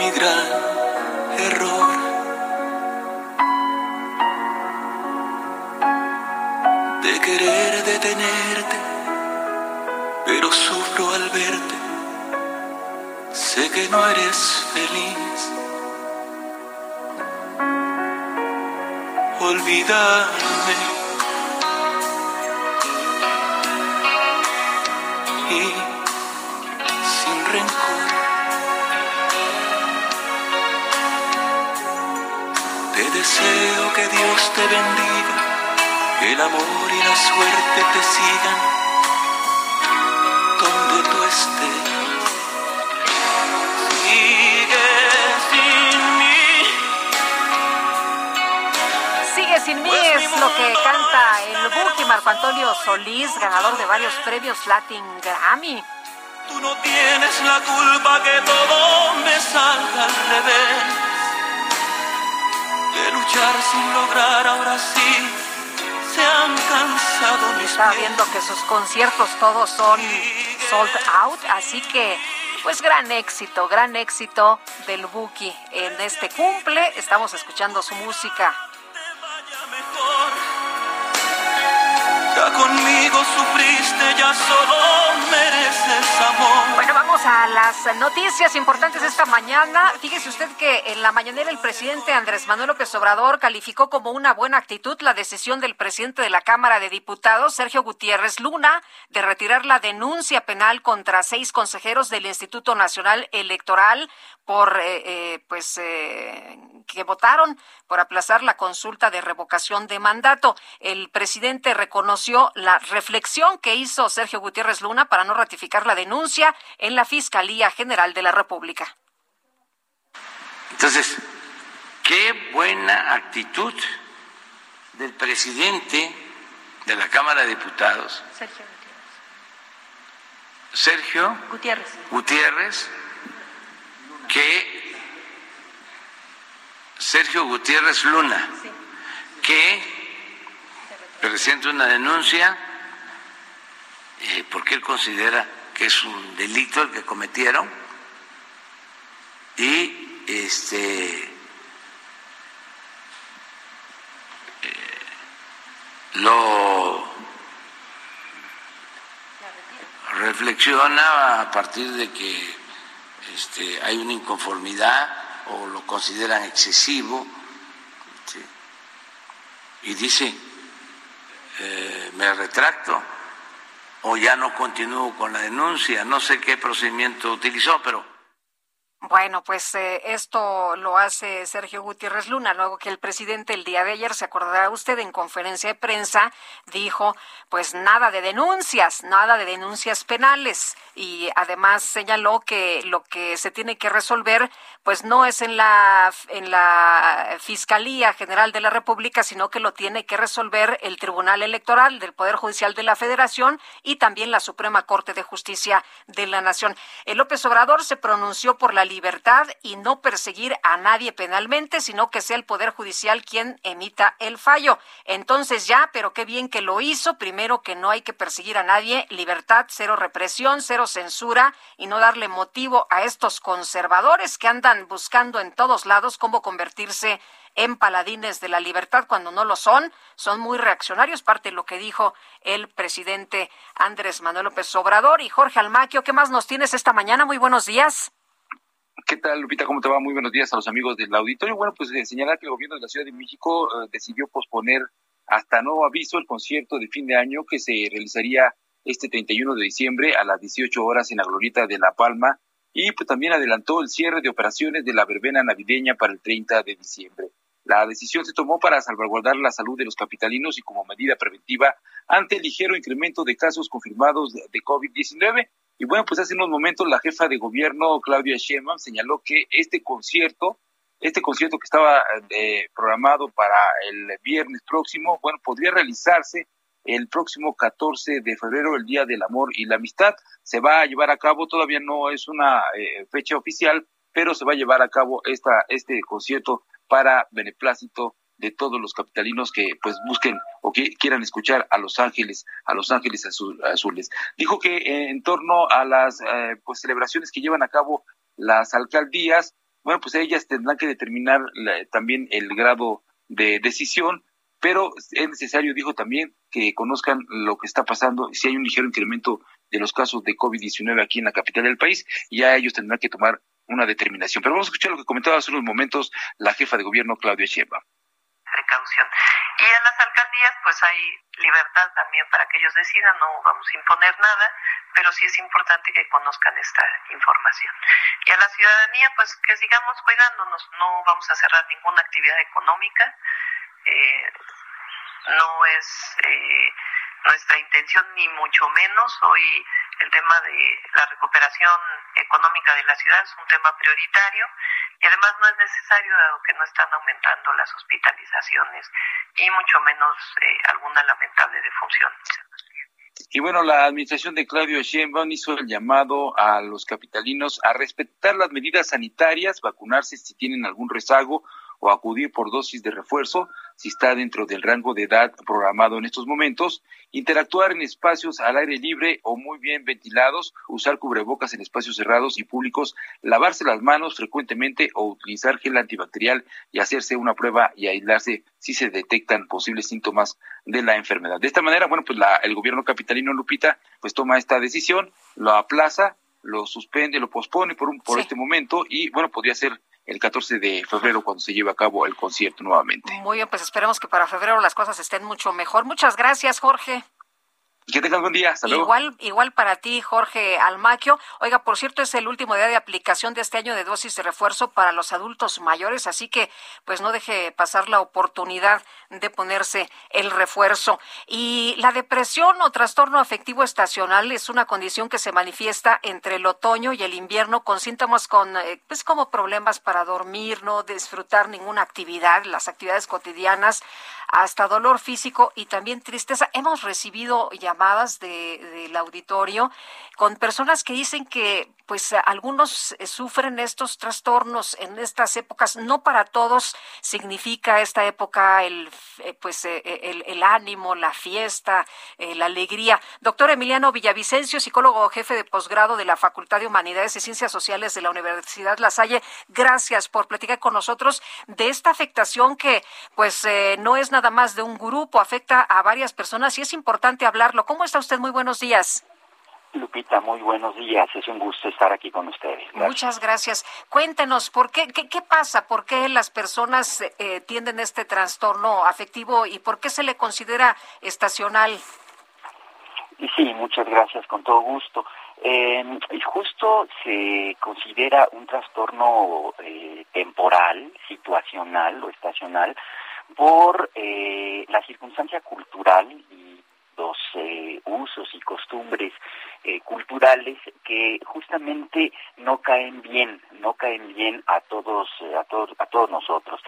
mi gran error. De querer detenerte, pero sufro al verte. Sé que no eres feliz. Olvídame. Deseo que Dios te bendiga, el amor y la suerte te sigan donde tú estés. Sigue sin mí.
Sigue sin mí
Pues
es lo que canta el Buki Marco Antonio Solís, ganador de varios premios Latin Grammy.
Tú no tienes la culpa que todo me salga al revés. Luchar sin lograr ahora sí se han cansado mis
Estaba viendo que sus conciertos todos son sold out, así que pues gran éxito, gran éxito del Buki en este cumple. Estamos escuchando su música.
Conmigo sufriste, ya solo mereces amor.
Bueno, vamos a las noticias importantes de esta mañana. Fíjese usted que en la mañanera el presidente Andrés Manuel López Obrador calificó como una buena actitud la decisión del presidente de la Cámara de Diputados, Sergio Gutiérrez Luna, de retirar la denuncia penal contra seis consejeros del Instituto Nacional Electoral por eh, eh, pues eh, que votaron por aplazar la consulta de revocación de mandato. El presidente reconoció la reflexión que hizo Sergio Gutiérrez Luna para no ratificar la denuncia en la Fiscalía General de la República.
Entonces, qué buena actitud del presidente de la Cámara de Diputados,
Sergio
Sergio
Gutiérrez.
Gutiérrez, que Sergio Gutiérrez Luna, que presenta una denuncia eh, porque él considera que es un delito el que cometieron y este eh, lo reflexiona a partir de que este, hay una inconformidad o lo consideran excesivo y dice eh, me retracto o ya no continúo con la denuncia. No sé qué procedimiento utilizó pero
Bueno, pues eh, esto lo hace Sergio Gutiérrez Luna, luego que el presidente el día de ayer, se acordará usted, en conferencia de prensa, dijo, pues nada de denuncias, nada de denuncias penales. Y además señaló que lo que se tiene que resolver, pues no es en la, en la Fiscalía General de la República, sino que lo tiene que resolver el Tribunal Electoral del Poder Judicial de la Federación y también la Suprema Corte de Justicia de la Nación. El López Obrador se pronunció por la libertad y no perseguir a nadie penalmente, sino que sea el Poder Judicial quien emita el fallo. Entonces ya, pero qué bien que lo hizo. Primero que no hay que perseguir a nadie, libertad, cero represión, cero censura y no darle motivo a estos conservadores que andan buscando en todos lados cómo convertirse en paladines de la libertad cuando no lo son, son muy reaccionarios, parte de lo que dijo el presidente Andrés Manuel López Obrador y Jorge Almaquio. ¿Qué más nos tienes esta mañana? Muy buenos días.
¿Qué tal, Lupita? ¿Cómo te va? Muy buenos días a los amigos del auditorio. Bueno, pues eh, señalar que el gobierno de la Ciudad de México eh, decidió posponer hasta nuevo aviso el concierto de fin de año que se realizaría este 31 de diciembre a las 18 horas en la Glorieta de La Palma y pues también adelantó el cierre de operaciones de la verbena navideña para el 30 de diciembre. La decisión se tomó para salvaguardar la salud de los capitalinos y como medida preventiva ante el ligero incremento de casos confirmados de COVID-19 y bueno, pues hace unos momentos la jefa de gobierno, Claudia Sheinbaum, señaló que este concierto, este concierto que estaba eh, programado para el viernes próximo, bueno, podría realizarse el próximo 14 de febrero, el Día del Amor y la Amistad. Se va a llevar a cabo, todavía no es una eh, fecha oficial, pero se va a llevar a cabo esta, este concierto para beneplácito de todos los capitalinos que pues busquen o que quieran escuchar a Los Ángeles, a Los Ángeles Azul, Azules. Dijo que eh, en torno a las eh, pues celebraciones que llevan a cabo las alcaldías, bueno, pues ellas tendrán que determinar también el grado de decisión, pero es necesario, dijo también, que conozcan lo que está pasando, si hay un ligero incremento de los casos de COVID-19 aquí en la capital del país, ya ellos tendrán que tomar una determinación. Pero vamos a escuchar lo que comentaba hace unos momentos la jefa de gobierno, Claudia Sheinbaum
precaución. Y en las alcaldías pues hay libertad también para que ellos decidan, no vamos a imponer nada, pero sí es importante que conozcan esta información. Y a la ciudadanía pues que sigamos cuidándonos, no vamos a cerrar ninguna actividad económica, eh, no es eh, nuestra intención ni mucho menos, hoy el tema de la recuperación económica de la ciudad es un tema prioritario y además no es necesario dado que no están aumentando las hospitalizaciones y mucho menos eh, alguna lamentable defunción.
Y bueno, la administración de Claudio Sheinbaum hizo el llamado a los capitalinos a respetar las medidas sanitarias, vacunarse si tienen algún rezago o acudir por dosis de refuerzo si está dentro del rango de edad programado en estos momentos, interactuar en espacios al aire libre o muy bien ventilados, usar cubrebocas en espacios cerrados y públicos, lavarse las manos frecuentemente o utilizar gel antibacterial y hacerse una prueba y aislarse si se detectan posibles síntomas de la enfermedad. De esta manera, bueno, pues la, el gobierno capitalino Lupita pues toma esta decisión, lo aplaza, lo suspende, lo pospone por un por este momento y bueno, podría ser el 14 de febrero cuando se lleve a cabo el concierto nuevamente.
Muy bien, pues esperemos que para febrero las cosas estén mucho mejor. Muchas gracias, Jorge.
Que tengan buen día. Hasta
igual, igual para ti, Jorge Almaquio. Oiga, por cierto, es el último día de aplicación de este año de dosis de refuerzo para los adultos mayores, así que pues no deje pasar la oportunidad de ponerse el refuerzo. Y la depresión o trastorno afectivo estacional es una condición que se manifiesta entre el otoño y el invierno con síntomas con eh, pues como problemas para dormir, no disfrutar ninguna actividad, las actividades cotidianas, hasta dolor físico y también tristeza. Hemos recibido llamadas del auditorio con personas que dicen que pues algunos eh, sufren estos trastornos en estas épocas. No para todos significa esta época el eh, pues eh, el, ánimo, la fiesta, la alegría. Doctor Emiliano Villavicencio, psicólogo jefe de posgrado de la Facultad de Humanidades y Ciencias Sociales de la Universidad La Salle, gracias por platicar con nosotros de esta afectación que pues no es nada más de un grupo, afecta a varias personas y es importante hablarlo. ¿Cómo está usted? Muy buenos días.
Lupita, muy buenos días. Es un gusto estar aquí con ustedes.
Muchas gracias. Cuéntenos, ¿por qué, qué, pasa? ¿Por qué las personas eh, tienden este trastorno afectivo y por qué se le considera estacional?
Sí, muchas gracias, con todo gusto. Eh, justo se considera un trastorno eh, temporal, situacional o estacional por eh, la circunstancia cultural y los eh, usos y costumbres eh, culturales que justamente no caen bien, no caen bien a todos, eh, a todos, a todos nosotros.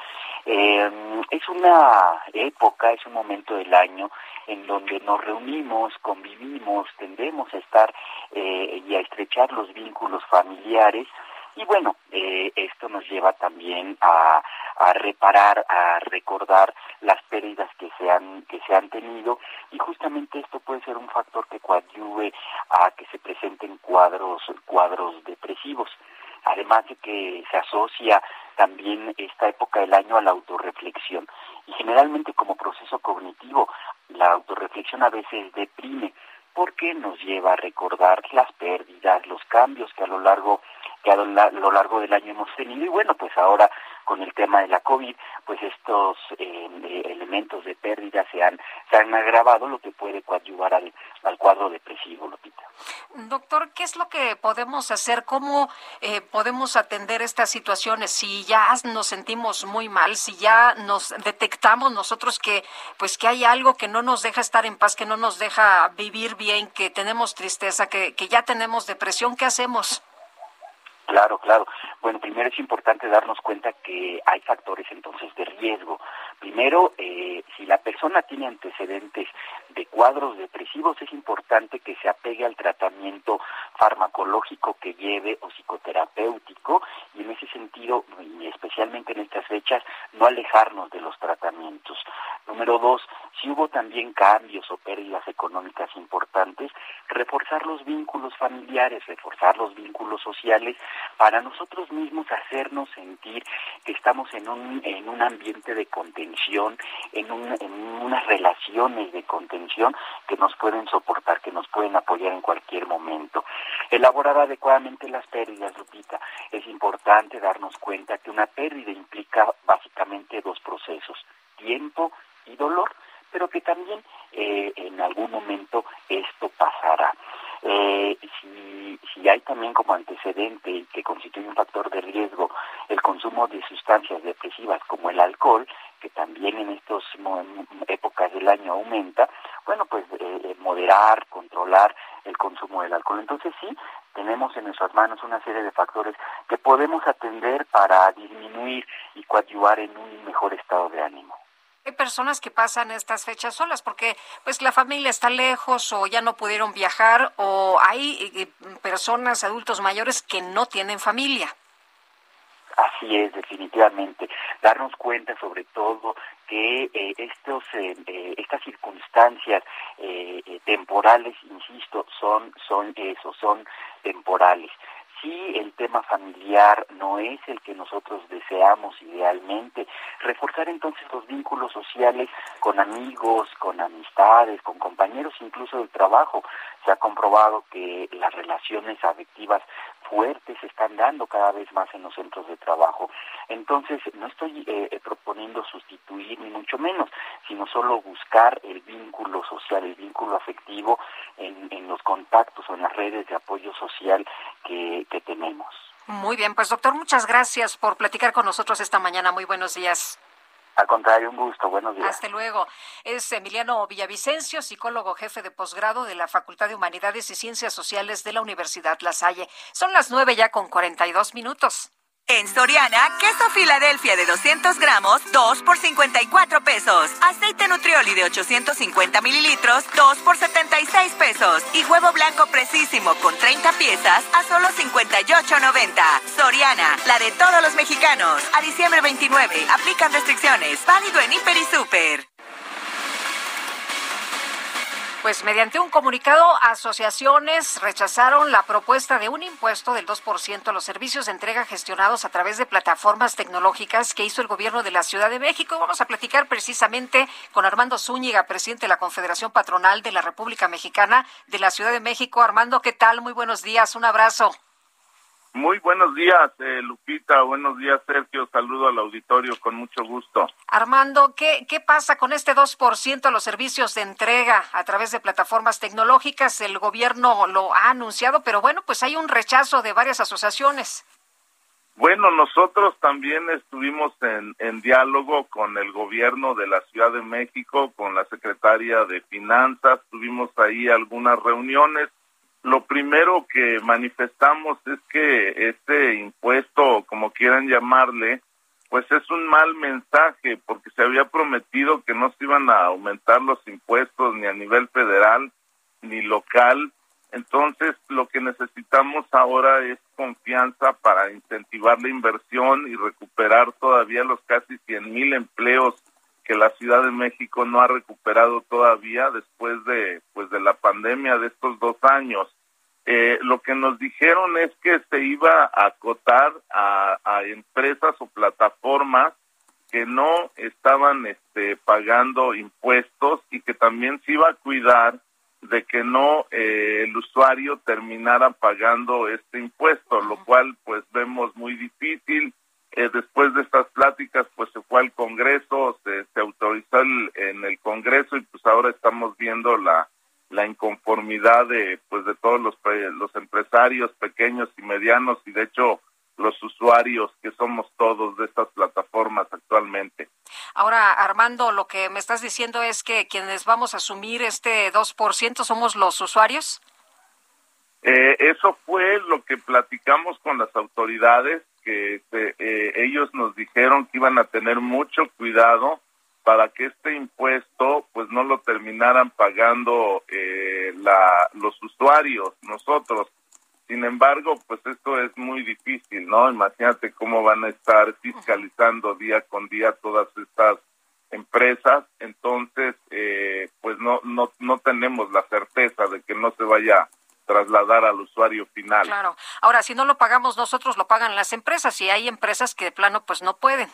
es una época, es un momento del año en donde nos reunimos, convivimos, tendemos a estar y a estrechar los vínculos familiares y bueno, esto nos lleva también a, a reparar, a recordar las pérdidas que se han que se han tenido. Y justamente esto puede ser un factor que coadyuve a que se presenten cuadros cuadros depresivos. Además de que se asocia también esta época del año a la autorreflexión. Y generalmente como proceso cognitivo la autorreflexión a veces deprime porque nos lleva a recordar las pérdidas, los cambios que a lo largo que a lo largo del año hemos tenido y bueno, pues ahora con el tema de la COVID, pues estos eh, elementos de pérdida se han, se han agravado, lo que puede coadyuvar al, al cuadro depresivo, Lopita.
Doctor, ¿qué es lo que podemos hacer? ¿Cómo eh, podemos atender estas situaciones? Si ya nos sentimos muy mal, si ya nos detectamos nosotros que, pues que hay algo que no nos deja estar en paz, que no nos deja vivir bien, que tenemos tristeza, que ya tenemos depresión, ¿qué hacemos?
Claro, claro. Bueno, primero es importante darnos cuenta que hay factores entonces de riesgo. Primero, eh, si la persona tiene antecedentes de cuadros depresivos, es importante que se apegue al tratamiento farmacológico que lleve o psicoterapéutico y en ese sentido, y especialmente en estas fechas, no alejarnos de los tratamientos. Número dos, si hubo también cambios o pérdidas económicas importantes, reforzar los vínculos familiares, reforzar los vínculos sociales para nosotros mismos hacernos sentir que estamos en un, en un ambiente de contención, en, en unas relaciones de contención que nos pueden soportar, que nos pueden apoyar en cualquier momento. Elaborar adecuadamente las pérdidas, Lupita. Es importante darnos cuenta que una pérdida implica básicamente dos procesos, tiempo y dolor pero que también eh, en algún momento esto pasará. Eh, si, si hay también como antecedente que constituye un factor de riesgo el consumo de sustancias depresivas como el alcohol, que también en estas épocas del año aumenta, bueno, pues eh, moderar, controlar el consumo del alcohol. Entonces sí, tenemos en nuestras manos una serie de factores que podemos atender para disminuir y coadyuvar en un mejor estado de ánimo.
Hay personas que pasan estas fechas solas porque pues la familia está lejos o ya no pudieron viajar o hay eh, personas adultos mayores que no tienen familia.
Así es, definitivamente. Darnos cuenta sobre todo que eh, estos, eh, eh, estas circunstancias temporales, insisto, son, son eso, son temporales. Si el tema familiar no es el que nosotros deseamos idealmente, reforzar entonces los vínculos sociales con amigos, con amistades, con compañeros incluso del trabajo. Se ha comprobado que las relaciones afectivas fuertes se están dando cada vez más en los centros de trabajo. Entonces, no estoy eh, eh, proponiendo sustituir ni mucho menos, sino solo buscar el vínculo social, el vínculo afectivo en, en los contactos o en las redes de apoyo social que, que tenemos.
Muy bien, pues doctor, muchas gracias por platicar con nosotros esta mañana. Muy buenos días.
Al contrario, un gusto. Buenos días.
Hasta luego. Es Emiliano Villavicencio, psicólogo jefe de posgrado de la Facultad de Humanidades y Ciencias Sociales de la Universidad La Salle. Son las nueve ya con 42 minutos.
En Soriana, queso Filadelfia de 200 gramos, 2 por 54 pesos. Aceite Nutrioli de 850 mililitros, 2 por 76 pesos. Y huevo blanco precisísimo con 30 piezas a solo 58.90. Soriana, la de todos los mexicanos. A diciembre 29, aplican restricciones. Válido en Hiper y Super.
Pues mediante un comunicado, asociaciones rechazaron la propuesta de un impuesto del 2% a los servicios de entrega gestionados a través de plataformas tecnológicas que hizo el gobierno de la Ciudad de México. Vamos a platicar precisamente con Armando Zúñiga, presidente de la Confederación Patronal de la República Mexicana de la Ciudad de México. Armando, ¿qué tal? Muy buenos días, un abrazo.
Muy buenos días, eh, Lupita. Buenos días, Sergio. Saludo al auditorio con mucho gusto.
Armando, ¿qué, qué pasa con este 2% a los servicios de entrega a través de plataformas tecnológicas? El gobierno lo ha anunciado, pero bueno, pues hay un rechazo de varias asociaciones.
Bueno, nosotros también estuvimos en, en diálogo con el gobierno de la Ciudad de México, con la secretaria de Finanzas. Tuvimos ahí algunas reuniones lo primero que manifestamos es que este impuesto, como quieran llamarle, pues es un mal mensaje porque se había prometido que no se iban a aumentar los impuestos ni a nivel federal ni local. Entonces, lo que necesitamos ahora es confianza para incentivar la inversión y recuperar todavía los casi 100 mil empleos que la Ciudad de México no ha recuperado todavía después de pues de la pandemia de estos dos años. Eh, lo que nos dijeron es que se iba a acotar a, a empresas o plataformas que no estaban este, pagando impuestos y que también se iba a cuidar de que no eh, el usuario terminara pagando este impuesto, lo cual pues vemos muy difícil eh, después de estas pláticas, pues se fue al Congreso, se, se autorizó en el Congreso y pues ahora estamos viendo la, la inconformidad de pues de todos los, los empresarios pequeños y medianos y de hecho los usuarios que somos todos de estas plataformas actualmente.
Ahora, Armando, lo que me estás diciendo es que quienes vamos a asumir este 2% somos los usuarios.
Eh, eso fue lo que platicamos con las autoridades que este, eh, ellos nos dijeron que iban a tener mucho cuidado para que este impuesto pues no lo terminaran pagando eh, la, los usuarios, nosotros. Sin embargo, pues esto es muy difícil, ¿no? Imagínate cómo van a estar fiscalizando día con día todas estas empresas, entonces eh, pues no, no, no tenemos la certeza de que no se vaya trasladar al usuario final.
Claro. Ahora, si no lo pagamos nosotros, lo pagan las empresas y hay empresas que de plano pues no pueden.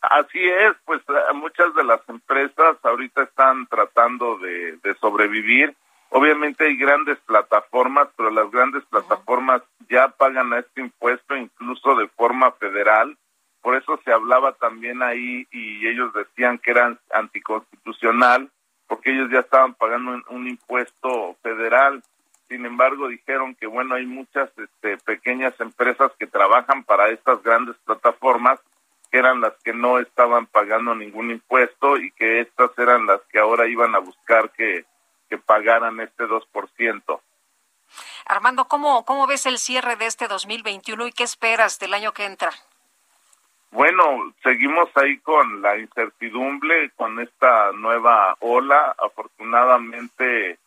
Así es, pues eh, muchas de las empresas ahorita están tratando de, sobrevivir. Obviamente hay grandes plataformas, pero las grandes plataformas ya pagan a este impuesto incluso de forma federal. Por eso se hablaba también ahí y ellos decían que eran anticonstitucional porque ellos ya estaban pagando un, impuesto federal. Sin embargo, dijeron que bueno, hay muchas este, pequeñas empresas que trabajan para estas grandes plataformas que eran las que no estaban pagando ningún impuesto y que estas eran las que ahora iban a buscar que, pagaran este 2%.
Armando, ¿cómo, ¿cómo ves el cierre de este 2021 y qué esperas del año que entra?
Bueno, seguimos ahí con la incertidumbre, con esta nueva ola. Afortunadamente,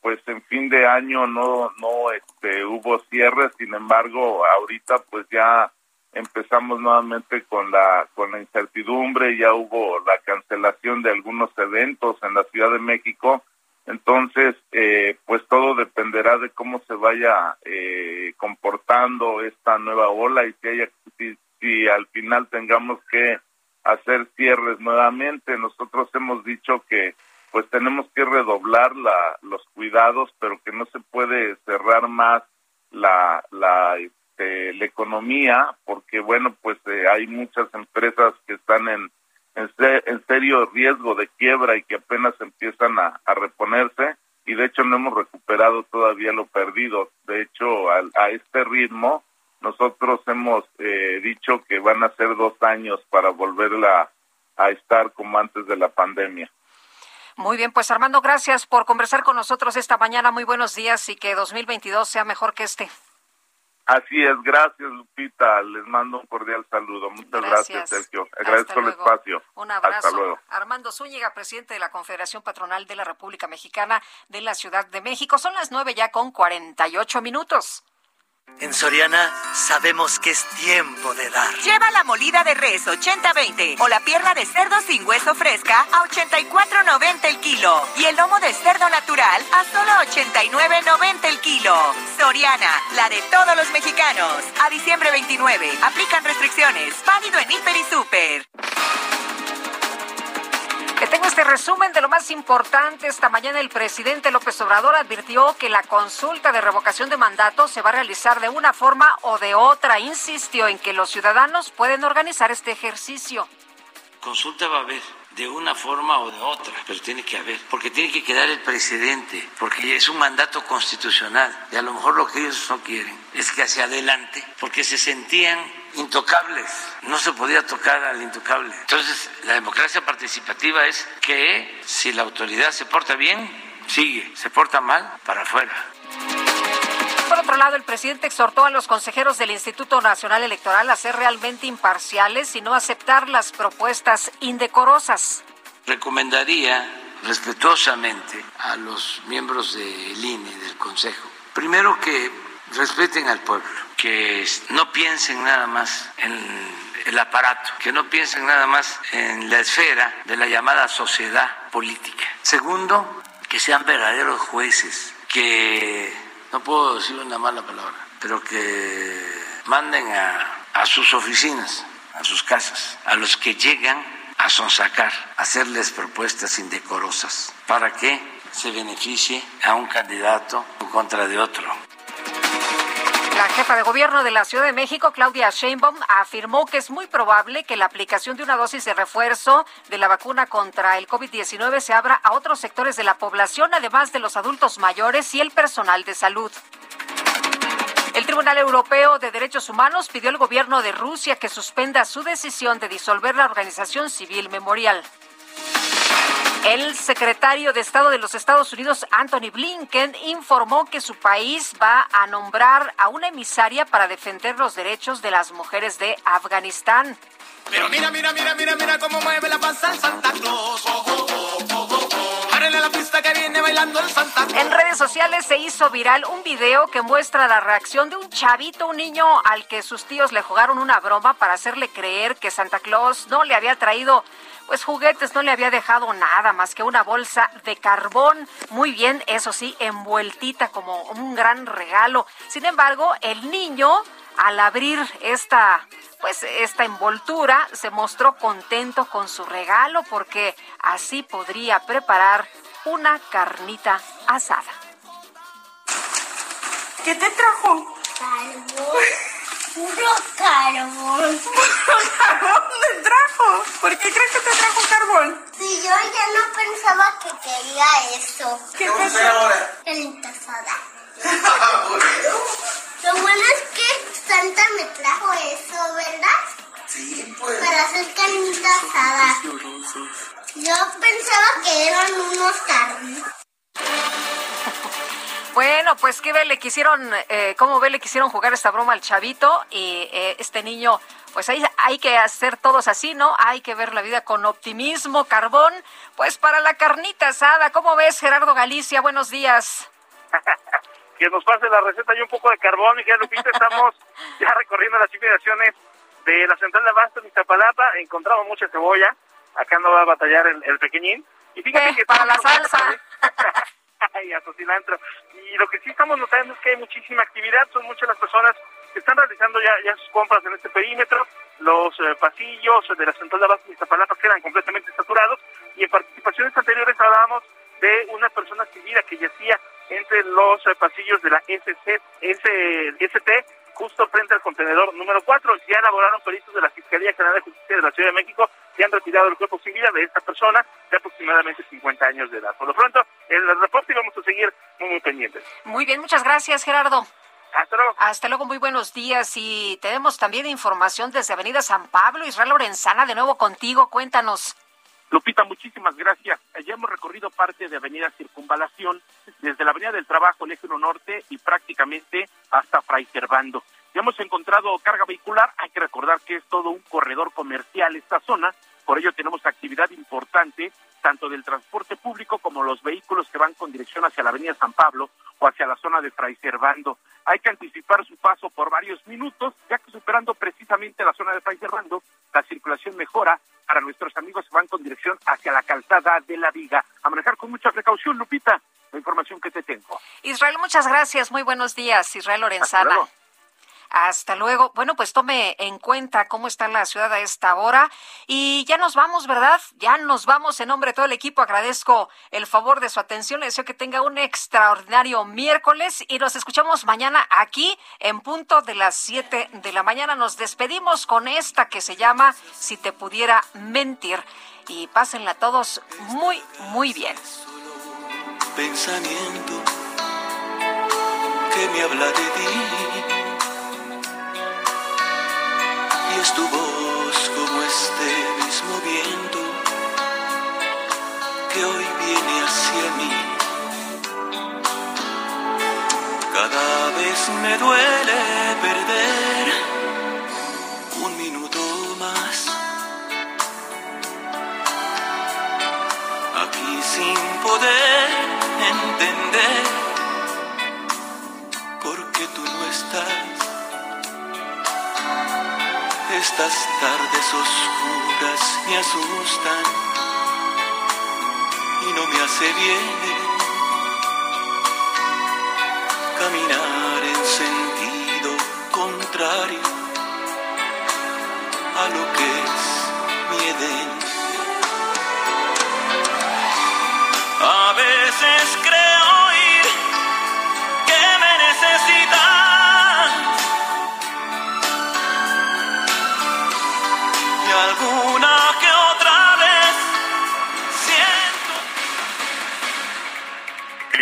pues en fin de año no no este hubo cierre, sin embargo, ahorita pues ya empezamos nuevamente con la con la incertidumbre, ya hubo la cancelación de algunos eventos en la Ciudad de México, entonces eh, pues todo dependerá de cómo se vaya eh, comportando esta nueva ola y si haya si al final tengamos que hacer cierres nuevamente, nosotros hemos dicho que pues tenemos que redoblar la, los cuidados, pero que no se puede cerrar más la, la, este, la economía, porque bueno, pues eh, hay muchas empresas que están en, en, serio riesgo de quiebra y que apenas empiezan a, reponerse y de hecho no hemos recuperado todavía lo perdido. De hecho, a, a este ritmo, nosotros hemos eh, dicho que van a ser dos años para volverla a estar como antes de la pandemia.
Muy bien, pues Armando, gracias por conversar con nosotros esta mañana. Muy buenos días y que 2022 sea mejor que este.
Así es, gracias Lupita, les mando un cordial saludo. Muchas gracias, Sergio. Agradezco el espacio.
Un abrazo. Hasta luego. Armando Zúñiga, presidente de la Confederación Patronal de la República Mexicana de la Ciudad de México. Son las nueve ya con 48 minutos.
En Soriana sabemos que es tiempo de dar.
Lleva la molida de res 80-20 o la pierna de cerdo sin hueso fresca a 84.90 el kilo y el lomo de cerdo natural a solo 89.90 el kilo. Soriana, la de todos los mexicanos. A diciembre 29, aplican restricciones. Válido en Hiper y Super.
Tengo este resumen de lo más importante. Esta mañana el presidente López Obrador advirtió que la consulta de revocación de mandato se va a realizar de una forma o de otra. Insistió en que los ciudadanos pueden organizar este ejercicio.
Consulta va a haber de una forma o de otra, pero tiene que haber, porque tiene que quedar el presidente, porque es un mandato constitucional y a lo mejor lo que ellos no quieren es que hacia adelante, porque se sentían intocables, no se podía tocar al intocable. Entonces, la democracia participativa es que si la autoridad se porta bien, sigue, se porta mal, para afuera.
Por otro lado, el presidente exhortó a los consejeros del Instituto Nacional Electoral a ser realmente imparciales y no aceptar las propuestas indecorosas.
Recomendaría respetuosamente a los miembros del INE, del Consejo, primero que respeten al pueblo, que no piensen nada más en el aparato, que no piensen nada más en la esfera de la llamada sociedad política. Segundo, que sean verdaderos jueces, que no puedo decir una mala palabra, pero que manden a, a sus oficinas, a sus casas, a los que llegan a sonsacar, a hacerles propuestas indecorosas, para que se beneficie a un candidato en contra de otro.
La jefa de gobierno de la Ciudad de México, Claudia Sheinbaum, afirmó que es muy probable que la aplicación de una dosis de refuerzo de la vacuna contra el COVID-19 se abra a otros sectores de la población, además de los adultos mayores y el personal de salud. El Tribunal Europeo de Derechos Humanos pidió al gobierno de Rusia que suspenda su decisión de disolver la organización civil memorial. El secretario de Estado de los Estados Unidos, Anthony Blinken, informó que su país va a nombrar a una emisaria para defender los derechos de las mujeres de Afganistán.
Pero mira, mira, mira, mira, mira cómo mueve la panza Santa Claus. la pista que viene
En redes sociales se hizo viral un video que muestra la reacción de un chavito, un niño al que sus tíos le jugaron una broma para hacerle creer que Santa Claus no le había traído pues juguetes no le había dejado nada más que una bolsa de carbón, muy bien, eso sí, envueltita como un gran regalo. Sin embargo, el niño al abrir esta pues esta envoltura se mostró contento con su regalo porque así podría preparar una carnita asada.
¿Qué te trajo?
Carbón. Puro carbón.
¿Puro carbón me trajo? ¿Por qué crees que te trajo carbón?
Sí, yo ya no pensaba que quería eso.
¿Qué pasó ahora?
El asada. Lo bueno es que Santa me trajo eso, ¿verdad?
Sí, pues.
Para hacer carnita asada. Yo pensaba que eran unos carnitas.
Bueno, pues qué ve, le quisieron, eh, cómo ve, le quisieron jugar esta broma al chavito y eh, este niño, pues ahí hay que hacer todos así, ¿no? Hay que ver la vida con optimismo, carbón, pues para la carnita asada. ¿Cómo ves, Gerardo Galicia? Buenos días.
que nos pase la receta y un poco de carbón, y ya Lupita, estamos ya recorriendo las inmediaciones de la central de Abasto de Iztapalapa encontramos mucha cebolla. Acá no va a batallar el, el pequeñín. Y fíjate
Eh,
que
para la salsa.
Ay, a su cilantro. Y lo que sí estamos notando es que hay muchísima actividad, son muchas las personas que están realizando ya, ya sus compras en este perímetro, los eh, pasillos de la central de abasto de Iztapalapa quedan completamente saturados y en participaciones anteriores hablábamos de una persona civil que yacía entre los eh, pasillos de la SC, S, ST, justo frente al contenedor número 4. Ya elaboraron peritos de la Fiscalía General de Justicia de la Ciudad de México y han retirado el cuerpo sin vida de esta persona de aproximadamente 50 años de edad. Por lo pronto, el reporte y vamos a seguir muy, muy pendientes.
Muy bien, muchas gracias, Gerardo.
Hasta luego.
Hasta luego, muy buenos días. Y tenemos también información desde Avenida San Pablo. Israel Lorenzana, de nuevo contigo, cuéntanos.
Lupita, muchísimas gracias. Ya hemos recorrido parte de Avenida Circunvalación, desde la Avenida del Trabajo, el Eje 1 Norte y prácticamente hasta Fray Servando. Ya hemos encontrado carga vehicular, hay que recordar que es todo un corredor comercial esta zona, por ello tenemos actividad importante tanto del transporte público como los vehículos que van con dirección hacia la Avenida San Pablo o hacia la zona de Fray Servando. Hay que anticipar su paso por varios minutos, ya que superando precisamente la zona de Fray Servando, la circulación mejora para nuestros amigos que van con dirección hacia la calzada de la Viga. A manejar con mucha precaución, Lupita, la información que te tengo.
Israel, muchas gracias. Muy buenos días, Israel Lorenzana. Hasta luego. Bueno, pues tome en cuenta cómo está la ciudad a esta hora. Y ya nos vamos, ¿verdad? Ya nos vamos. En nombre de todo el equipo agradezco el favor de su atención. Le deseo que tenga un extraordinario miércoles y nos escuchamos mañana aquí en punto de las 7 de la mañana. Nos despedimos con esta que se llama Si te pudiera mentir. Y pásenla todos muy, muy bien.
pensamiento que me habla de ti. Es tu voz como este mismo viento que hoy viene hacia mí. Cada vez me duele perder un minuto más. Aquí sin poder entender por qué tú no estás. Estas tardes oscuras me asustan y no me hace bien caminar en sentido contrario a lo que es mi Edén. A veces